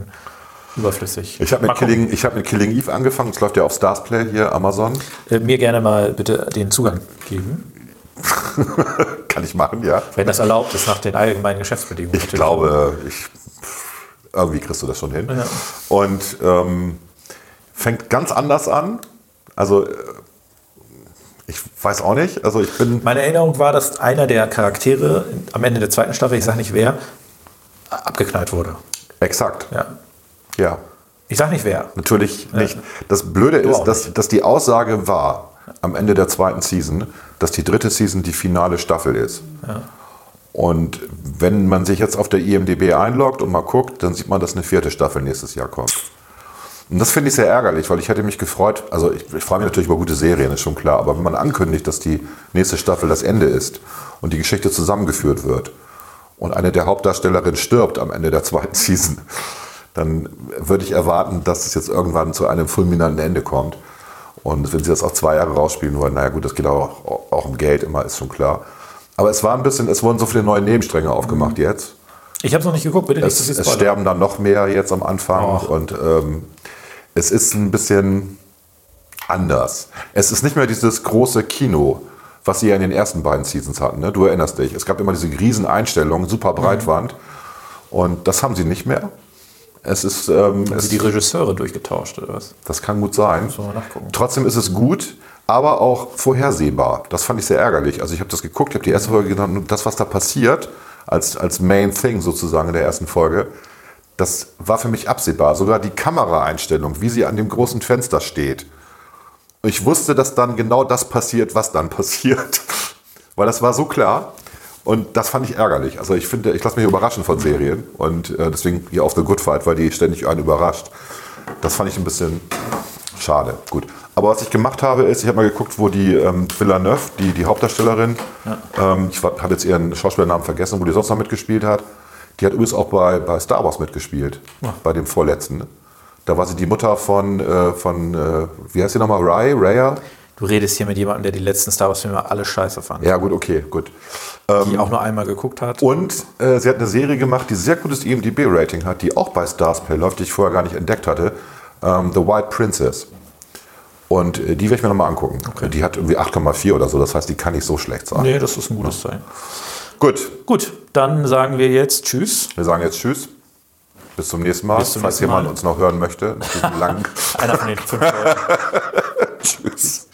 überflüssig. Ich habe mit. Killing, ich hab mit Killing Eve angefangen. Es läuft ja auf Starsplay hier, Amazon. Äh, mir gerne mal bitte den Zugang geben, Kann ich machen, ja. wenn das erlaubt ist nach den allgemeinen Geschäftsbedingungen. Ich glaube, ich, irgendwie kriegst du das schon hin. Und ähm, fängt ganz anders an. Also, äh, ich weiß auch nicht. Also, ich bin. Meine Erinnerung war, dass einer der Charaktere am Ende der zweiten Staffel, ich sage nicht wer, abgeknallt wurde. Exakt. Ja. Ja. Ich sage nicht wer. Natürlich nicht. Das Blöde Du ist, dass, dass die Aussage war am Ende der zweiten Season, dass die dritte Season die finale Staffel ist. Und wenn man sich jetzt auf der IMDB einloggt und mal guckt, dann sieht man, dass eine vierte Staffel nächstes Jahr kommt. Und das finde ich sehr ärgerlich, weil ich hätte mich gefreut, also ich, ich freue mich natürlich über gute Serien, ist schon klar, aber wenn man ankündigt, dass die nächste Staffel das Ende ist und die Geschichte zusammengeführt wird und eine der Hauptdarstellerinnen stirbt am Ende der zweiten Season, dann würde ich erwarten, dass es jetzt irgendwann zu einem fulminanten Ende kommt. Und wenn sie das auch zwei Jahre rausspielen wollen, naja gut, das geht auch, auch um Geld immer, ist schon klar. Aber es war ein bisschen, es wurden so viele neue Nebenstränge aufgemacht jetzt. Ich habe es noch nicht geguckt, bitte nicht Es, viel es sterben dann noch mehr jetzt am Anfang Och. und ähm, es ist ein bisschen anders. Es ist nicht mehr dieses große Kino, was sie ja in den ersten beiden Seasons hatten. Ne? Du erinnerst dich. Es gab immer diese riesen Einstellungen, super Mhm. Breitwand. Und das haben sie nicht mehr. Es ist, ähm, Haben es, die Regisseure durchgetauscht oder was? das kann gut sein. wir mal nachgucken. Trotzdem ist es gut, aber auch vorhersehbar. Das fand ich sehr ärgerlich. Also ich habe das geguckt, ich habe die erste Folge genannt und das, was da passiert, als, als Main Thing sozusagen in der ersten Folge, das war für mich absehbar. Sogar die Kameraeinstellung, wie sie an dem großen Fenster steht. Ich wusste, dass dann genau das passiert, was dann passiert. Weil das war so klar. Und das fand ich ärgerlich. Also ich finde, ich lasse mich überraschen von Serien. Und äh, deswegen hier auf The Good Fight, weil die ständig einen überrascht. Das fand ich ein bisschen schade. Gut. Aber was ich gemacht habe, ist, ich habe mal geguckt, wo die ähm, Villeneuve, die, die Hauptdarstellerin, ähm, ich habe jetzt ihren Schauspielernamen vergessen, wo die sonst noch mitgespielt hat. Die hat übrigens auch bei, bei Star Wars mitgespielt. Bei dem vorletzten. Da war sie die Mutter von, äh, von äh, wie heißt sie nochmal? Ray? Raya? Du redest hier mit jemandem, der die letzten Star Wars-Filme alle scheiße fand. Ja, gut, okay, gut. Die auch nur einmal geguckt hat. Und äh, sie hat eine Serie gemacht, die sehr gutes IMDb-Rating hat, die auch bei Starsplay läuft, die ich vorher gar nicht entdeckt hatte. Ähm, The White Princess. Und äh, die werde ich mir nochmal angucken. Die hat irgendwie 8,4 oder so, das heißt, die kann nicht so schlecht sein. Nee, das ist ein gutes Zeichen. Gut, Gut, dann sagen wir jetzt Tschüss. wir sagen jetzt Tschüss. Bis zum nächsten Mal. Zum Falls nächsten Mal. jemand uns noch hören möchte. nach diesem langen Einer von den fünf Leuten. Tschüss.